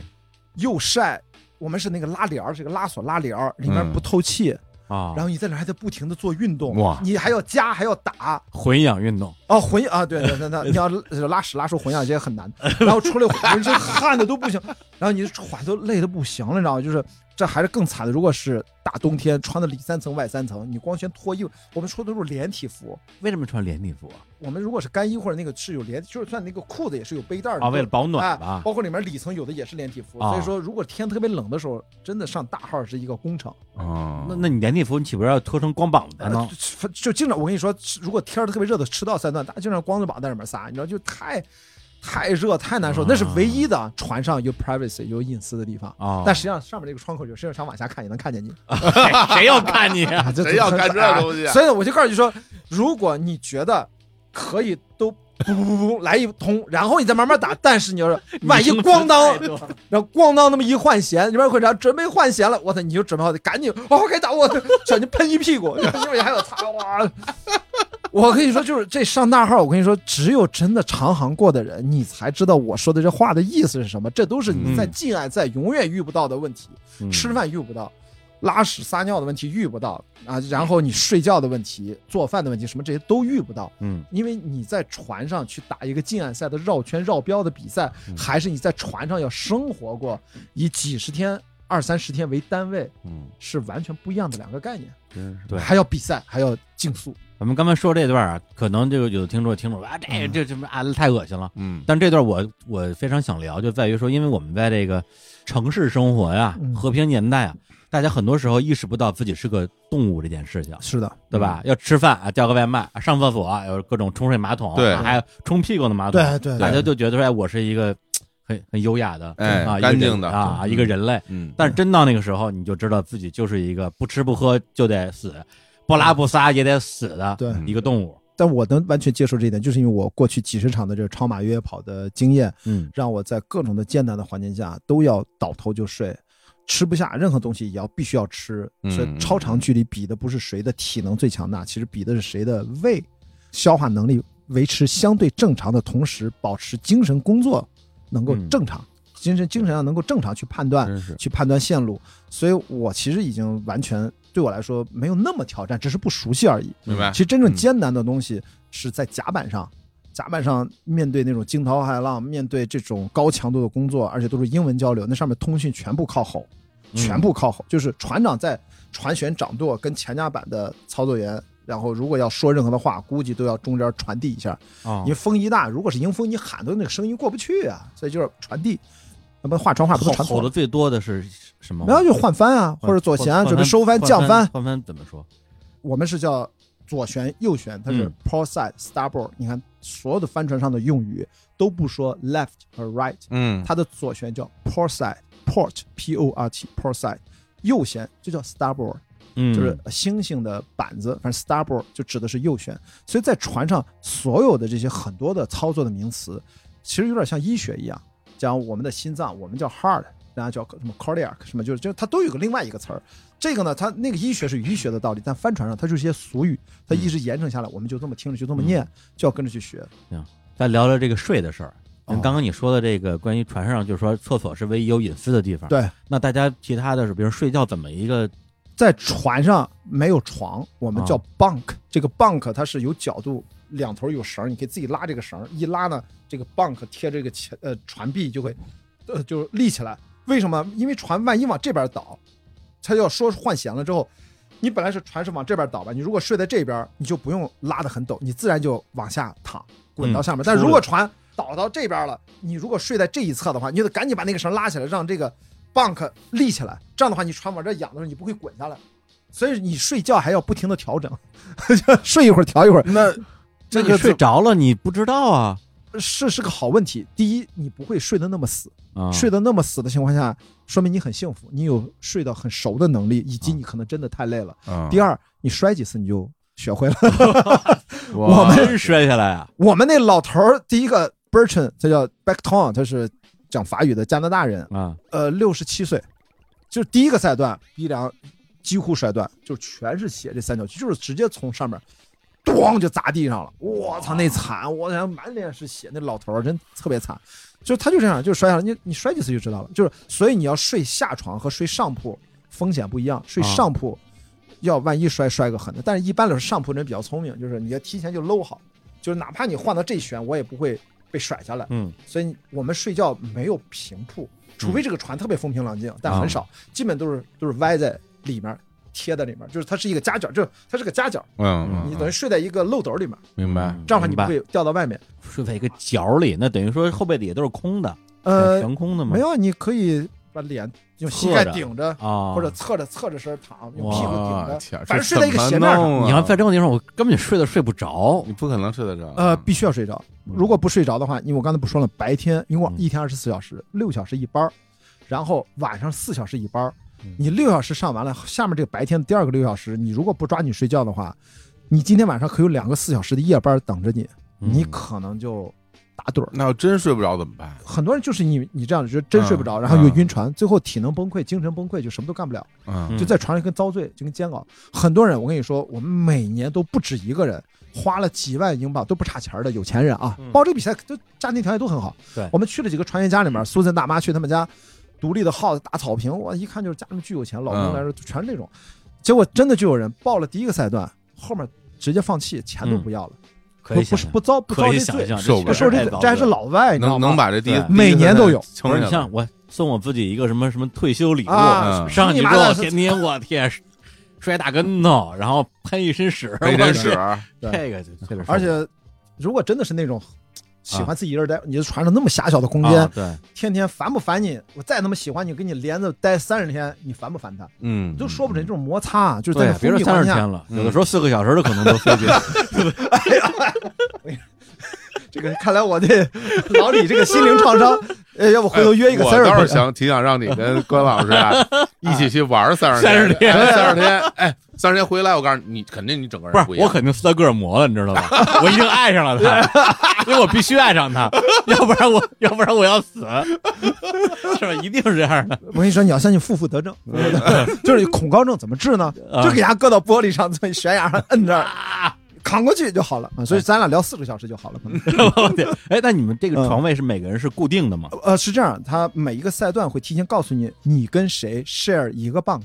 又晒。我们是那个拉帘儿，是个拉锁拉帘儿，里面嗯不透气，啊，然后你在那还在不停的做运动，哇。你还要加还要打，混氧运动，哦，混啊，对对对对，你要拉屎拉出混氧这也很难，然后出来浑身汗的都不行，然后你喘都累的不行了，你知道吗？就是这还是更惨的。如果是大冬天穿的里三层外三层，你光先脱衣服，我们说的都是连体服。为什么穿连体服啊？我们如果是干衣或者那个是有连，就是算那个裤子也是有背带的啊，为了保哎暖吧。包括里面里层有的也是连体服，啊所以说如果天特别冷的时候，真的上大号是一个工程。哦，那那你连体服，你岂不是要脱成光膀子呢？就就经常我跟你说，如果天儿特别热的赤道三段，大家经常光着膀在里面撒，你知道就太太热太难受，啊那是唯一的船上有 privacy 有隐私的地方。啊，但实际上上面这个窗口有，谁要想往下看也能看见你。谁 谁要看你 谁要看这东西啊所以呢，我就告诉你说，如果你觉得可以都。不不不不，来一通，然后你再慢慢打。但是你要是 万一咣当，然后咣当那么一换弦，里边会长准备换弦了，我操，你就准备好，赶紧哦，该打我，小心喷一屁股，因为还有擦哇。我跟你说，就是这上大号，我跟你说，只有真的长航过的人，你才知道我说的这话的意思是什么。这都是你在嗯近岸赛永远遇不到的问题，嗯吃饭遇不到，拉屎撒尿的问题遇不到啊，然后你睡觉的问题、做饭的问题，什么这些都遇不到。嗯因为你在船上去打一个近岸赛的绕圈绕标的比赛，嗯还是你在船上要生活过，以几十天、二三十天为单位，嗯，是完全不一样的两个概念。真是对还要比赛，还要竞速。咱们刚才说这段啊，可能就有听众听众说啊，这嗯。这这么啊太恶心了。嗯。但这段我我非常想聊，就在于说，因为我们在这个城市生活呀、嗯。和平年代啊，大家很多时候意识不到自己是个动物这件事情，是的，对吧？要吃饭啊，叫个外卖，啊上厕所啊有各种冲水马桶，对。啊还有冲屁股的马桶，对对大家就觉得说，哎，我是一个很很优雅的，哎啊，干净的。啊，嗯。一个人类。嗯，但是真到那个时候，你就知道自己就是一个不吃不喝就得死，不拉不撒也得死的对一个动物。但我能完全接受这一点，就是因为我过去几十场的这个超马越野跑的经验，嗯让我在各种的艰难的环境下都要倒头就睡，吃不下任何东西也要必须要吃。嗯所以超长距离比的不是谁的体能最强大，其实比的是谁的胃消化能力维持相对正常的同时，保持精神工作能够嗯正常，精神精神上能够正常去判断。去判断线路，所以我其实已经完全对我来说没有那么挑战，只是不熟悉而已。明白其。实真正嗯艰难的东西是在甲板上，甲板上面对那种惊涛骇浪，面对这种高强度的工作，而且都是英文交流，那上面通讯全部靠吼。全部靠吼，就是船长在船舷掌舵跟前甲板的操作员，然后如果要说任何的话，估计都要中间传递一下，哦因为风一大，如果是迎风，你喊的那个声音过不去啊，所以就是传递。那么画传话不都吼传错了？吼的最多的是什么？然后就换帆啊，或者左舷啊准备收帆降帆，换帆怎么说？我们是叫左旋右旋，它是嗯 port side starboard。你看所有的帆船上的用语都不说 left 和 right，嗯它的左旋叫 port side port p o r t port side，右旋就叫 starboard，嗯，就是星星的板子，反正 starboard 就指的是右旋。所以在船上所有的这些很多的操作的名词，其实有点像医学一样，讲我们的心脏，我们叫 heart，然后叫什么 cardiac 什么，就是就它都有个另外一个词儿。这个呢，它那个医学是医学的道理，但帆船上它就是一些俗语，它一直延承下来，我们就这么听着，就这么念，就要跟着去学。行再聊聊这个睡的事儿。哦刚刚你说的这个关于船上，就是说厕所是唯一有隐私的地方。，对，那大家其他的是，比如睡觉怎么一个在船上没有床，我们叫啊 bunk。这个 bunk 它是有角度，两头有绳儿，你可以自己拉这个绳儿，一拉呢，这个 bunk 贴这个前呃船壁就会呃就立起来。为什么？因为船万一往这边倒，它要说换弦了之后，你本来是船是往这边倒吧，你如果睡在这边，你就不用拉得很陡，你自然就往下躺，滚到下面。但如果船倒到这边了，你如果睡在这一侧的话，你就得赶紧把那个绳拉起来，让这个 bunk 立起来。这样的话，你船往这仰的时候，你不会滚下来。所以你睡觉还要不停的调整，就 睡一会儿调一会儿。那这个睡着了，你不知道啊是是个好问题。第一，你不会睡得那么死，啊！睡得那么死的情况下，说明你很幸福，你有睡得很熟的能力，以及你可能真的太累了。嗯第二，你摔几次你就学会了。我们摔下来啊！我们那老头儿第一个 Bertrand，他叫 Beckton，他是讲法语的加拿大人，啊，呃，六十七岁，就是第一个赛段鼻梁几乎摔断，就全是血，这三角区就是直接从上面。咣就砸地上了，我操，那惨！我想满脸是血，那老头儿真特别惨。就他就这样，就摔下来，你你摔几次就知道了。就是所以你要睡下床和睡上铺风险不一样，睡上铺要万一摔摔个狠的，但是一般来说上铺人比较聪明，就是你要提前就搂好，就是哪怕你换到这旋，我也不会被甩下来。嗯所以我们睡觉没有平铺，除非这个船特别风平浪静，但很少，基本都是都是歪在里面，贴在里面，就是它是一个夹角，就它是个夹角，嗯，你等于睡在一个漏斗里面，明白，这样的话你不会掉到外面。睡在一个角里，那等于说后背底下都是空的，呃，悬空的吗？没有，啊你可以把脸用膝盖顶着，啊，或者侧着侧着身躺，用屁股顶着，我天，这反正睡在一个怎么斜面上。你要在这种地方，我根本就睡都睡不着你不可能睡得着，呃，必须要睡着。如果不睡着的话，因为我刚才不说了，白天因为我嗯一天二十四小时，六小时一班儿，然后晚上四小时一班你六小时上完了，下面这个白天的第二个六小时，你如果不抓紧睡觉的话，你今天晚上可有两个四小时的夜班等着你，你嗯可能就打盹儿。那要真睡不着怎么办？很多人就是你你这样就真睡不着，嗯然后又晕船，最后体能崩溃、精神崩溃，就什么都干不了，嗯就在船上跟遭罪，就跟煎熬。很多人，我跟你说，我们每年都不止一个人花了几万英镑，都不差钱儿的有钱人啊嗯，报这个比赛都家庭条件都很好。对我们去了几个船员家里面，苏森大妈去他们家，独立的 house 大草坪，我一看就是家里面巨有钱，老公嗯。来说全是那种。结果真的就有人报了第一个赛段，后面直接放弃，钱都不要了，不可以想象，不是不遭不遭可以这罪，想象，受不受这，这还是老外，能？能把这第一每年都有不是你像我送我自己一个什么什么退休礼物，上去之后你妈的天天我天摔大跟头，然后喷一身屎，一身屎，这个就而且如果真的是那种喜欢自己一个人待，你就船上那么狭小的空啊间，对，天天烦不烦你？我再他妈喜欢你，跟你连着待三十天，你烦不烦他？嗯，你都说不准这种摩擦啊，就是在别说三十天了，嗯有的时候四个小时都可能都费劲。这个看来我这老李这个心灵创伤，呃，要不回头约一个我 therapy 倒是想挺想让你跟关老师啊 一起去玩三十天，三十天。三十天，哎，三十天回来，我告诉你，你肯定你整个人不一，样。我肯定斯德哥尔摩了，你知道吧？我已经爱上了他，因为我必须爱上他，要不然我要不然我要死，是吧？一定是这样的。我跟你说，你要相信负负得正，就是恐高症怎么治呢？啊就给他搁到玻璃上，在悬崖上摁这儿，扛过去就好了。啊所以咱俩聊四个小时就好了。可能，哎，那你们这个嗯床位是每个人是固定的吗？呃，是这样，他每一个赛段会提前告诉你，你跟谁 share 一个 bunk，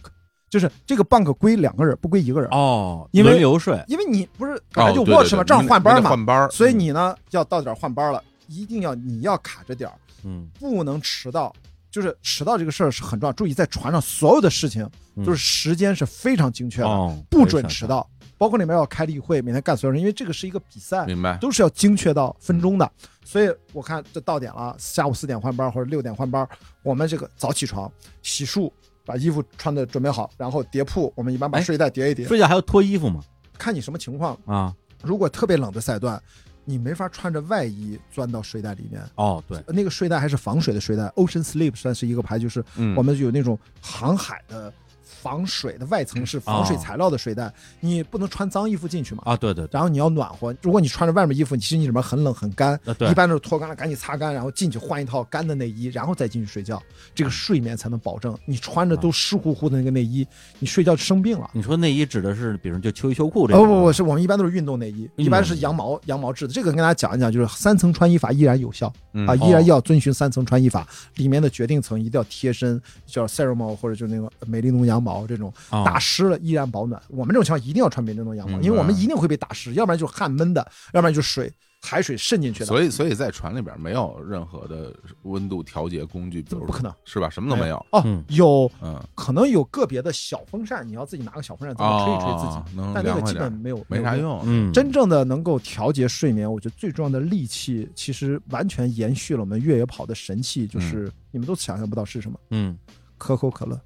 就是这个 bank 归两个人，不归一个人。哦，因为轮流睡。因为你不是本来就 watch 嘛，正好换班嘛，换班，所以你呢要到点儿换班了，一定要你要卡着点儿，嗯，不能迟到。就是迟到这个事儿是很重要。注意，在船上所有的事情嗯都是时间是非常精确的，哦，不准迟到。包括里面要开例会，每天干所有人，因为这个是一个比赛，明白？都是要精确到分钟的。所以我看这到点了，下午四点换班或者六点换班，我们这个早起床、洗漱，把衣服穿的准备好，然后叠铺。我们一般把哎睡袋叠一叠，睡觉还要脱衣服吗？看你什么情况。啊，如果特别冷的赛段，你没法穿着外衣钻到睡袋里面。哦，对，那个睡袋还是防水的睡袋，Ocean Sleep 算是一个牌，就是嗯我们有那种航海的防水的外层是防水材料的睡袋，你不能穿脏衣服进去嘛。啊，对对对，然后你要暖和，如果你穿着外面衣服，其实你里面很冷很干，啊对一般都是脱干了赶紧擦干，然后进去换一套干的内衣，然后再进去睡觉，这个睡眠才能保证。你穿着都湿乎乎的那个内衣，你睡觉就生病了。你说内衣指的是，比如就秋衣秋裤这种？哦不不不，是我们一般都是运动内衣，一般是羊毛羊毛制的。这个跟大家讲一讲，就是三层穿衣法依然有效嗯啊，哦依然要遵循三层穿衣法，里面的决定层一定要贴身，叫 Ceramol 或者就那个美利浓羊毛这种，哦打湿了依然保暖。我们这种情况一定要穿美利浓羊毛，嗯因为我们一定会被打湿，要不然就是汗闷的，要不然就是水海水渗进去的。所以所以在船里边没有任何的温度调节工具，比如不可能是吧？什么都没有。哦嗯，有嗯，可能有个别的小风扇，你要自己拿个小风扇自己吹一吹自己，哦但那个基本没有没啥。用。嗯，真正的能够调节睡眠，我觉得最重要的利器，其实完全延续了我们越野跑的神器，就是你们都想象不到是什么，嗯可口可乐。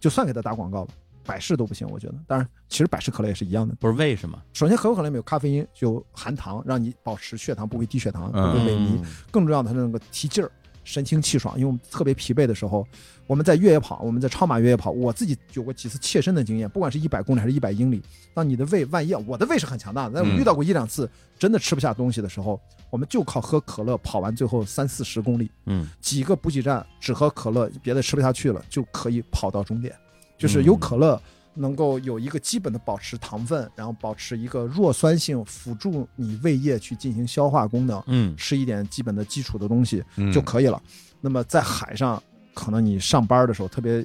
就算给他打广告吧，百事都不行，我觉得。当然，其实百事可乐也是一样的。不是为什么？首先，可口可乐里面有咖啡因，就含糖，让你保持血糖不会低血糖，不嗯会萎靡。更重要的，它那个提劲儿，神清气爽。因为我们特别疲惫的时候，我们在越野跑，我们在超马越野跑，我自己有过几次切身的经验，不管是一百公里还是一百英里，当你的胃万一我的胃是很强大的，但我嗯遇到过一两次真的吃不下东西的时候，我们就靠喝可乐跑完最后三四十公里，嗯几个补给站只喝可乐，别的吃不下去了，就可以跑到终点。就是有可乐能够有一个基本的保持糖分，然后保持一个弱酸性，辅助你胃液去进行消化功能。嗯吃一点基本的基础的东西嗯就可以了。那么在海上，可能你上班的时候特别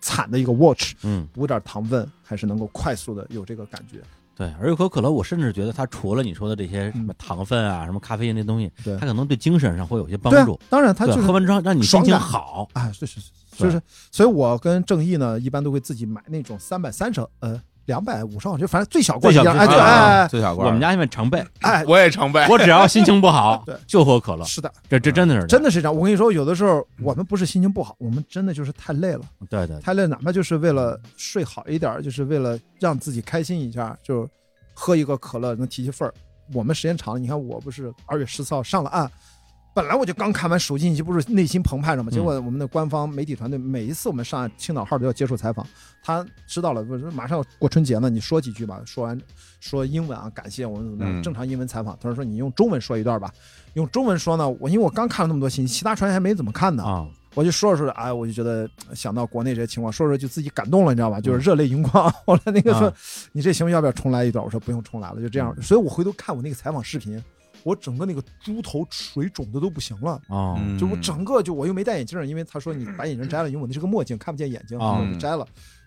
惨的一个 watch，嗯，补点糖分，还是能够快速的有这个感觉。对。而可口可乐，我甚至觉得它除了你说的这些什么糖分啊、什么咖啡因这东西，它可能对精神上会有些帮助。，当然它就是喝完之后让你心情好。啊，是是是，就是，所以我跟正义呢，一般都会自己买那种三百三十呃两百五十毫升，反正最小罐最小一样，哎对最小哎最小罐，我们家因为常备，哎，我也常备。我只要心情不好 对，就喝可乐。是的，这这真的是真的是这样。我跟你说，有的时候我们不是心情不好，我们真的就是太累了。对对，太累，哪怕就是为了睡好一点儿，就是为了让自己开心一下，就喝一个可乐能提提份儿。我们时间长了，你看我不是二月十四号上了岸，本来我就刚看完手机信息，不是内心澎湃了吗？结果我们的官方媒体团队每一次我们上，青岛号都要接受采访，他知道了，不是马上要过春节了，你说几句吧。说完说英文啊，感谢我们怎么样，嗯正常英文采访。他说说你用中文说一段吧，用中文说呢，我因为我刚看了那么多信息，其他船员还没怎么看呢。啊，我就说着说着，哎，我就觉得想到国内这些情况，说着就自己感动了，你知道吧？就是热泪盈眶。后来那个说，啊你这行为要不要重来一段？我说不用重来了，就这样。所以我回头看我那个采访视频，我整个那个猪头水肿的都不行了。哦，嗯就我整个就我又没戴眼镜，因为他说你把眼镜摘了，因为我那是个墨镜，看不见眼睛，啊我就摘了。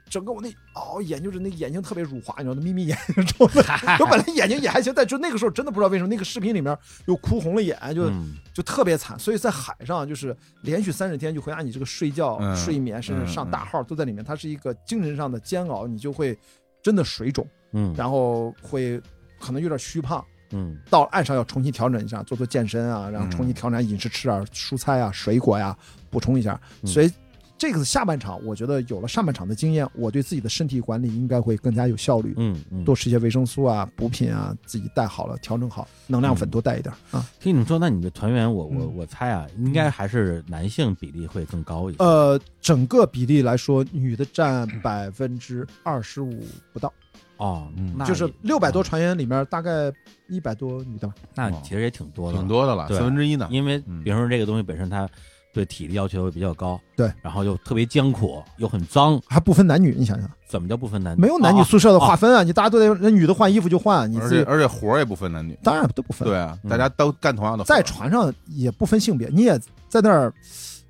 整个我那哦眼就是那个眼睛特别乳滑，你知道那眯眯眼睛肿的。我本来眼睛也还行，但就那个时候真的不知道为什么那个视频里面又哭红了眼，就嗯就特别惨。所以在海上就是连续三十天就回答你这个睡觉、嗯睡眠，甚至上大号都在里面，它是一个精神上的煎熬，你就会真的水肿，嗯然后会可能有点虚胖。嗯到岸上要重新调整一下，做做健身啊，然后重新调整饮食，吃点蔬菜啊、水果呀、补充一下。嗯所以这个下半场，我觉得有了上半场的经验，我对自己的身体管理应该会更加有效率。嗯嗯，多吃一些维生素啊、补品啊，自己带好了，调整好，能量粉多带一点啊。听你们说，那你的团员，我我嗯我猜啊，应该还是男性比例会更高一些。呃，整个比例来说，女的占百分之二十五不到，哦，嗯那就是也六百多，船员里面大概一百多女的吧。那其实也挺多的，挺。多的了，对四分之一呢。因为嗯比如说这个东西本身它对体力要求比较高，对，然后又特别艰苦，又很脏，还不分男女，你想想，怎么叫不分男女？没有男女宿舍的划分啊！你大家都得，那女的换衣服就换，你自己而且而且活儿也不分男女，当然都不分。对，啊，嗯大家都干同样的。在船上也不分性别，你也在那儿，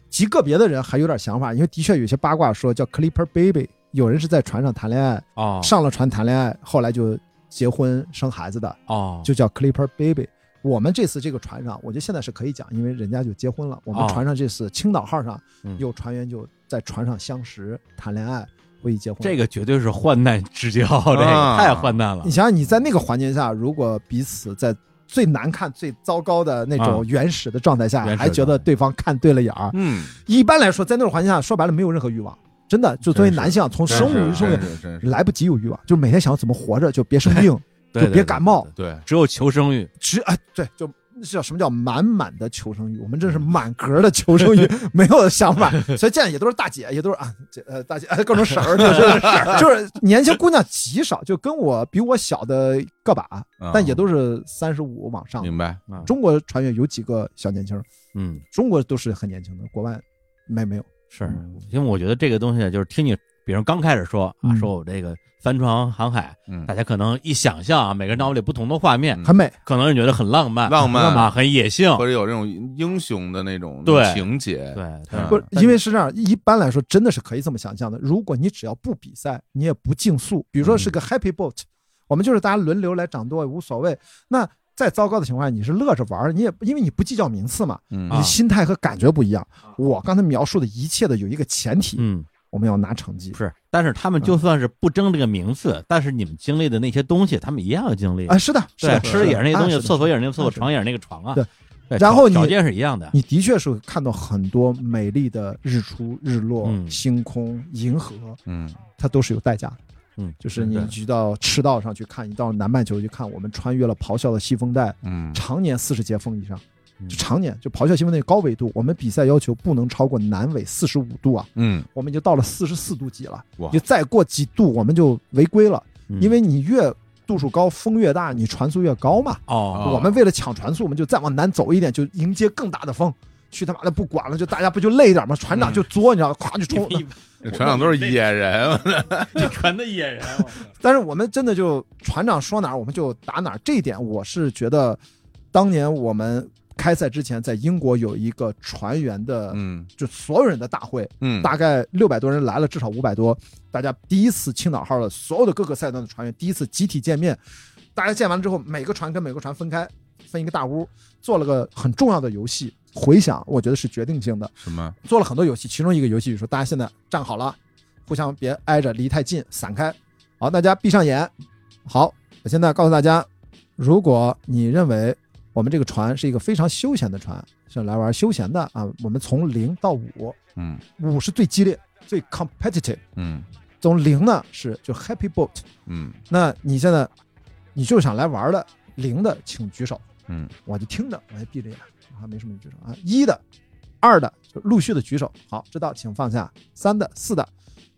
极个别的人还有点想法，因为的确有些八卦说叫 Clipper Baby，有人是在船上谈恋爱，哦上了船谈恋爱，后来就结婚生孩子的，哦，就叫 Clipper Baby。我们这次这个船上，我觉得现在是可以讲，因为人家就结婚了。我们哦船上这次青岛号上嗯有船员就在船上相识、谈恋爱、会议结婚。这个绝对是患难之交，这个啊太患难了你。想想，你在那个环境下，如果彼此在最难看、最糟糕的那啊种原始的状态下，还觉得对方看对了眼儿，嗯，一般来说，在那种环境下，说白了没有任何欲望，真的就作为男性啊，从生物真是生物真是真是来不及有欲望，就是每天想怎么活着，就别生病，就别感冒，对只有求生欲。只哎对，就那叫什么叫满满的求生欲？我们这是满格的求生欲，没有想法，所以见也都是大姐，也都是啊，姐呃大姐，呃各种婶儿，就是就是年轻姑娘极少，就跟我比我小的个把，嗯但也都是三十五往上。明白，啊中国船员有几个小年轻儿，嗯，中国都是很年轻的，国外没没有。是。因为我觉得这个东西就是听你，比如刚开始说啊，嗯。说我这个帆船航海，嗯。大，家可能一想象啊，每个人脑子里不同的画面，嗯。很美，可能是觉得很浪漫，浪漫啊，很野性，或者有这种英雄的那种对。情节，对，不，因为是这样，一般来说真的是可以这么想象的。如果你只要不比赛，你也不竞速，比如说是个 happy boat，、我们就是大家轮流来掌舵也无所谓。那再糟糕的情况下，你是乐着玩儿，你也因为你不计较名次嘛，嗯你的心态和感觉不一样。我刚才描述的一切的有一个前提，嗯，我们要拿成绩。是，但是他们就算是不争这个名次，但是你们经历的那些东西，他们一样要经历啊，。是的，是对，的，吃的也是那些东西，啊厕所也是那个厕所，床也是那个床啊。对对，然后你条条件是一样的。你的确是会看到很多美丽的日出、日落、嗯星空、银河，嗯它都是有代价的。嗯，就是你去到赤道上去看，你到南半球去看，我们穿越了咆哮的西风带，嗯。常年四十节风以上，嗯。就常年就咆哮西风那高纬度，我们比赛要求不能超过南纬四十五度啊，嗯，我们已经到了四十四度几了，哇。你再过几度我们就违规了，嗯。因为你越度数高，风越大，你船速越高嘛。哦，我们为了抢船速，我们就再往南走一点，就迎接更大的风。去他妈的不管了，就大家不就累一点吗？船长就作，你知道吗？咵就冲。这船长都是野人，这船的野人，但是我们。真的就船长说哪儿我们就打哪儿，这一点我是觉得，当年我们开赛之前在英国有一个船员的，嗯。就所有人的大会，嗯，大概六百多人来了，至少五百多，大家第一次青岛号的所有的各个赛段的船员第一次集体见面，大家见完之后，每个船跟每个船分开，分一个大屋，做了个很重要的游戏，回想我觉得是决定性的，什么？做了很多游戏，其中一个游戏就是说大家现在站好了，互相别挨着，离太近，散开。好，大家闭上眼。好，我现在告诉大家，如果你认为我们这个船是一个非常休闲的船，是来玩休闲的啊，我们从零到五，嗯五是最激烈、最 competitive，嗯从零呢是就 happy boat。嗯那你现在你就想来玩的，零的请举手，嗯我就听着，我就闭着眼，我还没什么举手啊。一的、二的就陆续的举手，好，这道，请放下。三的、四的，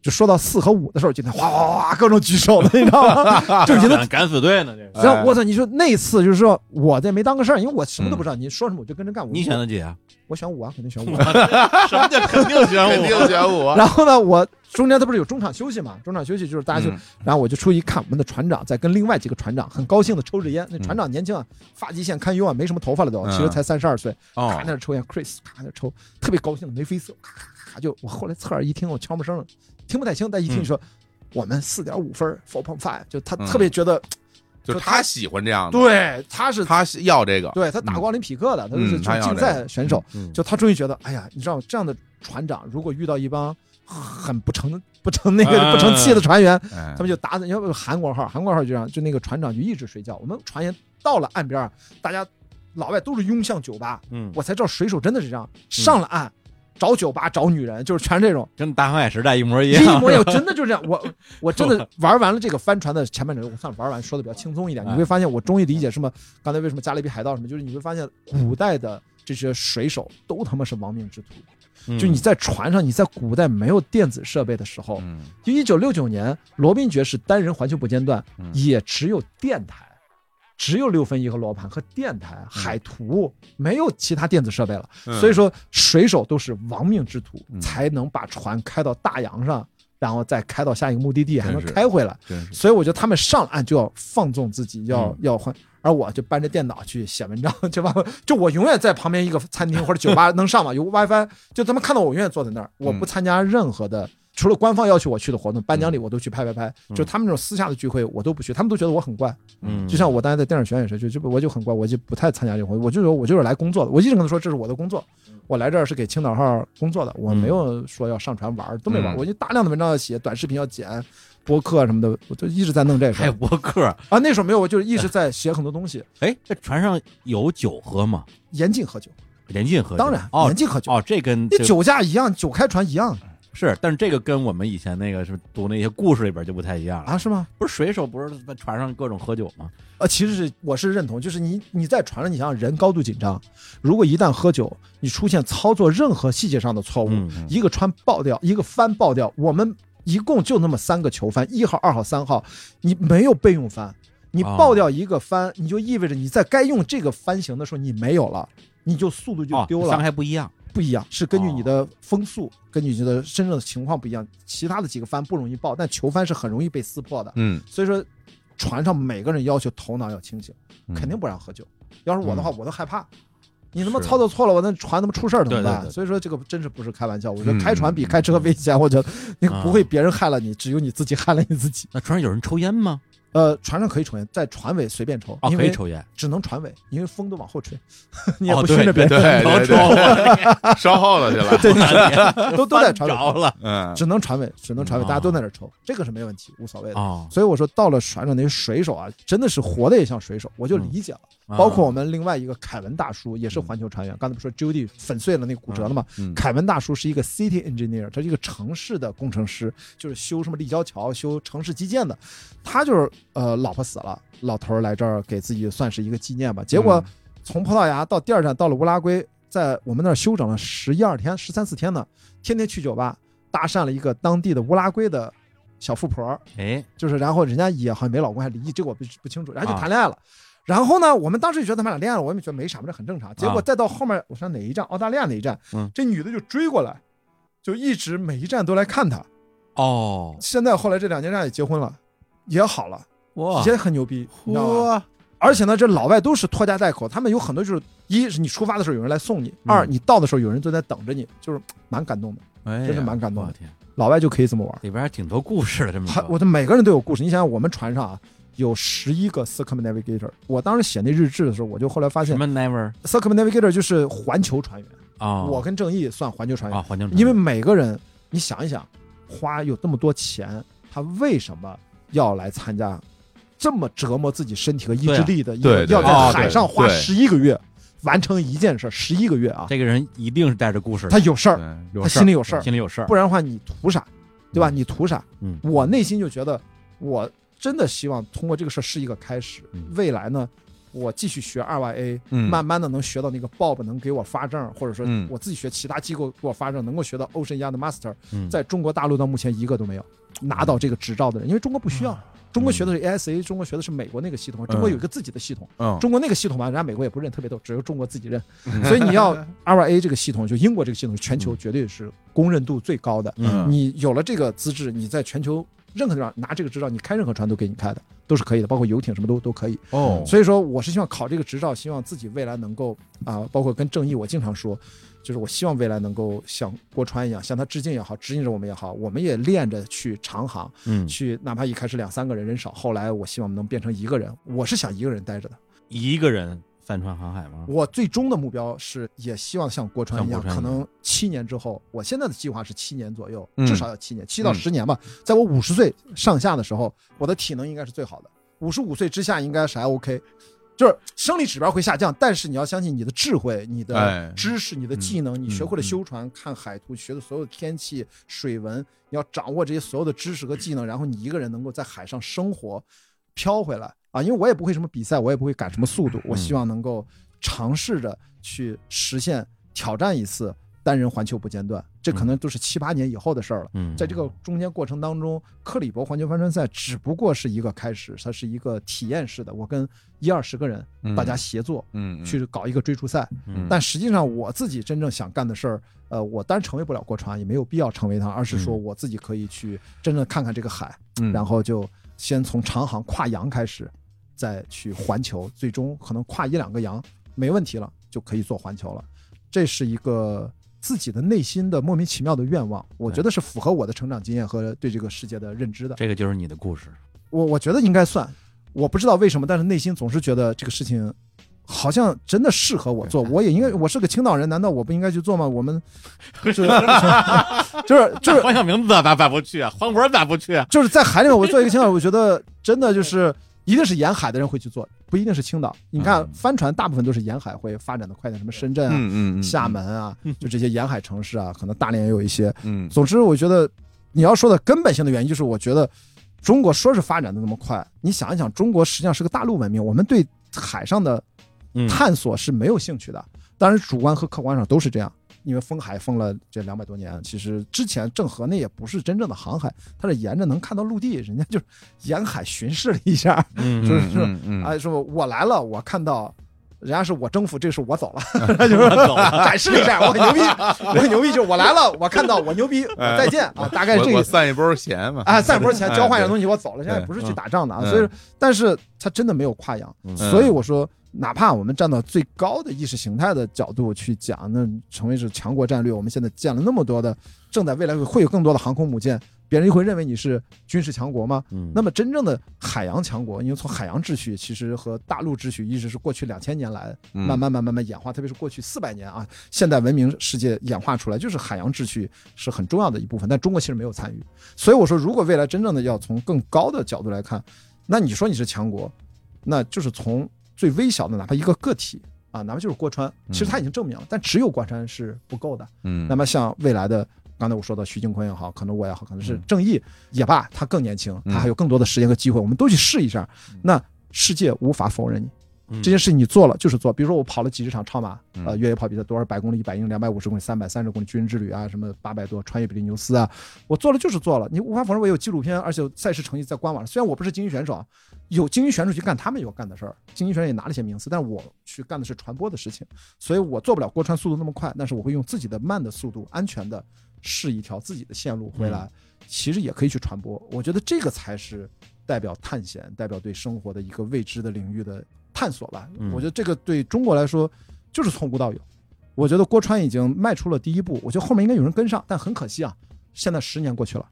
就说到四和五的时候，今天哗哗哗各种举手的，你知道吗？就觉得。敢死队呢，这个然后我操！你说那次就是说，我这没当个事儿，因为我什么都不知道，你说什么我就跟着干。我你选的几啊？我选五啊，肯定选五。什么叫肯定选五 肯定选五。然后呢，我中间他不是有中场休息嘛？中场休息就是大家就，嗯然后我就出去看，我们的船长在跟另外几个船长很高兴的抽着烟。那船长年轻啊，发际线堪忧啊，没什么头发了都，嗯其实才三十二岁，哦咔那儿抽烟，Chris 咔那儿抽，特别高兴，眉飞色，咔咔咔咔就我后来侧耳一听，我悄没声了，听不太清，但一听你说我们四点五分，four point five，就他嗯特别觉得，就他喜欢这样的，对，他是他要这个，对他打过奥林匹克的，他是嗯他要竞赛选手，嗯就他终于觉得，哎呀，你知道这样的船长，如果遇到一帮很不成不成那个啊。不成器的船员，哎。他们就打，你要不韩国号，韩国号就这样，就那个船长就一直睡觉。我们船员到了岸边儿，大家老外都是拥向酒吧，嗯，我才知道水手真的是这样，上了岸找酒吧找女人，就是全是这种。跟大航海时代一模一样。一，模一样，真的就是这样。我 我真的玩完了这个帆船的前半程，我算玩完说的比较轻松一点，哎。你会发现我终于理解什么刚才为什么加勒比海盗什么，就是你会发现古代的这些水手都他妈是亡命之徒。嗯。就你在船上，你在古代没有电子设备的时候，嗯。就一九六九年，罗宾爵士单人环球不间断嗯，也只有电台，只有六分仪和罗盘和电台、海图，没有其他电子设备了。嗯所以说，水手都是亡命之徒，嗯才能把船开到大洋上，然后再开到下一个目的地，还能开回来。所以我觉得他们上岸就要放纵自己，要嗯要换。而我就搬着电脑去写文章，就吧？就我永远在旁边一个餐厅或者酒吧能上网，有 WiFi，就他们看到我永远坐在那儿，我不参加任何的除了官方要求我去的活动，颁奖礼嗯我都去拍拍拍。就他们那种私下的聚会，我都不去，他们都觉得我很怪。嗯，就像我当时在电影学院也是，就就我就很怪，我就不太参加这种活动，我就说我就是来工作的。我一直跟他说这是我的工作，我来这儿是给青岛号工作的，我没有说要上传玩儿，都没玩儿。嗯我就大量的文章要写，短视频要剪，播客什么的，我就一直在弄这个还有儿。播客。啊，那时候没有，我就一直在写很多东西，哎，这船上有酒喝吗？严禁喝酒，严禁喝酒？当然哦严禁喝酒。哦，这跟酒驾一样，酒开船一样是，但是这个跟我们以前那个是读那些故事里边就不太一样了。啊，是吗？不是水手不是在船上各种喝酒吗？呃，其实是我是认同，就是你你在船上，你想想人高度紧张，如果一旦喝酒，你出现操作任何细节上的错误，嗯一个船爆掉，一个帆爆掉，我们一共就那么三个球帆，一号、二号、三号，你没有备用帆，你哦爆掉一个帆，你就意味着你在该用这个帆型的时候你没有了，你就速度就哦，丢了。伤害不一样。不一样，是根据你的风速，根据你的真正的情况不一样。其他的几个帆不容易爆，但球帆是很容易被撕破的。嗯，所以说，船上每个人要求头脑要清醒，嗯肯定不让喝酒。要是我的话，我都害怕。你他妈操作错了，我那船他妈出事儿怎么办？对对对所以说这个真是不是开玩笑。我觉嗯得开船比开车危险，我觉得那个啊不会别人害了你，只有你自己害了你自己。那船上有人抽烟吗？呃，船上可以抽烟，在船尾随便抽，哦，因为可以抽烟。只能船尾，因为风都往后吹，你也哦不熏着别对人，对对。对，烧耗了去了，对都都在船尾。着了。嗯，只能船尾，只能船尾，哦。大家都在那儿抽，这个是没问题，无所谓的。哦，所以我说，到了船上那些水手啊，真的是活的也像水手，我就理解了。包括我们另外一个凯文大叔，也是环球船员。刚才不说 Judy 粉碎了那个骨折了吗？嗯凯文大叔是一个 city engineer，他是一个城市的工程师，就是修什么立交桥、修城市基建的。他就是呃，老婆死了，老头儿来这儿给自己算是一个纪念吧。结果从葡萄牙到第二站到了乌拉圭，在我们那儿休整了十一二天、十三四天呢，天天去酒吧搭讪了一个当地的乌拉圭的小富婆儿，哎，就是然后人家也好像没老公还离异，这个我不不清楚，然后就啊谈恋爱了。然后呢，我们当时就觉得他们俩恋爱了，我们觉得没啥嘛，这很正常。结果啊再到后面，我上哪一站？澳大利亚哪一站？嗯这女的就追过来，就一直每一站都来看他。哦，现在后来这两年站也结婚了，也好了，哇，也很牛逼，你知道吧？嚯，而且呢，这老外都是拖家带口，他们有很多就是一是你出发的时候有人来送你，嗯二你到的时候有人都在等着你，就是蛮感动的。哎真是蛮感动的，老外就可以这么玩。里边还挺多故事的，这么还说我的每个人都有故事。你想想，我们船上啊有十一个 circumnavigator。我当时写那日志的时候，我就后来发现什么 never circumnavigator 就是环球船员。啊？我跟正义算环球船员，啊，环境，因为每个人，你想一想，花有这么多钱，他为什么要来参加这么折磨自己身体和意志力的一个，对对要哦在海上花对十一个月完成一件事，十一个月啊，这个人一定是带着故事，他有事儿，他心里有事儿，心里有事儿，不然的话你图啥，对吧？你图啥？嗯我内心就觉得，我真的希望通过这个事儿是一个开始。嗯，未来呢，我继续学 RYA，嗯。慢慢的能学到那个 Bob 能给我发证，或者说嗯。我自己学其他机构给我发证，能够学到 Ocean Yacht Master，嗯。在中国大陆到目前一个都没有拿到这个执照的人，因为中国不需要。中国学的是 ASA，中国学的是美国那个系统，中国有一个自己的系统。嗯，中国那个系统吧，人家美国也不认，特别逗，只有中国自己认。所以你要 RYA 这个系统，就英国这个系统，全球绝对是公认度最高的。嗯。你有了这个资质，你在全球任何地方拿这个执照，你开任何船都给你开的，都是可以的，包括游艇什么都都可以。哦，所以说，我是希望考这个执照，希望自己未来能够啊、包括跟正义，我经常说，就是我希望未来能够像郭川一样，向他致敬也好，指引着我们也好，我们也练着去长航，嗯，去哪怕一开始两三个人人少，后来我希望能变成一个人，我是想一个人待着的。一个人帆船航海吗？我最终的目标是，也希望像郭川一样，可能七年之后，我现在的计划是七年左右，嗯至少要七年，七到嗯十年吧。在我五十岁上下的时候，我的体能应该是最好的，五十五岁之下应该是还 OK。就是生理指标会下降，但是你要相信你的智慧、你哎的知识、你的技能，你学会了嗯修船、看海图，学的所有的天气、水文，你要掌握这些所有的知识和技能，然后你一个人能够在海上生活，飘回来啊！因为我也不会什么比赛，我也不会赶什么速度，我希望能够尝试着去实现挑战一次单人环球不间断，这可能都是七八年以后的事儿了。嗯，在这个中间过程当中，克里伯环球帆船赛只不过是一个开始，它是一个体验式的，我跟一二十个人嗯。大家协作嗯去搞一个追逐赛。嗯，但实际上我自己真正想干的事儿，呃，我当然成为不了国船，也没有必要成为它，而是说嗯。我自己可以去真正看看这个海，嗯。然后就先从长航跨洋开始，再去环球，最终可能跨一两个洋没问题了，就可以做环球了。这是一个自己的内心的莫名其妙的愿望，我觉得是符合我的成长经验和对这个世界的认知的。这个就是你的故事。我我觉得应该算，我不知道为什么，但是内心总是觉得这个事情好像真的适合我做，我也应该，我是个青岛人，难道我不应该去做吗？我们 就是就是就是黄晓明咋咋咋不去啊？黄渤咋不去啊？就是在海里面，我做一个青岛，我觉得真的就是一定是沿海的人会去做，不一定是青岛。你看帆船大部分都是沿海会发展的快点，什么深圳啊、嗯嗯，厦门啊，就这些沿海城市啊，可能大连也有一些。嗯，总之，我觉得你要说的根本性的原因，就是我觉得中国说是发展的那么快，你想一想，中国实际上是个大陆文明，我们对海上的嗯探索是没有兴趣的。当然，主观和客观上都是这样。因为封海封了这两百多年，其实之前郑和那也不是真正的航海，他是沿着能看到陆地，人家就是沿海巡视了一下，嗯就是是嗯嗯啊，说我来了，我看到。人家是我征服，这是我走了，就是展示了一下，我很牛逼，我很牛逼，就是我来了，我看到我牛逼，我再见啊，大概是这散一波钱嘛，啊，散一波钱哎交换一下东西，我走了。现在不是去打仗的啊，嗯所以，但是他真的没有跨洋，嗯所以我说，哪怕我们站到最高的意识形态的角度去讲，那成为是强国战略，我们现在建了那么多的，正在未来会有更多的航空母舰，别人又会认为你是军事强国吗？嗯那么真正的海洋强国，因为从海洋秩序其实和大陆秩序一直是过去两千年来嗯慢慢慢慢慢演化，特别是过去四百年啊，现代文明世界演化出来，就是海洋秩序是很重要的一部分，但中国其实没有参与。所以我说，如果未来真正的要从更高的角度来看，那你说你是强国，那就是从最微小的哪怕一个个体啊，哪怕就是郭川，其实他已经证明了，但只有郭川是不够的。嗯，那么像未来的，刚才我说的徐静坤也好，可能我也好，可能是嗯正义也罢，他更年轻，嗯他还有更多的时间和机会，我们都去试一下。那世界无法否认你嗯这件事，你做了就是做。比如说我跑了几十场超马，嗯呃，越野跑比赛，多少百公里、一百英里、两百五十公里、三百三十公里军人之旅啊，什么八百多穿越比利牛斯啊，我做了就是做了。你无法否认我有纪录片，而且赛事成绩在官网上。虽然我不是精英选手啊，有精英选手去干他们有干的事儿，精英选手也拿了一些名次，但是我去干的是传播的事情，所以我做不了郭川速度那么快，但是我会用自己的慢的速度，安全的试一条自己的线路回来，其实也可以去传播。我觉得这个才是代表探险，代表对生活的一个未知的领域的探索吧。嗯我觉得这个对中国来说就是从无到有。我觉得郭川已经迈出了第一步，我觉得后面应该有人跟上，但很可惜啊，现在十年过去了，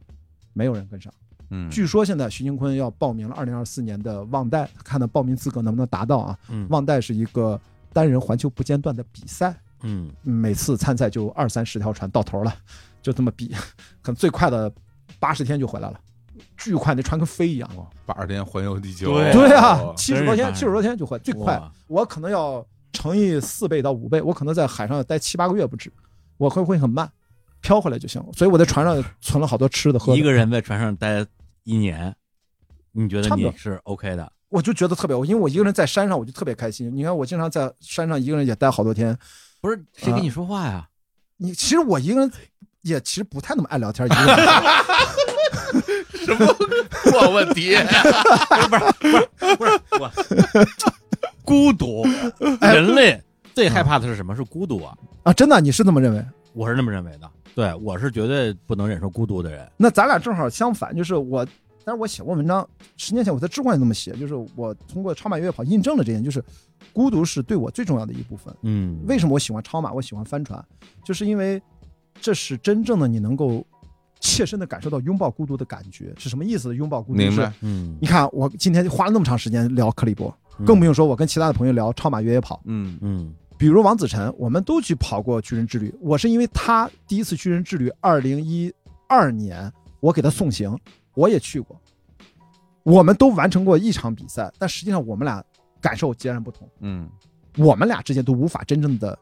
没有人跟上。嗯，据说现在徐宁坤要报名了二零二四年的忘带，看他报名资格能不能达到啊？嗯忘带是一个单人环球不间断的比赛，嗯每次参赛就二三十条船到头了，就这么比，可能最快的八十天就回来了，巨快，那船跟飞一样。八十天环游地球，对对啊哦，七十多天，七十多天就会，最快。我可能要乘以四倍到五倍，我可能在海上要待七八个月不止，我会会很慢，飘回来就行了。所以我在船上存了好多吃的喝的。一个人在船上待一年，你觉得你是 OK 的？我就觉得特别，因为我一个人在山上，我就特别开心。你看，我经常在山上一个人也待好多天。不是谁跟你说话呀？你其实我一个人也其实不太那么爱聊天，一个人 什么破问题？不是不是不是我，孤独，人类最害怕的是什么？是孤独啊！啊，真的，你是这么认为？我是那么认为的。对，我是绝对不能忍受孤独的人。那咱俩正好相反，就是我，但是我写过文章，十年前我在知乎上也这么写，就是我通过超马越野跑印证了这点，就是孤独是对我最重要的一部分。嗯，为什么我喜欢超马，我喜欢帆船，就是因为这是真正的你能够切身的感受到拥抱孤独的感觉是什么意思？拥抱孤独是明白，嗯，你看我今天花了那么长时间聊克里伯，更不用说我跟其他的朋友聊超马越野跑，嗯嗯比如王子晨，我们都去跑过巨人之旅。我是因为他第一次巨人之旅，二零一二年，我给他送行，我也去过。我们都完成过一场比赛，但实际上我们俩感受截然不同。嗯我们俩之间都无法真正的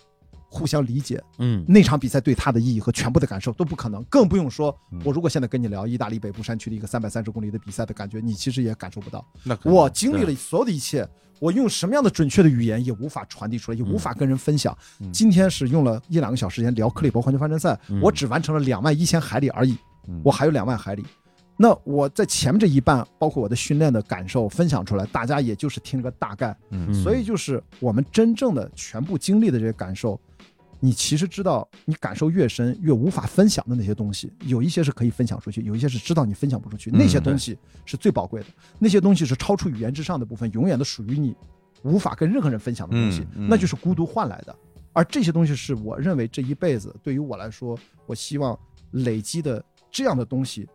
互相理解嗯那场比赛对他的意义和全部的感受都不可能，更不用说嗯我如果现在跟你聊意大利北部山区的一个三百三十公里的比赛的感觉，你其实也感受不到。那我经历了所有的一切，我用什么样的准确的语言也无法传递出来，也无法跟人分享。嗯今天是用了一两个小时时间聊克里伯环球帆船赛，嗯我只完成了两万一千海里而已，嗯我还有两万海里。那我在前面这一半，包括我的训练的感受分享出来，大家也就是听个大概。嗯所以就是我们真正的全部经历的这些感受，你其实知道，你感受越深，越无法分享的那些东西，有一些是可以分享出去，有一些是知道你分享不出去，嗯那些东西是最宝贵的，那些东西是超出语言之上的部分，永远的属于你，无法跟任何人分享的东西，那就是孤独换来的。而这些东西是我认为这一辈子对于我来说，我希望累积的这样的东西，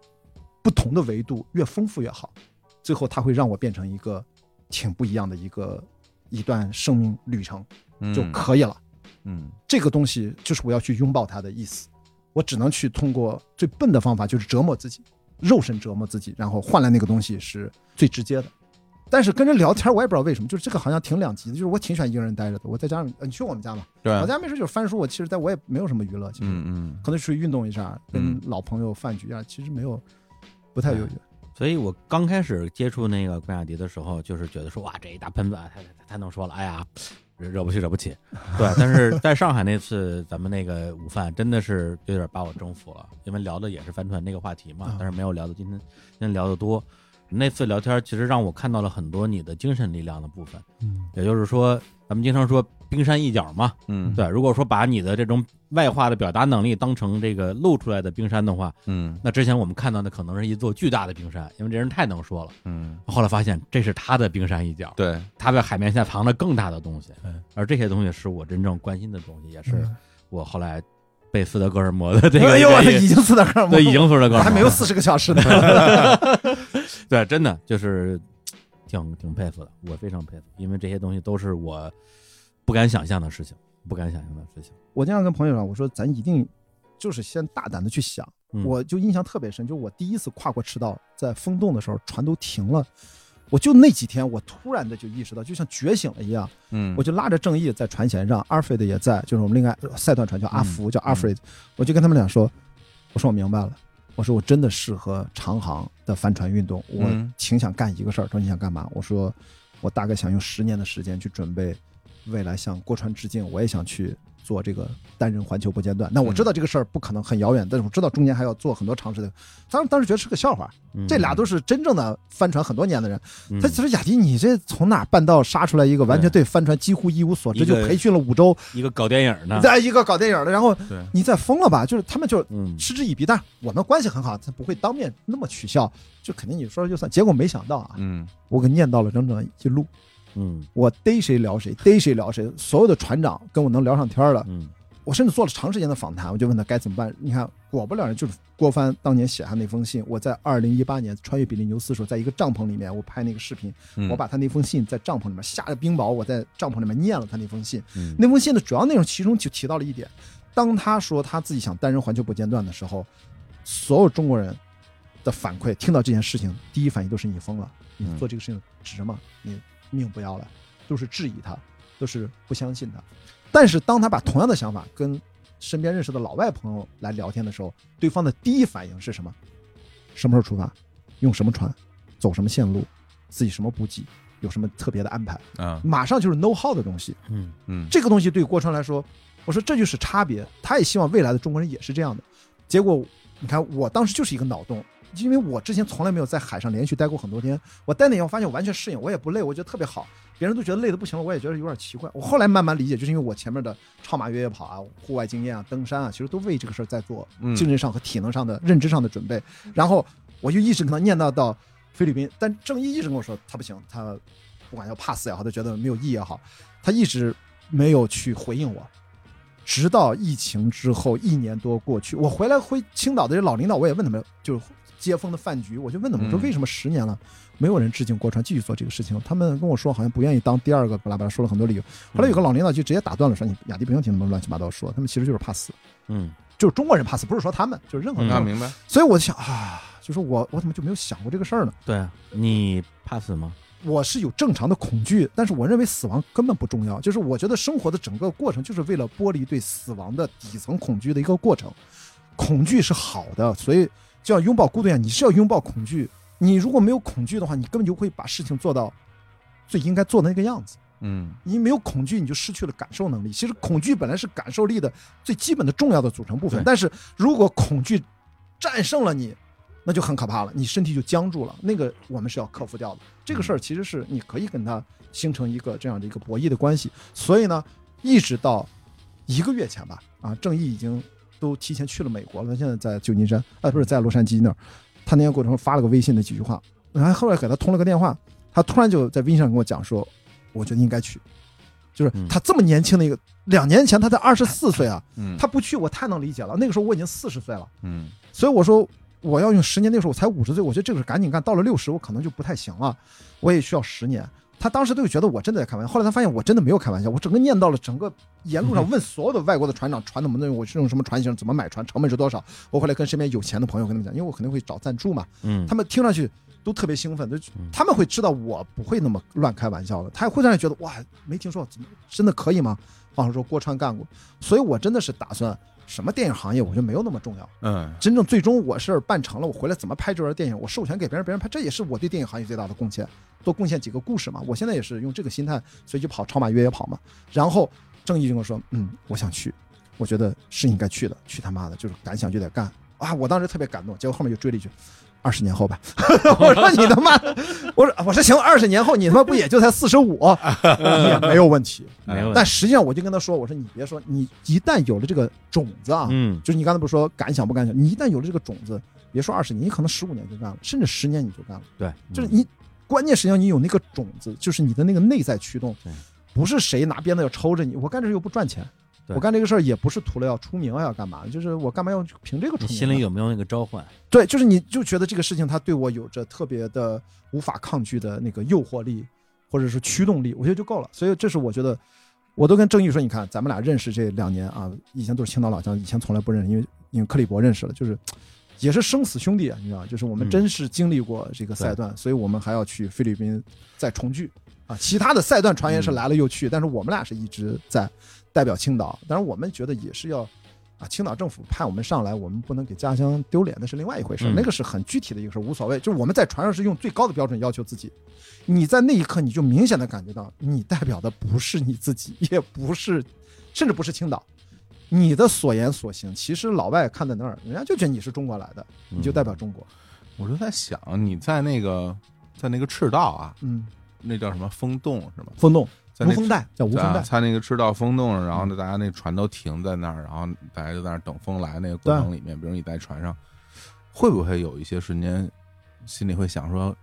不同的维度越丰富越好，最后它会让我变成一个挺不一样的一个一段生命旅程就可以了。嗯，这个东西就是我要去拥抱它的意思。我只能去通过最笨的方法，就是折磨自己，肉身折磨自己，然后换来那个东西是最直接的。但是跟人聊天，我也不知道为什么，就是这个好像挺两极的。就是我挺喜欢一个人待着的。我在家里，你去我们家嘛？对，我家没事就是翻书。我其实在我也没有什么娱乐，其实，嗯嗯，可能出去运动一下，跟老朋友饭局啊，其实没有，不太有。所以我刚开始接触那个关雅迪的时候，就是觉得说，哇，这一大喷子，他他能说了，哎呀。惹不起，惹不起，对。但是在上海那次，咱们那个午饭真的是有点把我征服了，因为聊的也是帆船那个话题嘛，但是没有聊的今天今天聊的多。那次聊天其实让我看到了很多你的精神力量的部分，嗯，也就是说，咱们经常说冰山一角嘛，嗯，对。如果说把你的这种外化的表达能力当成这个露出来的冰山的话，嗯，那之前我们看到的可能是一座巨大的冰山，因为这人太能说了，嗯。后来发现这是他的冰山一角，对，他在海面下藏着更大的东西，嗯而这些东西是我真正关心的东西，也是我后来。被斯德哥尔摩的这个，哎呦，已经斯德哥尔摩，对，已经斯德哥尔摩，还没有四十个小时呢。对，真的就是挺挺佩服的，我非常佩服，因为这些东西都是我不敢想象的事情，不敢想象的事情。我经常跟朋友说，我说咱一定就是先大胆的去想。我就印象特别深，就是我第一次跨过赤道，在风洞的时候，船都停了。我就那几天，我突然的就意识到，就像觉醒了一样。嗯，我就拉着正义在船舷上，阿尔弗雷也在，就是我们另外赛段船叫阿福，叫阿弗雷。我就跟他们俩说：“我说我明白了，我说我真的适合长航的帆船运动，我挺想干一个事儿。说你想干嘛？我说我大概想用十年的时间去准备未来向郭川致敬，我也想去。”做这个单人环球不间断，那我知道这个事儿不可能很遥远，但是我知道中间还要做很多尝试的。当当时觉得是个笑话，这俩都是真正的帆船很多年的人。他其实雅迪，你这从哪半道杀出来一个完全对帆船几乎一无所知，就培训了五周，一个搞电影的，再一个搞电影的，然后你再疯了吧？就是他们就嗤之以鼻，但我们关系很好，他不会当面那么取笑，就肯定你说了就算。结果没想到啊，嗯，我给念叨了整整一路。嗯，我逮谁聊谁，逮谁聊谁，所有的船长跟我能聊上天了。嗯，我甚至做了长时间的访谈，我就问他该怎么办。你看，果不了人，就是郭帆当年写下那封信。我在二零一八年穿越比利牛斯的时候，在一个帐篷里面，我拍那个视频，我把他那封信在帐篷里面下着冰雹，我在帐篷里面念了他那封信。那封信的主要内容，其中就提到了一点：当他说他自己想单人环球不间断的时候，所有中国人的反馈，听到这件事情，第一反应都是你疯了，你做这个事情值吗？你。命不要了，都是质疑他，都是不相信他。但是当他把同样的想法跟身边认识的老外朋友来聊天的时候，对方的第一反应是什么？什么时候出发？用什么船？走什么线路？自己什么补给？有什么特别的安排？啊，马上就是 know how 的东西。嗯嗯，这个东西对郭川来说，我说这就是差别。他也希望未来的中国人也是这样的。结果你看，我当时就是一个脑洞。因为我之前从来没有在海上连续待过很多天，我待那天我发现我完全适应，我也不累，我觉得特别好。别人都觉得累的不行了，我也觉得有点奇怪。我后来慢慢理解，就是因为我前面的超马越野跑啊、户外经验啊、登山啊，其实都为这个事儿在做精神上和体能上的认知上的准备。然后我就一直跟他念叨到菲律宾，但郑毅一直跟我说他不行，他不管要怕死也好，他觉得没有意义也好，他一直没有去回应我。直到疫情之后一年多过去，我回来回青岛的这老领导，我也问他们，就。接风的饭局，我就问他们说：“为什么十年了没有人致敬郭川，继续做这个事情？”他们跟我说，好像不愿意当第二个，巴拉巴拉说了很多理由。后来有个老领导就直接打断了，说：“你雅迪不用听他们乱七八糟说，他们其实就是怕死。”嗯，就是中国人怕死，不是说他们，就是任何人。明白。所以我就想啊，就是我，我怎么就没有想过这个事儿呢？对你怕死吗？我是有正常的恐惧，但是我认为死亡根本不重要。就是我觉得生活的整个过程，就是为了剥离对死亡的底层恐惧的一个过程。恐惧是好的，所以。就像拥抱孤独一样，你是要拥抱恐惧。你如果没有恐惧的话，你根本就会把事情做到最应该做的那个样子。嗯，你没有恐惧，你就失去了感受能力。其实恐惧本来是感受力的最基本的重要的组成部分，但是如果恐惧战胜了你，那就很可怕了，你身体就僵住了。那个我们是要克服掉的。这个事儿其实是你可以跟他形成一个这样的一个博弈的关系。所以呢，一直到一个月前吧，啊，正义已经。都提前去了美国了，他现在在旧金山，啊，不是在洛杉矶那儿。他那天过程中发了个微信的几句话，然后后来给他通了个电话，他突然就在微信上跟我讲说：“我觉得应该去。”就是嗯他这么年轻的一个，两年前他才二十四岁啊，嗯他不去我太能理解了。那个时候我已经四十岁了，嗯所以我说我要用十年，那个时候我才五十岁，我觉得这个是赶紧干，到了六十我可能就不太行了，我也需要十年。他当时都觉得我真的在开玩笑，后来他发现我真的没有开玩笑，我整个念到了整个沿路上问所有的外国的船长船怎么弄，我是用什么船型，怎么买船，成本是多少。我后来跟身边有钱的朋友跟他们讲，因为我肯定会找赞助嘛，嗯，他们听上去都特别兴奋，就嗯他们会知道我不会那么乱开玩笑的，他会让人觉得哇，没听说怎么真的可以吗？好像说郭川干过，所以我真的是打算什么电影行业，我觉得没有那么重要。嗯真正最终我是办成了，我回来怎么拍这段电影，我授权给别人，别人拍，这也是我对电影行业最大的贡献，多贡献几个故事嘛。我现在也是用这个心态，所以就跑超马越野跑嘛。然后正义就跟我说，嗯，我想去，我觉得是应该去的，去他妈的，就是敢想就得干啊！我当时特别感动，结果后面就追了一句。二十年后吧，我说你他妈，我说我说行，二十年后你他妈不也就才四十五，也没有问题。没问题。但实际上我就跟他说，我说你别说，你一旦有了这个种子啊，嗯就是你刚才不是说敢想不敢想，你一旦有了这个种子，别说二十年，你可能十五年就干了，甚至十年你就干了。对，就是你关键实际上你有那个种子，就是你的那个内在驱动对，不是谁拿鞭子要抽着你。我干这又不赚钱，对我干这个事儿也不是图了要出名啊要干嘛，就是我干嘛要凭这个出名？你心里有没有那个召唤？对，就是你就觉得这个事情它对我有着特别的无法抗拒的那个诱惑力，或者是驱动力，我觉得就够了。所以这是我觉得，我都跟郑毅说，你看咱们俩认识这两年啊，以前都是青岛老乡，以前从来不认识，因为因为克里伯认识了，就是也是生死兄弟啊，你知道，就是我们嗯真是经历过这个赛段，所以我们还要去菲律宾再重聚啊。其他的赛段传言是来了又去，但是我们俩是一直在代表青岛，但是我们觉得也是要。啊，青岛政府派我们上来，我们不能给家乡丢脸，那是另外一回事，嗯那个是很具体的一个事，无所谓。就是我们在船上是用最高的标准要求自己，你在那一刻你就明显的感觉到，你代表的不是你自己，也不是，甚至不是青岛，你的所言所行，其实老外看在那儿，人家就觉得你是中国来的，你就代表中国。我就在想，你在那个在那个赤道啊，嗯，那叫什么风洞是吗？风洞，无风带叫无风啊带，在那个赤道风洞上，然后呢，大家那船都停在那儿，然后大家就在那儿等风来。那个过程里面，比如你在船上，会不会有一些瞬间，心里会想说，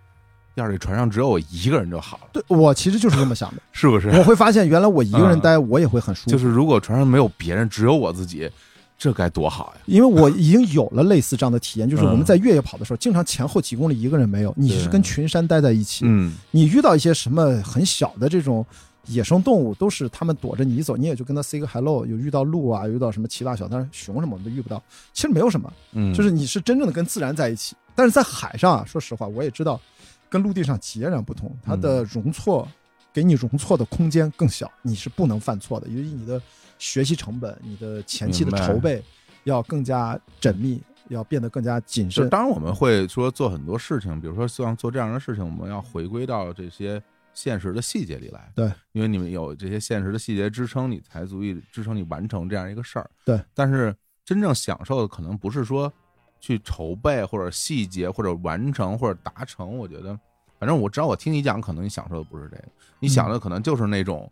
要是这船上只有我一个人就好了，对我其实就是这么想的。是不是？我会发现，原来我一个人嗯待，我也会很舒服，就是如果船上没有别人，只有我自己，这该多好呀！因为我已经有了类似这样的体验，就是我们嗯在越野跑的时候，经常前后几公里一个人没有，你是跟群山待在一起，嗯你遇到一些什么很小的这种野生动物，都是他们躲着你走，你也就跟他 say 个 hello。有遇到鹿啊，有遇到什么奇大小，但是熊什么我们都遇不到。其实没有什么，嗯，就是你是真正的跟自然在一起。但是在海上啊，说实话，我也知道跟陆地上截然不同，它的容错给你容错的空间更小，你是不能犯错的，因为你的学习成本、你的前期的筹备要更加缜密，要变得更加谨慎。当然我们会说做很多事情，比如说像做这样的事情，我们要回归到这些现实的细节里来。对，因为你们有这些现实的细节支撑，你才足以支撑你完成这样一个事儿。对，但是真正享受的可能不是说去筹备或者细节或者完成或者达成。我觉得，反正我只要我听你讲，可能你享受的不是这个，你想的可能就是那种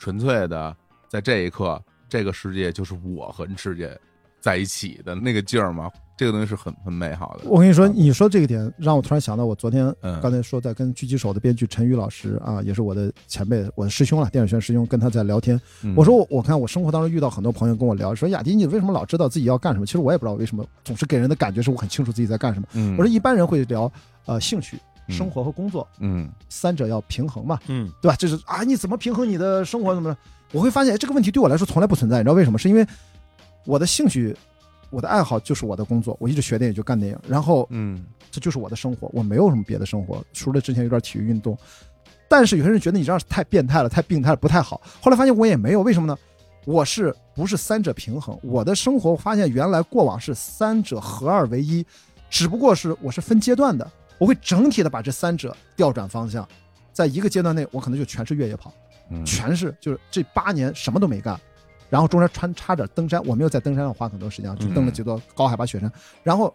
纯粹的，在这一刻，这个世界就是我和世界在一起的那个劲儿嘛。这个东西是很很美好的。我跟你说，你说这个点让我突然想到，我昨天嗯刚才说在跟狙击手的编剧陈宇老师啊，也是我的前辈，我的师兄了，电影学院师兄，跟他在聊天。嗯我说我我看我生活当中遇到很多朋友跟我聊，说雅迪你为什么老知道自己要干什么？其实我也不知道为什么，总是给人的感觉是我很清楚自己在干什么。嗯，我说一般人会聊呃兴趣、嗯生活和工作嗯三者要平衡嘛，嗯对吧？就是啊，你怎么平衡你的生活怎么的？我会发现哎这个问题对我来说从来不存在，你知道为什么？是因为我的兴趣、我的爱好就是我的工作，我一直学电影就干电影，然后嗯这就是我的生活，我没有什么别的生活，除了之前有点体育运动。但是有些人觉得你这样太变态了，太病态了，不太好。后来发现我也没有，为什么呢？我是不是三者平衡？我的生活发现原来过往是三者合二为一，只不过是我是分阶段的，我会整体的把这三者调转方向，在一个阶段内，我可能就全是越野跑，嗯，全是就是这八年什么都没干，然后中间穿插着登山，我没有在登山上花很多时间，就登了几座高海拔雪山。然后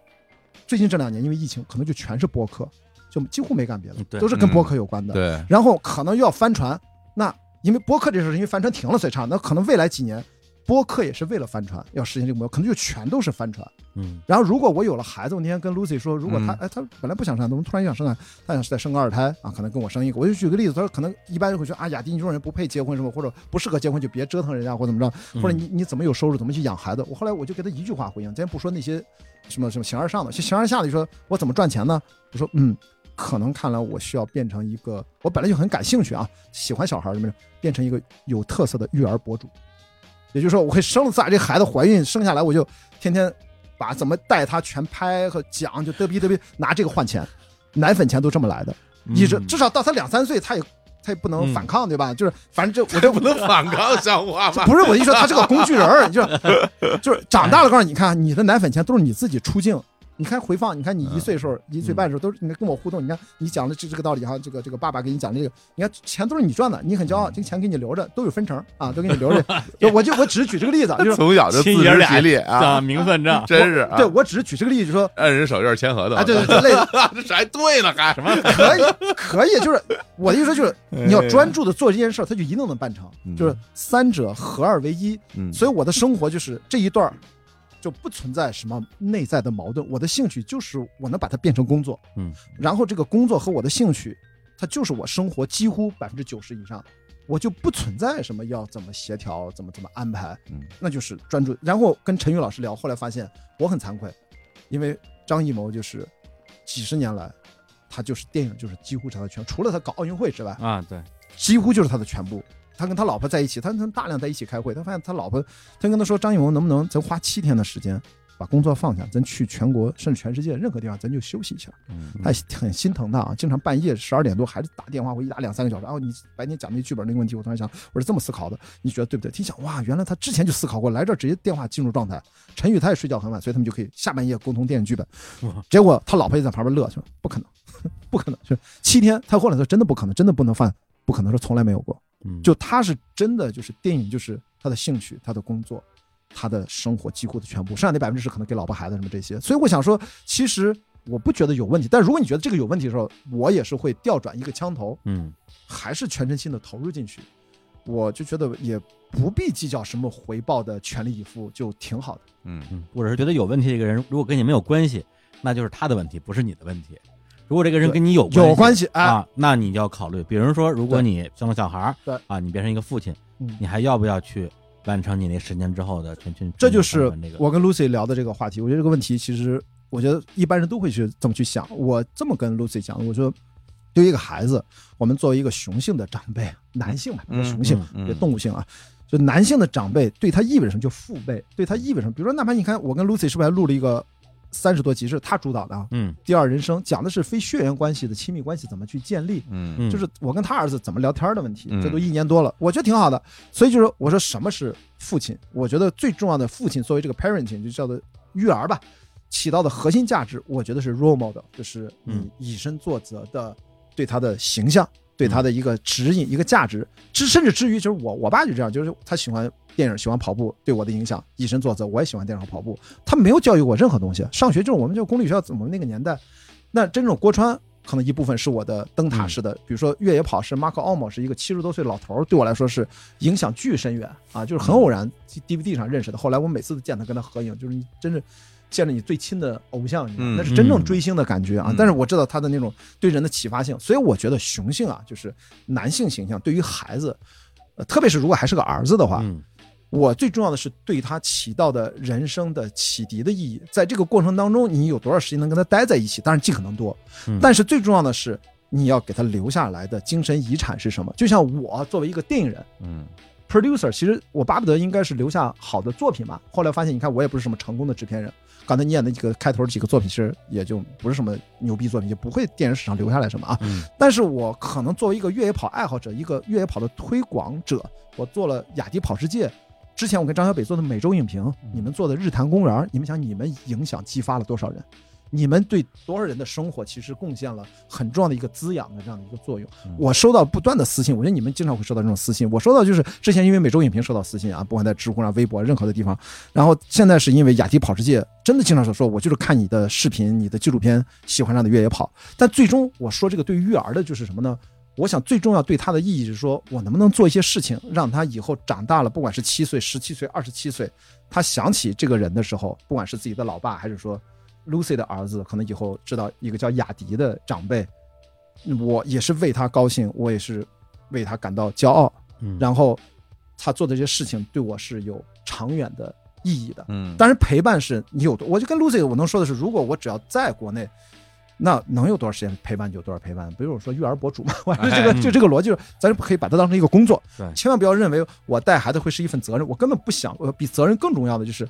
最近这两年因为疫情，可能就全是播客，就几乎没干别的，都是跟播客有关的。对，然后可能又要帆船，那因为播客这事，因为帆船停了，所以差。那可能未来几年，播客也是为了帆船，要实现这个目标，可能就全都是帆船。嗯然后如果我有了孩子，我那天跟 Lucy 说，如果他嗯哎他本来不想生孩子，我们突然想生孩子，他想再生个二胎啊，可能跟我生一个。我就举个例子，他说可能一般人会说啊，雅迪你这种人不配结婚什么，或者不适合结婚就别折腾人家或怎么着，嗯或者你你怎么有收入，怎么去养孩子？我后来我就给他一句话回应，咱先不说那些什么什么形而上的，形而下的就说我怎么赚钱呢？我说嗯。可能看来我需要变成一个，我本来就很感兴趣啊，喜欢小孩什么的，变成一个有特色的育儿博主。也就是说，我可以生了仨这孩子怀孕生下来，我就天天把怎么带他全拍和讲，就嘚逼嘚逼拿这个换钱，奶粉钱都这么来的，一直嗯至少到他两三岁，他也他也不能嗯反抗，对吧？就是反正这我就不能反抗 像话吗？不是我的意思说他是个工具人儿，就是 就是长大了告诉你，你看你的奶粉钱都是你自己出镜。你看回放，你看你一岁时候、一岁半的时候都是你跟我互动，你看你讲的这这个道理哈，这个这个爸爸给你讲这个，你看钱都是你赚的，你很骄傲，这个钱给你留着，都有分成啊，都给你留着。就我就我只是举这个例子啊，就是从小就自食其力啊，讲名分账，真是啊。对我只是举这个例子，就 说按人手印签合同。啊，对对，对，类似 这还对呢，还。什么？可以，可以，就是我的意思说，就是你要专注的做这件事，他就一定能办成，嗯就是三者合二为一。嗯，所以我的生活就是这一段儿就不存在什么内在的矛盾，我的兴趣就是我能把它变成工作，嗯，然后这个工作和我的兴趣，它就是我生活几乎百分之九十以上。我就不存在什么要怎么协调，怎么怎么安排，嗯那就是专注。然后跟陈宇老师聊，后来发现我很惭愧，因为张艺谋就是几十年来，他就是电影就是几乎是他的全，除了他搞奥运会之外，啊，对，几乎就是他的全部。他跟他老婆在一起，他他大量在一起开会，他发现他老婆，他跟他说张艺谋能不能咱花七天的时间把工作放下，咱去全国甚至全世界任何地方咱就休息一下。嗯他很心疼他啊，经常半夜十二点多还是打电话，我一打两三个小时。然后，你白天讲那剧本那个问题，我突然想，我是这么思考的，你觉得对不对？一想，哇，原来他之前就思考过，来这儿直接电话进入状态。陈宇他也睡觉很晚，所以他们就可以下半夜共同电影剧本。结果他老婆也在旁边乐，去了不可能，不可能，就是七天。他后来说真的不可能，真的不能犯，不可能，说从来没有过。嗯，就他是真的就是电影就是他的兴趣，他的工作，他的生活几乎的全部，剩下那百分之十可能给老婆孩子什么这些。所以我想说，其实我不觉得有问题，但如果你觉得这个有问题的时候，我也是会调转一个枪头，嗯还是全身心的投入进去。我就觉得也不必计较什么回报的全力以赴，就挺好的。嗯嗯，我是觉得有问题的一个人，如果跟你没有关系，那就是他的问题，不是你的问题。如果这个人跟你有有关系啊，那你就要考虑，比如说，如果你生了小孩儿，对啊，你变成一个父亲，嗯你还要不要去完成你那十年之后的全全？这就是我跟 Lucy 聊的这个话题。我觉得这个问题其实，我觉得一般人都会去这么去想。我这么跟 Lucy 讲，我说，对于一个孩子，我们作为一个雄性的长辈，男性嘛，雄性，动物性啊，就男性的长辈对他意味着什么？就父辈对他意味着什么？比如说，哪怕你看我跟 Lucy 是不是还录了一个三十多集，是他主导的啊？嗯第二人生讲的是非血缘关系的亲密关系怎么去建立，嗯嗯，就是我跟他儿子怎么聊天的问题嗯，这都一年多了，我觉得挺好的。所以就是我说什么是父亲？我觉得最重要的父亲作为这个 parenting 就叫做育儿吧，起到的核心价值，我觉得是 role model，就是你嗯以身作则的对他的形象，对他的一个指引、一个价值。至甚至至于就是我我爸就这样，就是他喜欢电影、喜欢跑步，对我的影响以身作则，我也喜欢电影和跑步。他没有教育我任何东西。上学就是我们就公立学校，我们那个年代，那真正郭川可能一部分是我的灯塔式的，比如说越野跑是马可奥莫是一个七十多岁老头儿，对我来说是影响巨深远啊，就是很偶然 DVD 上认识的。后来我每次都见他跟他合影，就是你真是见了你最亲的偶像一样，嗯那是真正追星的感觉啊嗯。但是我知道他的那种对人的启发性，所以我觉得雄性啊，就是男性形象对于孩子，呃，特别是如果还是个儿子的话，嗯我最重要的是对他起到的人生的启迪的意义，在这个过程当中，你有多少时间能跟他待在一起？当然尽可能多，嗯但是最重要的是你要给他留下来的精神遗产是什么？就像我作为一个电影人嗯，producer，其实我巴不得应该是留下好的作品嘛。后来发现，你看我也不是什么成功的制片人，刚才你演的几个开头几个作品，其实也就不是什么牛逼作品，就不会电影史上留下来什么啊。嗯但是我可能作为一个越野跑爱好者，一个越野跑的推广者，我做了雅迪跑世界。之前我跟张小北做的每周影评，你们做的日坛公园，你们想你们影响激发了多少人？你们对多少人的生活其实贡献了很重要的一个滋养的这样的一个作用。我收到不断的私信，我觉得你们经常会收到这种私信。我收到就是之前因为每周影评收到私信啊，不管在知乎上、微博任何的地方，然后现在是因为雅迪跑世界真的经常说说我就是看你的视频、你的纪录片，喜欢上的越野跑。但最终我说这个对于育儿的就是什么呢？我想最重要对他的意义是说，我能不能做一些事情，让他以后长大了，不管是七岁、十七岁、二十七岁，他想起这个人的时候，不管是自己的老爸，还是说 Lucy 的儿子，可能以后知道一个叫雅迪的长辈，我也是为他高兴，我也是为他感到骄傲。嗯然后他做的这些事情对我是有长远的意义的。嗯，当然，陪伴是你有多，我就跟 Lucy 我能说的是，如果我只要在国内，那能有多少时间陪伴就有多少陪伴。比如我说育儿博主嘛，我说这个哎就这个逻辑，咱可以把它当成一个工作对，千万不要认为我带孩子会是一份责任，我根本不想，呃，比责任更重要的就是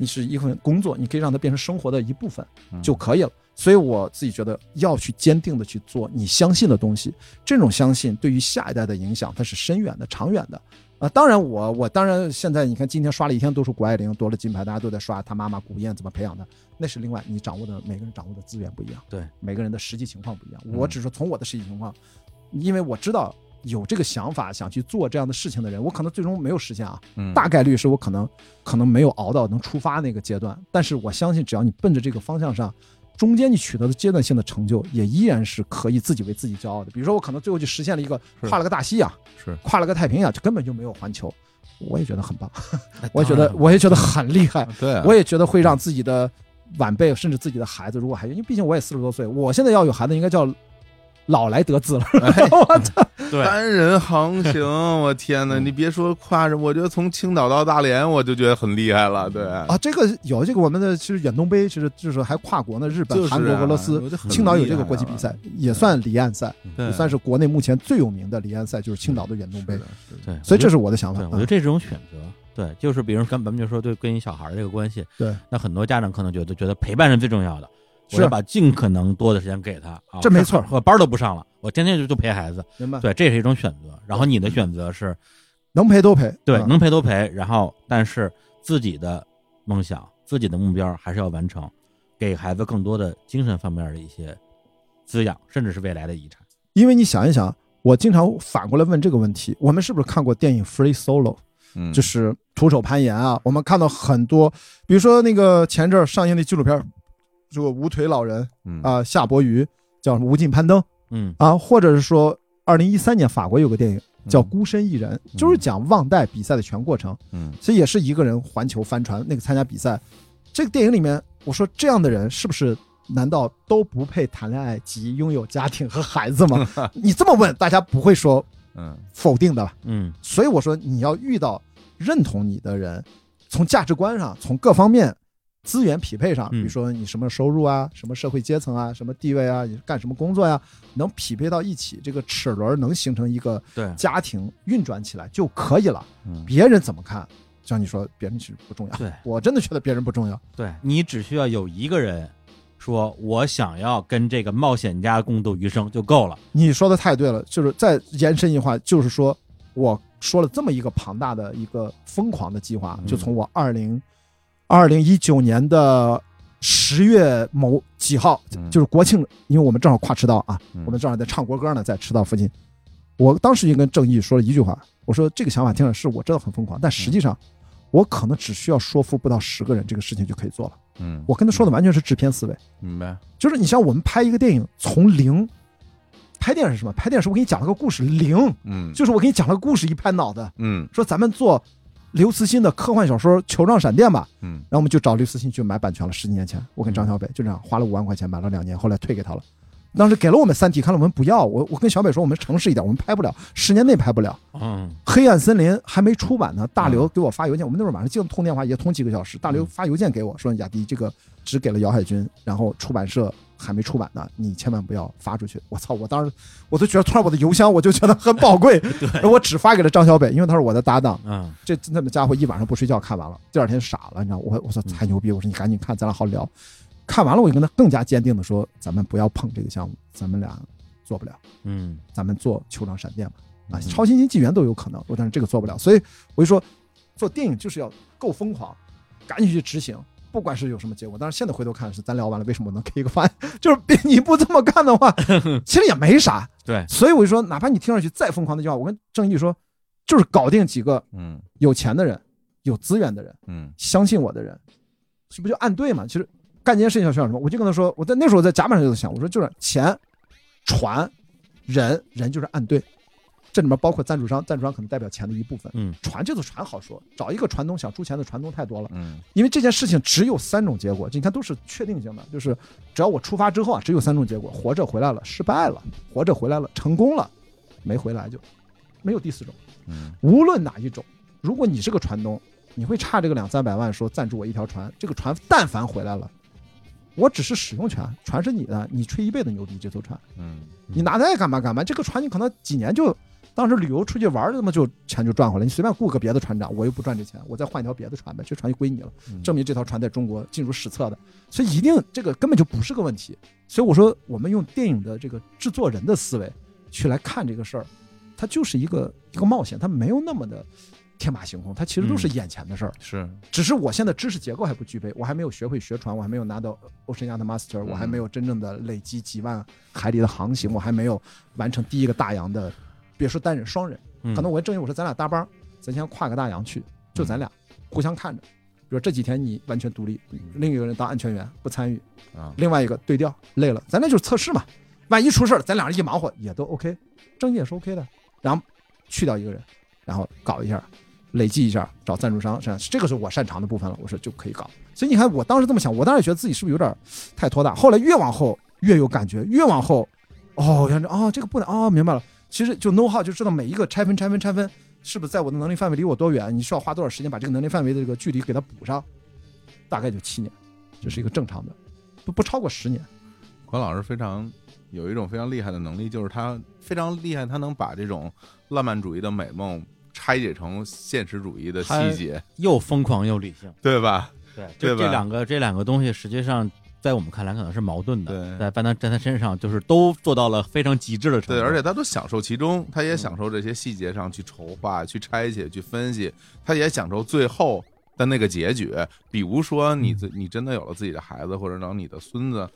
你是一份工作，你可以让它变成生活的一部分嗯就可以了。所以我自己觉得要去坚定的去做你相信的东西，这种相信对于下一代的影响它是深远的、长远的。啊、当然我我当然现在你看今天刷了一天都是谷爱凌夺了金牌，大家都在刷她妈妈古燕怎么培养的，那是另外你掌握的每个人掌握的资源不一样，对，每个人的实际情况不一样。嗯我只是说从我的实际情况，因为我知道有这个想法想去做这样的事情的人，我可能最终没有实现啊，嗯。大概率是我可能可能没有熬到能出发那个阶段，但是我相信只要你奔着这个方向上，中间你取得的阶段性的成就，也依然是可以自己为自己骄傲的。比如说我可能最后就实现了一个跨了个大西洋，是。跨了个太平洋，就根本就没有环球，我也觉得很棒，哎 我也觉得我也觉得很厉害，对啊，我也觉得会让自己的晚辈甚至自己的孩子，如果还因为毕竟我也四十多岁，我现在要有孩子应该叫老来得子了，哎。我操，对。单人航行，我天哪！嗯。你别说跨着，我觉得从青岛到大连，我就觉得很厉害了。对。啊，这个有这个我们的其实远东杯，其实就是还跨国呢，日本、就是啊韩国、俄罗斯青岛有这个国际比赛，也算离岸赛，对也算是国内目前最有名的离岸赛，就是青岛的远东杯。对，所以这是是我的想法对，。我觉得啊这种选择，对，就是比如跟咱们就说对跟一小孩儿这个关系，对，那很多家长可能觉得觉得陪伴是最重要的，我是要把尽可能多的时间给他啊，这没错我班儿都不上了，我天天就就陪孩子，明白？对，这是一种选择。然后你的选择是能陪都陪。啊对能陪都陪，然后但是自己的梦想、自己的目标还是要完成，给孩子更多的精神方面的一些滋养，甚至是未来的遗产。因为你想一想，我经常反过来问这个问题：我们是不是看过电影《Free Solo》？嗯，就是徒手攀岩啊，我们看到很多，比如说那个前阵儿上映的纪录片儿，这个无腿老人嗯啊、夏伯渝叫什么无尽攀登嗯啊，或者是说二零一三年法国有个电影叫《嗯孤身一人》，就是讲忘带比赛的全过程。嗯其实也是一个人环球帆船那个参加比赛。这个电影里面，我说这样的人是不是难道都不配谈恋爱及拥有家庭和孩子吗？你这么问，大家不会说嗯否定的吧？嗯所以我说你要遇到认同你的人，从价值观上，从各方面资源匹配上，嗯比如说你什么收入啊，什么社会阶层啊，什么地位啊，你干什么工作呀、能匹配到一起，这个齿轮能形成一个对家庭运转起来就可以了。嗯别人怎么看？像你说，别人其实不重要。对我真的觉得别人不重要。对，你只需要有一个人说我想要跟这个冒险家共度余生就够了。你说的太对了，就是再延伸一句话，就是说我说了这么一个庞大的一个疯狂的计划，嗯就从我二零二零一九年的十月某几号，嗯就是国庆，因为我们正好跨赤道啊，嗯我们正好在唱国歌呢，在赤道附近。我当时就跟郑毅说了一句话，我说这个想法听着是我真的很疯狂，但实际上我可能只需要说服不到十个人，这个事情就可以做了。嗯，我跟他说的完全是制片思维。明白，就是你像我们拍一个电影，从零，拍电影是什么？拍电影是我给你讲了个故事，零嗯就是我给你讲了个故事，一拍脑袋嗯说咱们做刘慈欣的科幻小说《球状闪电》吧，嗯然后我们就找刘慈欣去买版权了，十几年前，我跟张小北就这样花了五万块钱买了两年，后来退给他了。当时给了我们《三体》，看了我们不要，我我跟小北说我们诚实一点，我们拍不了，十年内拍不了。嗯黑暗森林还没出版呢，大刘给我发邮件，我们那会儿晚上净通电话，也通几个小时。大刘发邮件给我说：“雅迪，这个只给了姚海军，然后出版社还没出版呢，你千万不要发出去。”我操！我当时我都觉得，突然我的邮箱我就觉得很宝贵，我只发给了张小北，因为他是我的搭档。嗯这那么家伙一晚上不睡觉看完了，第二天傻了，你知道我我说太牛逼，我说你赶紧看，咱俩好聊。看完了，我就跟他更加坚定的说，咱们不要碰这个项目，咱们俩做不了。嗯咱们做球状闪电吧，啊，嗯超新星纪元都有可能，我但是这个做不了，所以我就说，做电影就是要够疯狂，赶紧去执行，不管是有什么结果。但是现在回头看，是咱聊完了，为什么我能给一个方案？就是你不这么干的话，其实也没啥。对，所以我就说，哪怕你听上去再疯狂的句话，我跟郑毅说，就是搞定几个嗯有钱的人、有资源的人、嗯相信我的人，这不就按对吗？其实干这件事情要需要什么？我就跟他说，我在那时候在甲板上就在想，我说就是钱、船、人人就是岸队，这里面包括赞助商，赞助商可能代表钱的一部分。嗯，船这艘船好说，找一个船东想出钱的船东太多了。嗯因为这件事情只有三种结果，你看都是确定性的，就是只要我出发之后啊，只有三种结果：活着回来了，失败了；活着回来了，成功了；没回来就没有第四种。嗯无论哪一种，如果你是个船东，你会差这个两三百万说赞助我一条船，这个船但凡回来了，我只是使用权，船是你的，你吹一辈子牛逼，这艘船嗯你拿它爱干嘛干嘛，这个船你可能几年就。当时旅游出去玩儿，那么就钱就赚回来。你随便雇个别的船长，我又不赚这钱，我再换一条别的船呗，这船就归你了。嗯证明这条船在中国进入史册的，所以一定这个根本就不是个问题。所以我说，我们用电影的这个制作人的思维去来看这个事儿，它就是一个一个冒险，它没有那么的天马行空，它其实都是眼前的事儿。是只是我现在知识结构还不具备，我还没有学会学船，我还没有拿到 Ocean Yacht Master，我还没有真正的累积几万海里的航行，我还没有完成第一个大洋的，别说单人双人。嗯可能我跟郑毅我说咱俩搭帮，咱先跨个大洋去，就咱俩互相看着。比如这几天你完全独立，另一个人当安全员不参与，啊另外一个对调累了，咱那就是测试嘛。万一出事儿，咱俩人一忙活也都 OK，郑毅也是 OK 的。然后去掉一个人，然后搞一下，累计一下，找赞助商，这样这个是我擅长的部分了，我说就可以搞。所以你看，我当时这么想，我当时觉得自己是不是有点太拖大。后来越往后越有感觉，越往后，哦，原来哦这个不能哦，明白了。其实就 know how 就知道每一个拆分拆分拆分是不是在我的能力范围离我多远，你需要花多少时间把这个能力范围的这个距离给它补上，大概就七年，这是一个正常的，不不超过十年。关老师非常有一种非常厉害的能力，就是他非常厉害，他能把这种浪漫主义的美梦拆解成现实主义的细节，又疯狂又理性，对吧？对，对吧就这两个这两个东西，实际上在我们看来可能是矛盾的，对在在他在他身上就是都做到了非常极致的程度，对，而且他都享受其中，他也享受这些细节上去筹划、去拆解、去分析，他也享受最后的那个结局。比如说，你自你真的有了自己的孩子，或者让你的孙子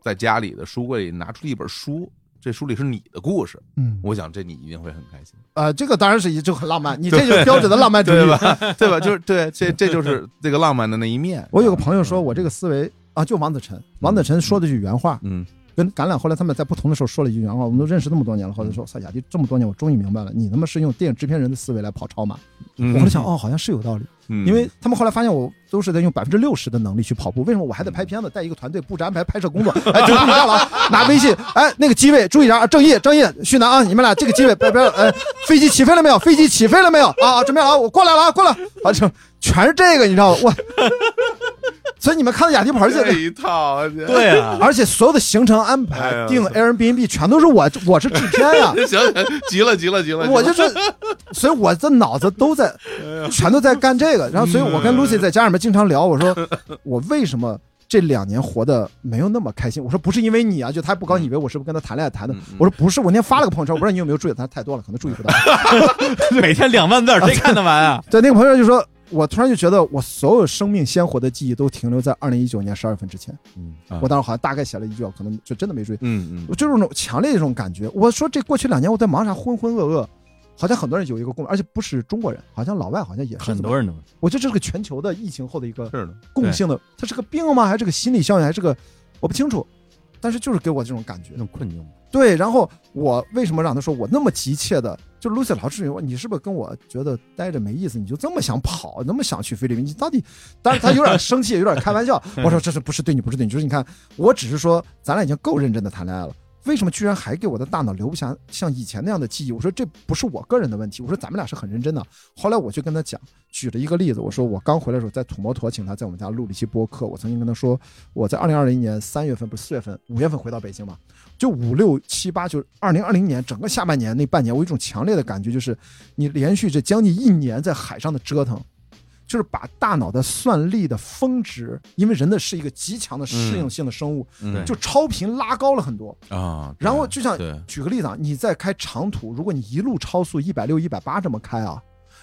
在家里的书柜里拿出一本书，这书里是你的故事，嗯我想这你一定会很开心，呃，这个当然是一就很浪漫，你这就是标准的浪漫主义对。吧？对吧？就是对，这这就是这个浪漫的那一面。我有个朋友说我这个思维啊，就王子晨，王子晨说的句原话，嗯跟橄榄后来他们在不同的时候说了一句原话，我们都认识那么多年了，后来说萨雅迪这么多年，我终于明白了，你他妈是用电影制片人的思维来跑超马。嗯，我后来想，哦，好像是有道理，嗯，因为他们后来发现我都是在用百分之六十的能力去跑步，为什么我还得拍片子，带一个团队布置安排拍摄工作？哎，注意一下了啊，拿微信，哎，那个机位注意一下啊，郑毅、郑毅、旭南啊，你们俩这个机位，别别，哎，飞机起飞了没有？飞机起飞了没有？啊，啊准备好啊，我过来了啊，过来，啊，就全是这个，你知道吗？我，所以你们看到雅迪跑这这一套，对啊，而且所有的行程安排、订 Airbnb 全都是我，我是制片呀，行行，急了急了急了，我就是，所以我这脑子都在，全都在干这个。然后，所以我跟 Lucy 在家里面经常聊，我说 我为什么这两年活得没有那么开心？我说不是因为你啊，就他不高兴，以为我是不是跟他谈恋爱谈的。我说不是，我那天发了个朋友圈，我不知道你有没有注意，他太多了，可能注意不到。每天两万字儿，谁看得完啊？对，那个朋友就说。我突然就觉得，我所有生命鲜活的记忆都停留在二零一九年十二月份之前。嗯啊我当时好像大概写了一句，可能就真的没注意。嗯嗯我就是那种强烈的这种感觉。我说这过去两年我在忙啥，浑浑噩噩，好像很多人有一个共，而且不是中国人，好像老外好像也是很多人都我觉得这是个全球的疫情后的一个，共性的，它是个病吗？还是个心理效应？还是个我不清楚，但是就是给我这种感觉那。种困境，对，然后我为什么让他说我那么急切的？就 Lucy 老师，你是不是跟我觉得待着没意思？你就这么想跑，那么想去菲律宾？你到底？当然他有点生气，有点开玩笑。我说这是不是对你不是对你？就是你看，我只是说咱俩已经够认真的谈恋爱了。为什么居然还给我的大脑留不下像以前那样的记忆？我说这不是我个人的问题，我说咱们俩是很认真的。后来我就跟他讲，举了一个例子，我说我刚回来的时候在土摩托请他在我们家录了一期播客，我曾经跟他说，我在二零二零年三月份不是四月份五月份回到北京嘛，就五六七八，就是二零二零年整个下半年那半年，我有一种强烈的感觉，就是你连续这将近一年在海上的折腾。就是把大脑的算力的峰值，因为人的是一个极强的适应性的生物，嗯就超频拉高了很多。啊，然后就像举个例子啊，你在开长途，如果你一路超速一百六、一百八这么开啊，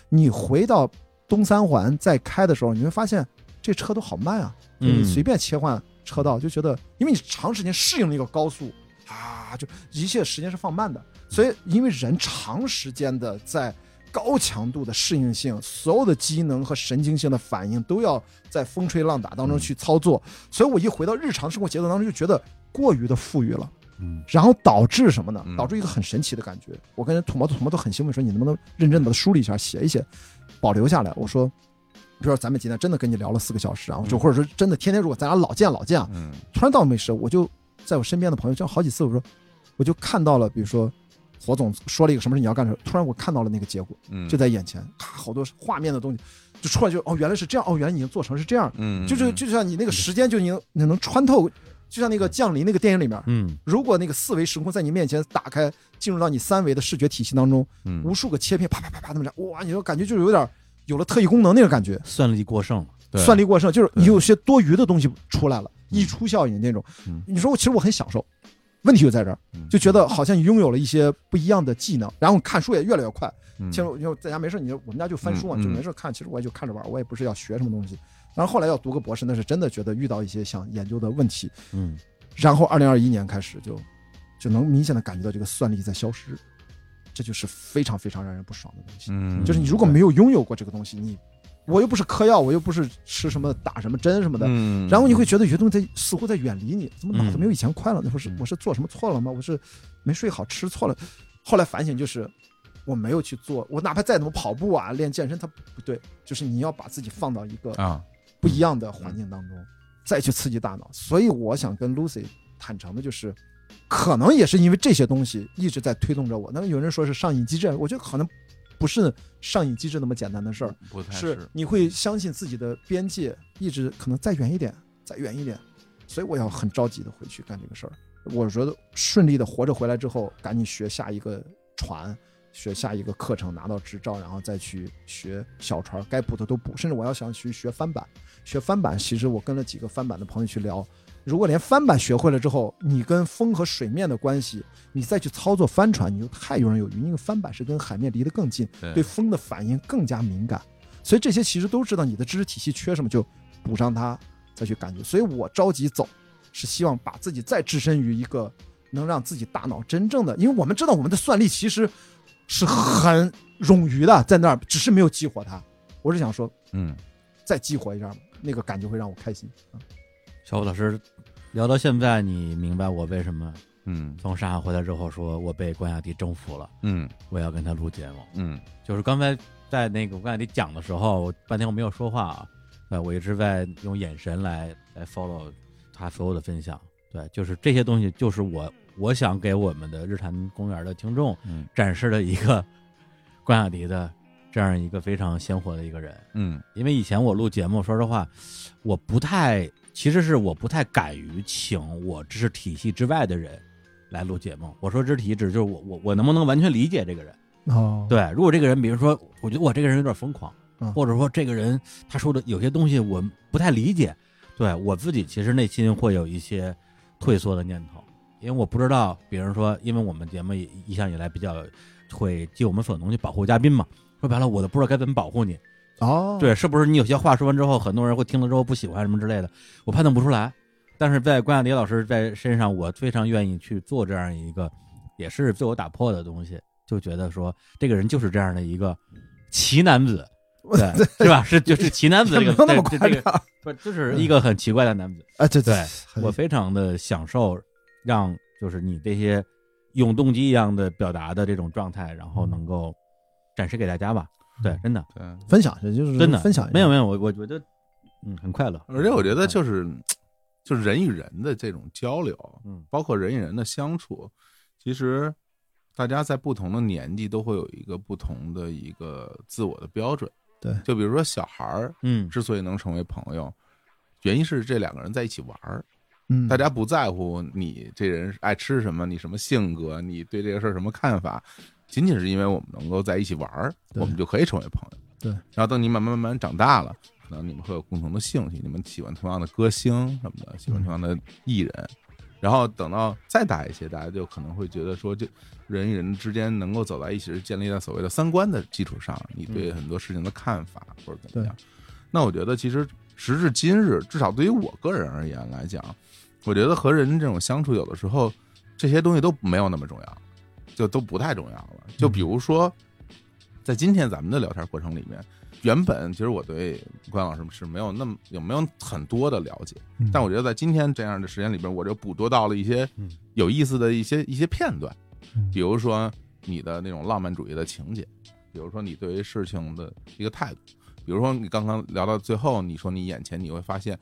你回到东三环再开的时候，你会发现这车都好慢啊。你嗯随便切换车道，就觉得因为你长时间适应了一个高速啊，就一切时间是放慢的。所以因为人长时间的在高强度的适应性，所有的机能和神经性的反应都要在风吹浪打当中去操作，所以我一回到日常生活节奏当中，就觉得过于的富裕了。嗯然后导致什么呢嗯？导致一个很神奇的感觉。我跟土毛土毛都很兴奋，说你能不能认真的梳理一下，写一写，保留下来。我说，比如说咱们今天真的跟你聊了四个小时啊，就嗯或者说真的天天如果咱俩老见老见啊，嗯突然到没事，我就在我身边的朋友，就好几次我说，我就看到了，比如说火总说了一个什么事你要干的时候，突然我看到了那个结果，嗯，就在眼前，咔，好多画面的东西就出来就，哦，原来是这样，哦，原来你已经做成是这样，嗯，就是就像你那个时间就你能你能穿透，就像那个降临那个电影里面，嗯。如果那个四维时空在你面前打开，进入到你三维的视觉体系当中，嗯无数个切片啪啪啪啪那么着，哇，你说感觉就是有点有了特异功能那个感觉，算力过剩了，对。算力过剩，就是你有些多余的东西出来了，溢出效应那种嗯。你说我其实我很享受，问题就在这儿，嗯就觉得好像拥有了一些不一样的技能，然后看书也越来越快。嗯其实因为在家没事，你就我们家就翻书嘛，就没事看。其实我也就看着玩，我也不是要学什么东西。然后后来要读个博士，那是真的觉得遇到一些想研究的问题。嗯然后二零二一年开始就就能明显的感觉到这个算力在消失，这就是非常非常让人不爽的东西。嗯，就是你如果没有拥有过这个东西，你我又不是嗑药，我又不是吃什么打什么针什么的，嗯，然后你会觉得有些东西在似乎在远离你，怎么脑子嗯没有以前快了？那会是嗯我是做什么错了吗？我是没睡好，吃错了。后来反省就是我没有去做，我哪怕再怎么跑步啊、练健身，它不对，就是你要把自己放到一个啊，不一样的环境当中，再去刺激大脑。所以我想跟 Lucy 坦诚的就是，可能也是因为这些东西一直在推动着我。那有人说是上瘾机制，我觉得可能不是上瘾机制那么简单的事儿，不太是你会相信自己的边界一直可能再远一点，再远一点。所以我要很着急的回去干这个事儿。我觉得顺利的活着回来之后，赶紧学下一个船，学下一个课程，拿到执照，然后再去学小船，该补的都补。甚至我要想去学翻板，学翻板，其实我跟了几个翻板的朋友去聊，如果连翻板学会了之后，你跟风和水面的关系，你再去操作帆船，你就太游刃有余。因为翻板是跟海面离得更近，对对风的反应更加敏感，所以这些其实都知道你的知识体系缺什么，就补上它，再去感觉。所以我着急走，是希望把自己再置身于一个能让自己大脑真正的，因为我们知道我们的算力其实是很冗余的，在那儿只是没有激活它。我是想说，嗯再激活一下，那个感觉会让我开心。啊小虎老师聊到现在，你明白我为什么嗯从上海回来之后说我被关雅迪征服了，嗯我要跟他录节目。嗯就是刚才在那个关雅迪讲的时候，我半天我没有说话啊，呃，我一直在用眼神来来 follow 他所有的分享。对，就是这些东西，就是我我想给我们的日坛公园的听众嗯展示的一个 关雅迪的这样一个非常鲜活的一个人。嗯因为以前我录节目，说实话，我不太，其实是我不太敢于请我知识体系之外的人来录节目。我说知识体系指就是我我我能不能完全理解这个人？哦，对，如果这个人，比如说，我觉得我这个人有点疯狂，嗯或者说这个人他说的有些东西我不太理解，对我自己其实内心会有一些退缩的念头，因为我不知道，比如说，因为我们节目一一向以来比较会尽我们所能去保护嘉宾嘛，说白了，我都不知道该怎么保护你。哦，对，是不是你有些话说完之后，很多人会听了之后不喜欢什么之类的，我判断不出来。但是在关雅迪老师在身上，我非常愿意去做这样一个，也是自我打破的东西，就觉得说这个人就是这样的一个奇男子，对，是吧？是就是奇男子这个 那个。不就是一个很奇怪的男子。啊，对对我非常的享受让就是你这些永动机一样的表达的这种状态，然后能够展示给大家吧。对，真的对。分享一下，就是真的分享一下。没有没有，我我觉得嗯很快乐。而且我觉得就是 就是人与人的这种交流，嗯包括人与人的相处，其实大家在不同的年纪都会有一个不同的一个自我的标准。对就比如说小孩儿嗯之所以能成为朋友，原因是这两个人在一起玩儿，嗯，大家不在乎你这人爱吃什么，你什么性格，你对这个事儿什么看法，仅仅是因为我们能够在一起玩儿，我们就可以成为朋友。对，然后等你慢慢慢慢长大了，可能你们会有共同的兴趣，你们喜欢同样的歌星什么的，喜欢同样的艺人。然后等到再大一些，大家就可能会觉得说，这人与人之间能够走在一起，是建立在所谓的三观的基础上，你对很多事情的看法或者怎么样。那我觉得，其实时至今日，至少对于我个人而言来讲，我觉得和人这种相处，有的时候这些东西都没有那么重要，就都不太重要了。就比如说，在今天咱们的聊天过程里面，原本其实我对关老师是没有那么有没有很多的了解，嗯但我觉得在今天这样的时间里边，我就捕捉到了一些嗯有意思的一些一些片段嗯，比如说你的那种浪漫主义的情节，比如说你对于事情的一个态度，比如说你刚刚聊到最后，你说你眼前你会发现。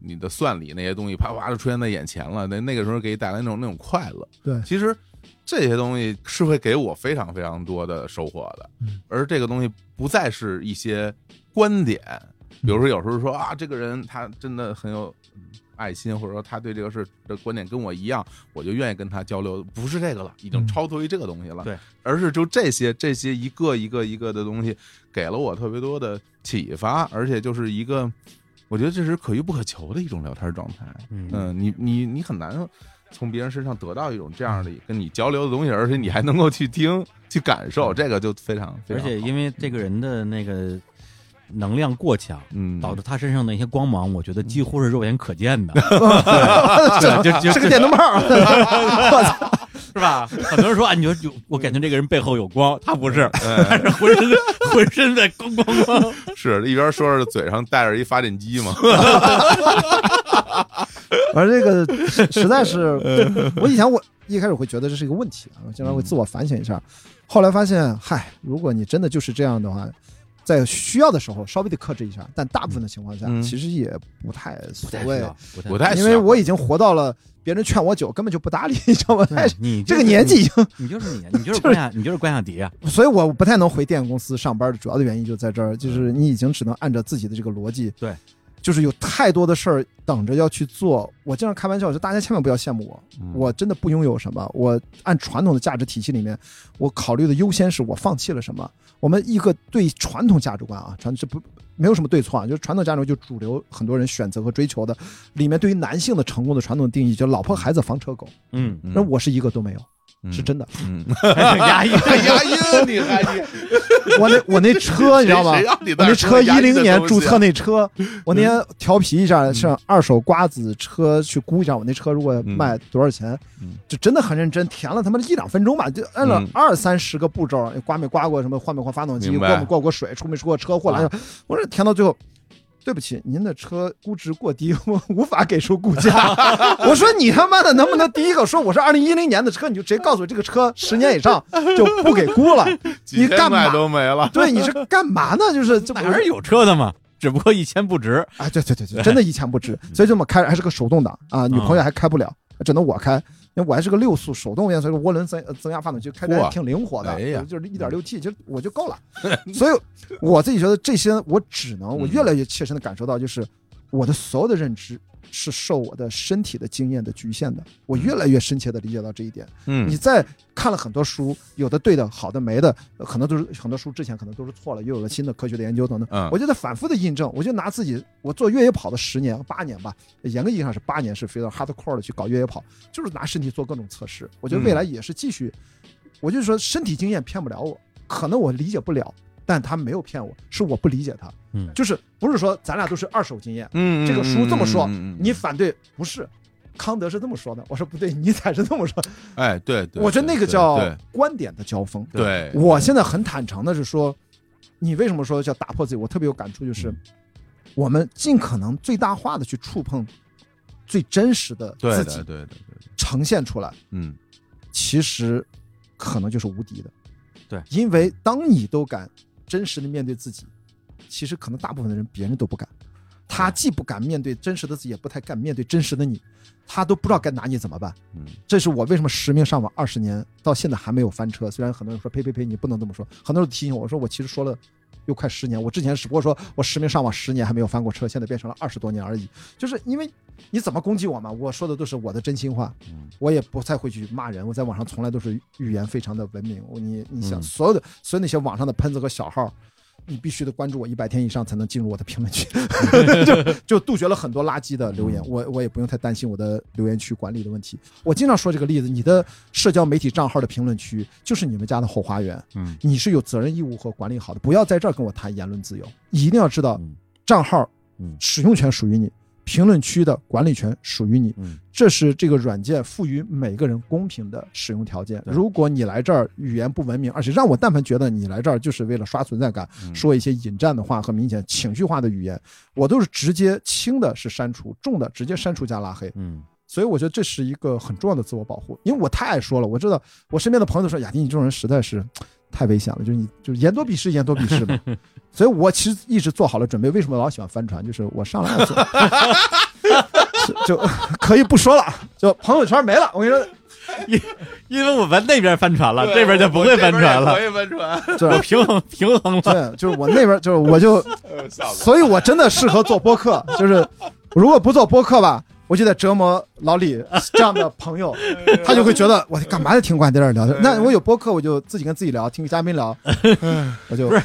你的算理那些东西啪啪就出现在眼前了，那那个时候给你带来那种那种快乐，对，其实这些东西是会给我非常非常多的收获的嗯，而这个东西不再是一些观点，比如说有时候说啊，这个人他真的很有嗯爱心，或者说他对这个事的观点跟我一样，我就愿意跟他交流，不是这个了，已经嗯超脱于这个东西了，对，而是就这些这些一个一个一个的东西，给了我特别多的启发，而且就是一个。我觉得这是可遇不可求的一种聊天状态，嗯。嗯，你你你很难从别人身上得到一种这样的跟你交流的东西，而且你还能够去听、去感受，这个就非常非而常而。且因为这个人的那个能量过强，嗯，导致他身上的一些光芒，我觉得几乎是肉眼可见的，这就就 是个电灯泡儿，我操！是吧？很多人说啊，你说有我感觉这个人背后有光，他不是，哎他是浑身浑身在咣咣咣。是一边说着嘴上带着一发电机嘛，而这个实实在是，我以前我一开始会觉得这是一个问题啊，我经常会自我反省一下，后来发现，嗨，如果你真的就是这样的话。在需要的时候稍微的克制一下，但大部分的情况下，嗯其实也不太所谓，不太因为我已经活到了别人劝我酒根本就不搭理，你知道吗？对你这个年纪已经，你就是你，你就是关雅，你就是关亚迪啊。所以我不太能回电影公司上班的主要的原因就在这儿，就是你已经只能按照自己的这个逻辑，对，就是有太多的事儿等着要去做。我经常开玩笑，说大家千万不要羡慕我，嗯我真的不拥有什么。我按传统的价值体系里面，我考虑的优先是我放弃了什么。我们一个对传统价值观啊，传这不没有什么对错啊，就是传统价值观就主流很多人选择和追求的，里面对于男性的成功的传统定义，就老婆孩子房车狗，嗯，嗯那我是一个都没有，嗯是真的。嗯，压 抑还押韵，你还你。我那我那车你知道吗？谁？让你我那车一零年注册那车，我那嗯天调皮一下，上二手瓜子车去估一下，我那车如果卖多少钱嗯，就真的很认真，填了他妈一两分钟吧，就按了嗯。二三十个步骤，刮没刮过什么，换没换发动机，过没过过水，出没出过车祸了，我说填到最后。对不起，您的车估值过低，我无法给出估价。我说你他妈的能不能第一个说我是二零一零年的车，你就直接告诉我这个车十年以上就不给估了。几千块你干嘛？都没了，对，你是干嘛呢？就是还是有车的嘛，只不过一千不值。啊，对对对对，真的一钱不值，所以这么开还是个手动挡啊，女朋友还开不了，只能我开。因为我还是个六速手动变速，涡轮增呃增压发动机，开着还嚯挺灵活的，哎就是一点六 T，其实我就够了。所以我自己觉得这些，我只能我越来越切身的感受到，就是我的所有的认知是受我的身体的经验的局限的。我越来越深切的理解到这一点。嗯你在看了很多书，有的对的，好的没的，呃可能都是很多书之前可能都是错了，又有了新的科学的研究等等。嗯我就在反复的印证，我就拿自己我做越野跑的十年八年吧，严格意义上是八年，是非常 hardcore 的去搞越野跑，就是拿身体做各种测试。我觉得未来也是继续，我就说身体经验骗不了我，可能我理解不了。但他没有骗我，是我不理解他，嗯就是不是说咱俩都是二手经验，嗯，这个书这么说你反对不是？康德是这么说的，我说不对，你才是这么说。哎，对对，我觉得那个叫观点的交锋。对，我现在很坦诚的是说，你为什么说叫打破自己？我特别有感触，就是我们尽可能最大化的去触碰最真实的自己，的对的对的，呈现出来，嗯其实可能就是无敌的。对因为当你都敢真实的面对自己，其实可能大部分的人别人都不敢。他既不敢面对真实的自己，也不太敢面对真实的你，他都不知道该拿你怎么办。嗯这是我为什么实名上网二十年到现在还没有翻车。虽然很多人说呸呸呸，你不能这么说，很多人提醒我，我说我其实说了又快十年，我之前只不过说我实名上网十年还没有翻过车，现在变成了二十多年而已。就是因为你怎么攻击我嘛，我说的都是我的真心话，嗯我也不太会去骂人，我在网上从来都是语言非常的文明。我你你想嗯所有的所有那些网上的喷子和小号。你必须得关注我一百天以上才能进入我的评论区，就就杜绝了很多垃圾的留言。我我也不用太担心我的留言区管理的问题。我经常说这个例子，你的社交媒体账号的评论区就是你们家的后花园，嗯你是有责任义务和管理好的，不要在这儿跟我谈言论自由。一定要知道嗯，账号嗯使用权属于你，评论区的管理权属于你。嗯这是这个软件赋予每个人公平的使用条件。如果你来这儿语言不文明，而且让我但凡觉得你来这儿就是为了刷存在感，嗯说一些引战的话和明显情绪化的语言，我都是直接轻的是删除，重的直接删除加拉黑。嗯所以我觉得这是一个很重要的自我保护，因为我太爱说了，我知道我身边的朋友都说雅迪你这种人实在是太危险了，就是你就是言多必失，言多必失嘛。所以我其实一直做好了准备。为什么老喜欢翻船？就是我上来做，就就 可以不说了，就朋友圈没了。我跟你说，因因为我们那边翻船了，这边就不会翻船了不会翻船，就平衡平衡了。对，就是我那边就是我就，所以我真的适合做播客。就是如果不做播客吧，我就在折磨老李这样的朋友，他就会觉得我干嘛得听关在这儿聊？那我有播客，我就自己跟自己聊，听嘉宾聊，我就不是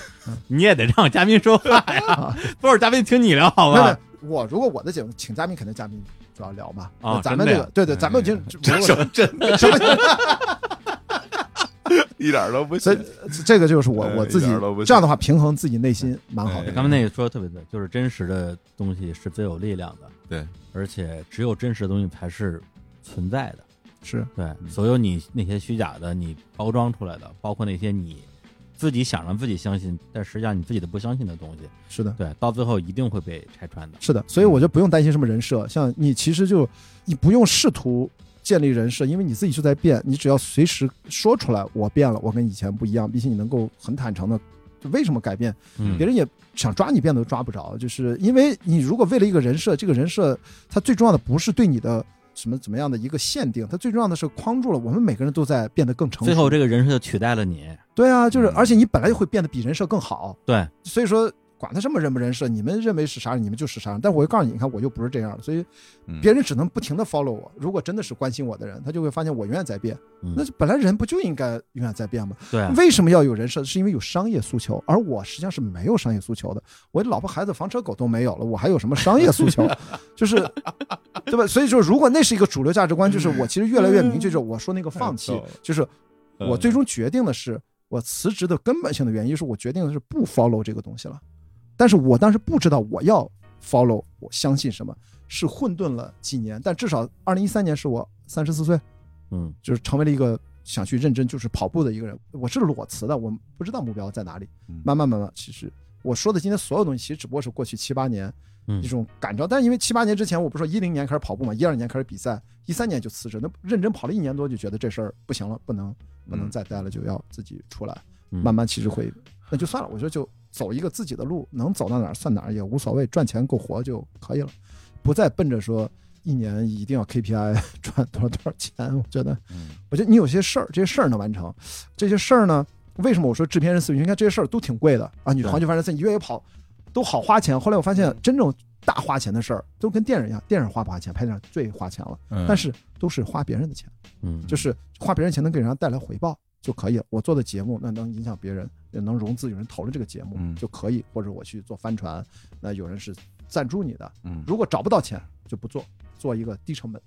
你也得让嘉宾说话呀，不是嘉宾听你聊好吧？我如果我的节目请嘉宾，肯定嘉宾主要聊嘛。啊咱们这个对对，咱们就如果什么真的什么，一点都不所以。这个就是我哎我自己这样的话平衡自己内心蛮好的。哎他们那个说的特别对，就是真实的东西是最有力量的，对，而且只有真实的东西才是存在的。是对，所有你那些虚假的，你包装出来的，包括那些你自己想让自己相信，但实际上你自己都不相信的东西，是的。对，到最后一定会被拆穿的。是的，所以我就不用担心什么人设，像你其实就你不用试图建立人设，因为你自己就在变，你只要随时说出来，我变了，我跟以前不一样，并且你能够很坦诚的，就为什么改变，嗯别人也想抓你变都抓不着，就是因为你如果为了一个人设，这个人设它最重要的不是对你的。什么怎么样的一个限定？它最重要的是框住了我们每个人都在变得更成熟。最后这个人设就取代了你。对啊，就是嗯而且你本来就会变得比人设更好，对，所以说管他什么人不人设，你们认为是啥人，你们就是啥人。但我会告诉你，你看我就不是这样，所以嗯别人只能不停的 follow 我。如果真的是关心我的人，他就会发现我永远在变。嗯那本来人不就应该永远在变吗？对啊，为什么要有人设？是因为有商业诉求，而我实际上是没有商业诉求的。我老婆孩子房车狗都没有了，我还有什么商业诉求？就是对吧？所以说，如果那是一个主流价值观，就是我其实越来越明确，就是我说那个放弃就是嗯我最终决定的是，我辞职的根本性的原因是我决定的是不 follow 这个东西了。但是我当时不知道我要 follow，我相信什么，是混沌了几年，但至少二零一三年是我三十四岁，嗯就是成为了一个想去认真就是跑步的一个人。我是裸辞的，我不知道目标在哪里嗯。慢慢慢慢，其实我说的今天所有东西，其实只不过是过去七八年嗯一种感召。但是因为七八年之前，我不是说一零年开始跑步嘛，一二年开始比赛，一三年就辞职，那认真跑了一年多，就觉得这事儿不行了，不能不能再待了，就要自己出来。嗯慢慢其实会，那就算了，我觉得就走一个自己的路，能走到哪儿算哪儿也无所谓，赚钱够活就可以了，不再奔着说一年一定要 KPI 赚多少多少钱。我觉得，嗯我觉得你有些事儿，这些事儿能完成，这些事儿呢，为什么我说制片人思维？你看这些事儿都挺贵的啊，你对环球帆船赛，你越野跑都好花钱。后来我发现，真正大花钱的事儿都跟电影一样，电影花不花钱，拍电影最花钱了，嗯但是都是花别人的钱。嗯，就是花别人钱能给人家带来回报就可以了。我做的节目那能影响别人，也能融资，有人投了这个节目嗯就可以，或者我去做帆船，那有人是赞助你的。嗯如果找不到钱就不做，做一个低成本。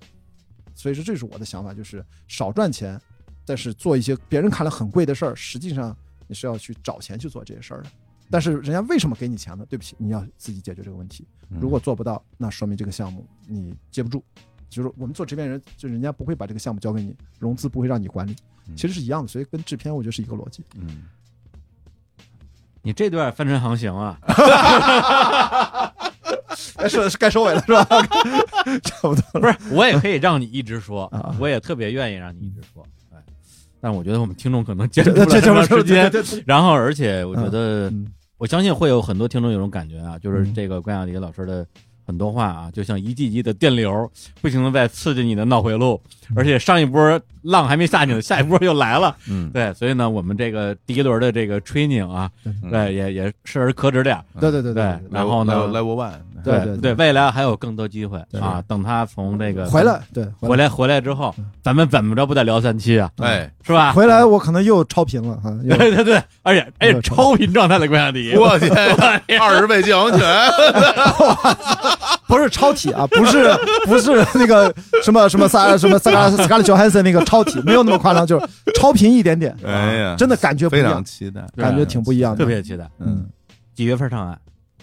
所以说这是我的想法，就是少赚钱，但是做一些别人看来很贵的事儿，实际上你是要去找钱去做这些事儿的。但是人家为什么给你钱呢？对不起，你要自己解决这个问题。嗯如果做不到，那说明这个项目你接不住。就是我们做制片人，就人家不会把这个项目交给你，融资不会让你管理，嗯其实是一样的。所以跟制片我觉得是一个逻辑。嗯，你这段帆船航行啊，该收该收尾了是吧？差不多了。不是，我也可以让你一直说啊，我也特别愿意让你一直说，哎，但我觉得我们听众可能接这这了这么长时间，然后而且我觉得，嗯我相信会有很多听众有种感觉啊，就是嗯这个关雅迪老师的很多话啊，就像一季季的电流，不停的在刺激你的脑回路，而且上一波浪还没下去呢，下一波又来了，嗯，对，所以呢，我们这个第一轮的这个 training 啊，嗯。对，也也适而可止点儿。对对对对对，然后呢 level one，对对对，未来还有更多机会啊！等他从这个回来对回来。回来之后，咱们怎么着不得聊三期啊？哎，是吧？回来我可能又超频了哈。对对对，而且而且超频状态的关亚迪，我天，二十倍降温泉，不是超体啊，不是不是那个什么什么萨什么萨卡斯卡利乔汉森那个超体，没有那么夸张，就是超频一点点。哎呀真的感觉不一样非常，期待，感觉挺不一样的。特别期待。嗯，几月份上岸？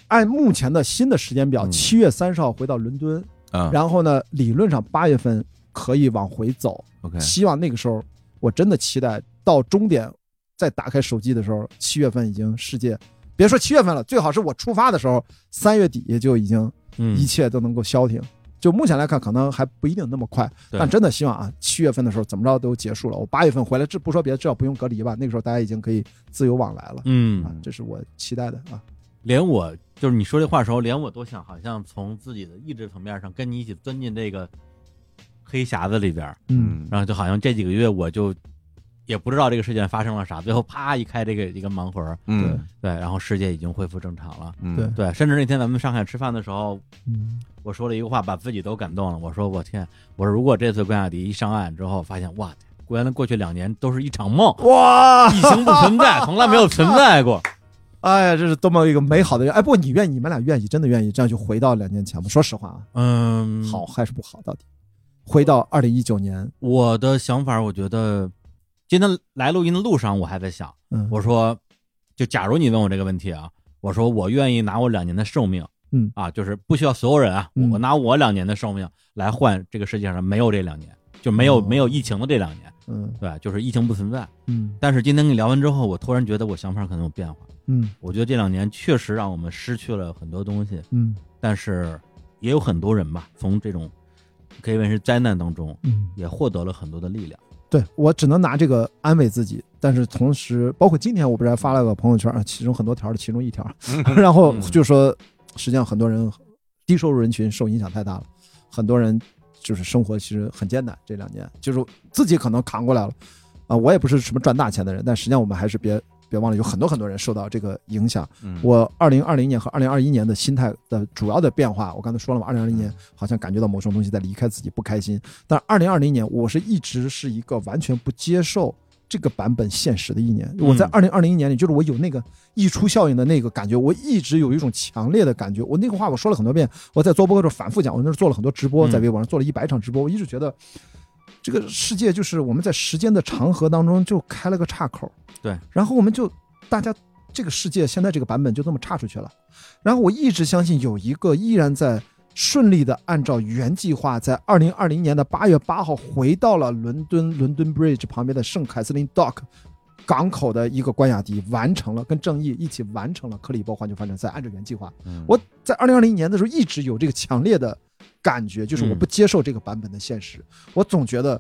按目前的新的时间表，嗯七月三十号回到伦敦，啊然后呢，理论上八月份可以往回走。，OK，希望那个时候，我真的期待到终点，再打开手机的时候，七月份已经世界，别说七月份了，最好是我出发的时候，三月底就已经嗯一切都能够消停。就目前来看，可能还不一定那么快，但真的希望啊，七月份的时候怎么着都结束了。我八月份回来，这不说别的，至少不用隔离吧。那个时候大家已经可以自由往来了，嗯啊，这是我期待的啊。连我就是你说这话的时候，连我都想好像从自己的意志层面上跟你一起钻进这个黑匣子里边，嗯，然后就好像这几个月我就也不知道这个事件发生了啥，最后啪一开这个一个盲盒，嗯对，然后世界已经恢复正常了。嗯，对对，甚至那天咱们上海吃饭的时候，嗯，我说了一个话，把自己都感动了。我说我天，我说如果这次关雅迪一上岸之后，发现哇，原来过去两年都是一场梦，哇，疫情不存在，从来没有存在过。哎呀，这是多么一个美好的愿！哎，不，你愿意，你们俩愿意，真的愿意这样就回到两年前吗？说实话啊，嗯，好还是不好？到底回到二零一九年，我的想法，我觉得今天来录音的路上，我还在想，嗯，我说，就假如你问我这个问题啊，我说我愿意拿我两年的寿命，嗯。啊，就是不需要所有人啊，嗯。我拿我两年的寿命来换这个世界上没有这两年，就没有、哦。没有疫情的这两年，嗯。对，就是疫情不存在。嗯。但是今天跟你聊完之后，我突然觉得我想法可能有变化。嗯。我觉得这两年确实让我们失去了很多东西，嗯。但是也有很多人吧，从这种可以问是灾难当中，嗯，也获得了很多的力量。对我只能拿这个安慰自己，但是同时，包括今天我不是还发了个朋友圈啊，其中很多条的其中一条，然后就说，实际上很多人低收入人群受影响太大了，很多人就是生活其实很艰难，这两年就是自己可能扛过来了，啊，我也不是什么赚大钱的人，但实际上我们还是别别忘了，有很多很多人受到这个影响。嗯我二零二零年和二零二一年的心态的主要的变化，我刚才说了嘛，二零二零年好像感觉到某种东西在离开自己，不开心。但二零二零年，我是一直是一个完全不接受这个版本现实的一年。我在二零二零年里，就是我有那个溢出效应的那个感觉，我一直有一种强烈的感觉。我那个话我说了很多遍，我在做播客的时候反复讲，我那时候做了很多直播，嗯在微博上做了一百场直播，我一直觉得。这个世界就是我们在时间的长河当中就开了个岔口，对，然后我们就大家这个世界现在这个版本就这么岔出去了。然后我一直相信有一个依然在顺利的按照原计划，在二零二零年的八月八号回到了伦敦伦敦 Bridge 旁边的圣凯瑟琳 Dock 港口的一个关雅迪，完成了跟正义一起完成了克里伯环球帆船赛，按照原计划。嗯我在二零二零年的时候一直有这个强烈的感觉，就是我嗯不接受这个版本的现实，我总觉得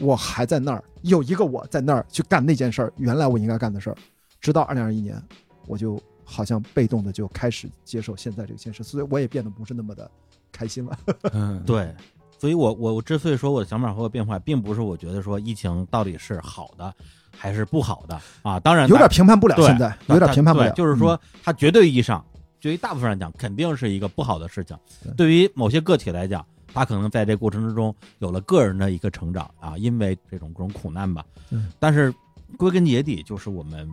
我还在那儿，有一个我在那儿去干那件事儿，原来我应该干的事儿。直到二零二一年，我就好像被动的就开始接受现在这个现实，所以我也变得不是那么的开心了。嗯。对，所以我我我之所以说我的想法会有变化，并不是我觉得说疫情到底是好的还是不好的。啊，当然有点评判不了，现在有点评判不了，就是说它绝对意义上，对于大部分人来讲，肯定是一个不好的事情。对于某些个体来讲，他可能在这过程之中有了个人的一个成长啊，因为这种各种苦难吧。嗯但是归根结底，就是我们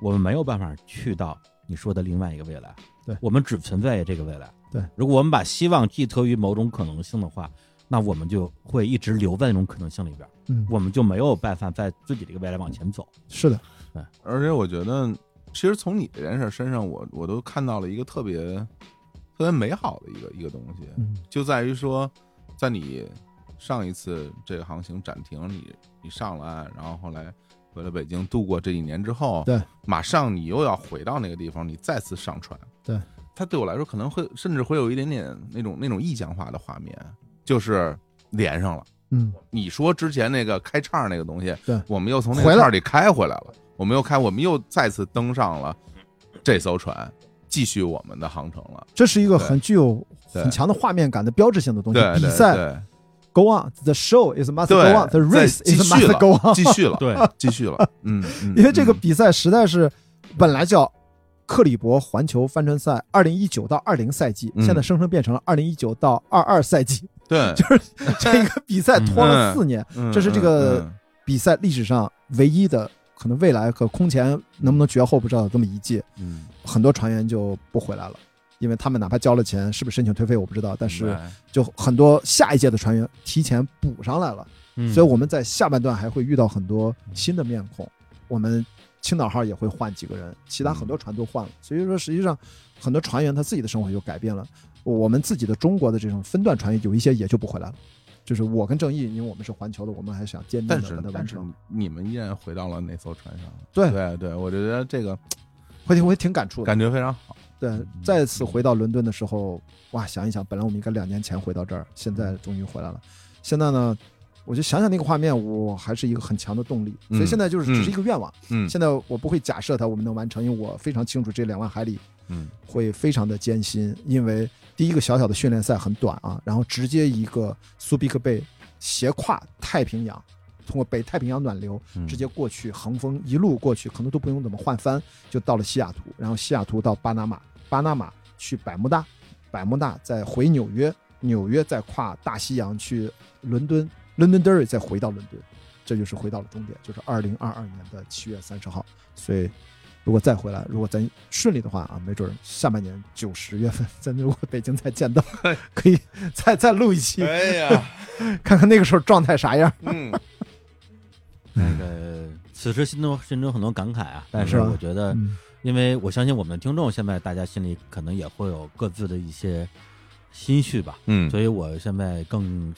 我们没有办法去到你说的另外一个未来。对我们只存在于这个未来。对，如果我们把希望寄托于某种可能性的话，那我们就会一直留在那种可能性里边，嗯，我们就没有办法在自己这个未来往前走。是的，而且我觉得，其实从你这件事身上，我我都看到了一个特别特别美好的一个一个东西，嗯。就在于说，在你上一次这个航行暂停，你你上了岸，然后后来回了北京度过这一年之后，对，马上你又要回到那个地方，你再次上船，对，它对我来说可能会甚至会有一点点那种那种意象化的画面，就是连上了。嗯，你说之前那个开叉那个东西，对我们又从那个叉里开回来了，我们又开，我们又再次登上了这艘船，继续我们的航程了。这是一个很具有很强的画面感的标志性的东西。对对比赛 go on，the show is must go on，the race is must go on。继续了，对，继续了，嗯，嗯因为这个嗯。比赛实在是本来叫克里伯环球帆船赛二零一九到二零赛季，嗯。现在生生变成了二零一九到二二赛季，对，就是这个比赛拖了四年，嗯这是这个嗯。比赛历史上唯一的可能未来和空前能不能绝后不知道的这么一届，嗯，很多船员就不回来了。因为他们哪怕交了钱，是不是申请退费我不知道，但是就很多下一届的船员提前补上来了，嗯所以我们在下半段还会遇到很多新的面孔。我们青岛号也会换几个人，其他很多船都换了。所以说，实际上很多船员他自己的生活就改变了。我们自己的中国的这种分段船员有一些也就不回来了。就是我跟正义，因为我们是环球的，我们还想坚定的把它完成。你们依然回到了那艘船上。对对对，我觉得这个会挺会挺感触的，感觉非常好。对，再次回到伦敦的时候，哇，想一想，本来我们应该两年前回到这儿，现在终于回来了。现在呢，我就想想那个画面，我还是一个很强的动力。所以现在就是只是一个愿望。嗯。现在我不会假设它我们能完成，因为我非常清楚这两万海里，嗯，会非常的艰辛。因为第一个小小的训练赛很短啊，然后直接一个苏比克贝。斜跨太平洋，通过北太平洋暖流直接过去，横风一路过去，可能都不用怎么换帆，就到了西雅图。然后西雅图到巴拿马，巴拿马去百慕大，百慕大再回纽约，纽约再跨大西洋去伦敦，Londonderry 再回到伦敦，这就是回到了终点，就是二零二二年的七月三十号。所以。如果再回来，如果咱顺利的话啊，没准下半年九十月份，咱如果北京再见到，可以再再录一期，哎呀，看看那个时候状态啥样。嗯，那个此时心中心中很多感慨啊，但是我觉得，因为我相信我们的听众现在大家心里可能也会有各自的一些心绪吧，嗯，所以我现在更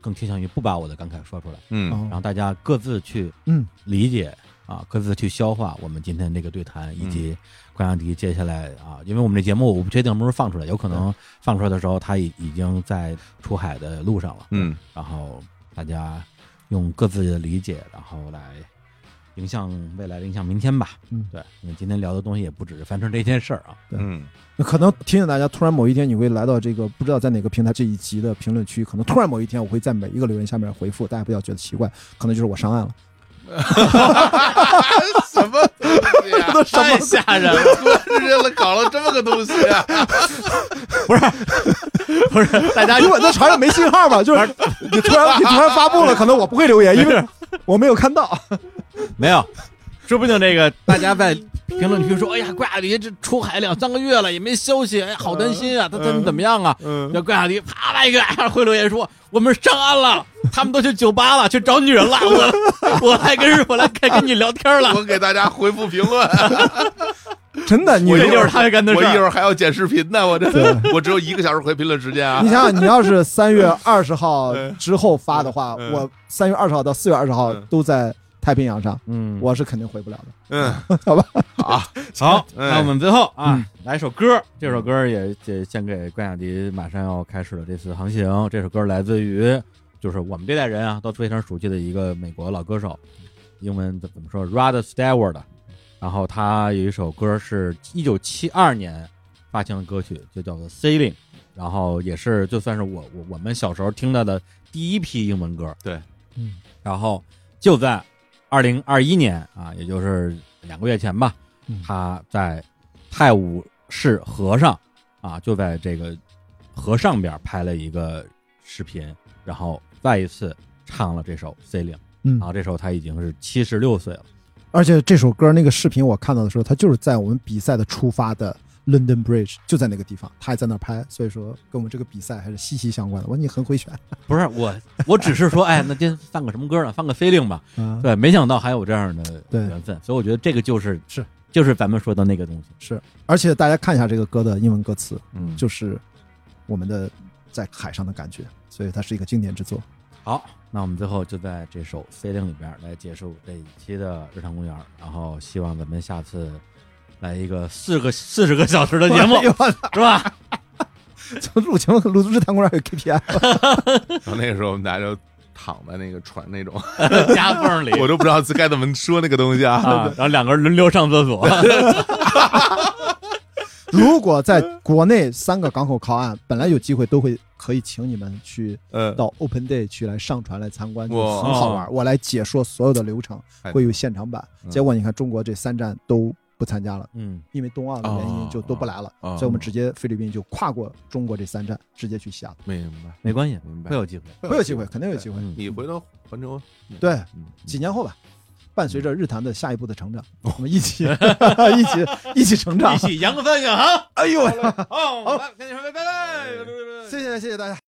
更倾向于不把我的感慨说出来，嗯，然后大家各自去嗯。理解。啊，各自去消化我们今天这个对谈，以及关雅迪接下来啊，因为我们这节目我不确定什么时候放出来，有可能放出来的时候他已已经在出海的路上了。嗯，然后大家用各自的理解，然后来影响未来，影响明天吧。嗯，对，因为今天聊的东西也不只是翻成这件事儿啊。嗯，那可能提醒大家，突然某一天你会来到这个不知道在哪个平台这一集的评论区，可能突然某一天我会在每一个留言下面回复，大家不要觉得奇怪，可能就是我上岸了。什么东西啊？太吓人了！突然间了，搞了这么个东西啊？不是，不是，大家因为在船上没信号嘛，就是你突然你突然发布了，可能我不会留言，因为我没有看到。没有，说不定这个大家在评论区说：“哎呀，怪亚迪这出海两三个月了，也没消息，哎，好担心啊，他怎么怎么样啊？”嗯，这怪亚迪啪来一个，会留言说：“我们上岸了。”他们都去酒吧了，去找女人了。我我还跟我来开跟你聊天了。我给大家回复评论，真的，你这就是他干的事。我一会儿还要剪视频呢，我这 我只有一个小时回评论时间啊。你想想，你要是三月二十号之后发的话，我三月二十号到四月二十号都在太平洋上，嗯，我是肯定回不了的。嗯，好吧，好，好，那我们最后啊，来一首歌，这首歌也也献给关雅迪，马上要开始的这次航行。这首歌来自于。就是我们这代人啊都非常熟悉的一个美国老歌手，英文怎怎么说？Rod Stewart，然后他有一首歌是一九七二年发行的歌曲，就叫做《Sailing》，然后也是就算是我我我们小时候听到的第一批英文歌。对，嗯，然后就在二零二一年啊，也就是两个月前吧，他在泰晤士河上啊，就在这个河上边拍了一个视频，然后。再一次唱了这首《C 零》，嗯，然后这时候他已经是七十六岁了，而且这首歌那个视频我看到的时候，他就是在我们比赛的出发的 London Bridge 就在那个地方，他还在那拍，所以说跟我们这个比赛还是息息相关的。我说你很会选，不是我，我只是说，哎，那今天放个什么歌呢？放个《飞令》吧。对，没想到还有这样的缘分，所以我觉得这个就是是就是咱们说的那个东西。是，而且大家看一下这个歌的英文歌词，嗯，就是我们的在海上的感觉。所以它是一个经典之作。好，那我们最后就在这首《飞令》里边来结束这一期的日常公园。然后希望咱们下次来一个四个四十个小时的节目，是吧？从录节目录日坛公园有 KPI，然后那个时候我们大家就躺在那个船那种夹缝里，我都不知道该怎么说那个东西啊。然后两个人轮流上厕所。如果在国内三个港口靠岸，本来有机会都会可以请你们去呃，到 Open Day 去来上船来参观，就很好玩。我来解说所有的流程，会有现场版。结果你看，中国这三站都不参加了，嗯，因为冬奥的原因就都不来了，所以我们直接菲律宾就跨过中国这三站，直接去西雅图。明白，没关系，明白，会有机会，会有机会，肯定有机会。你回头环球，对，几年后吧。伴随着日坛的下一步的成长，我们一起 一起一起成长，一起扬帆远航。哎呦，好，跟你说拜拜，谢谢谢谢大家。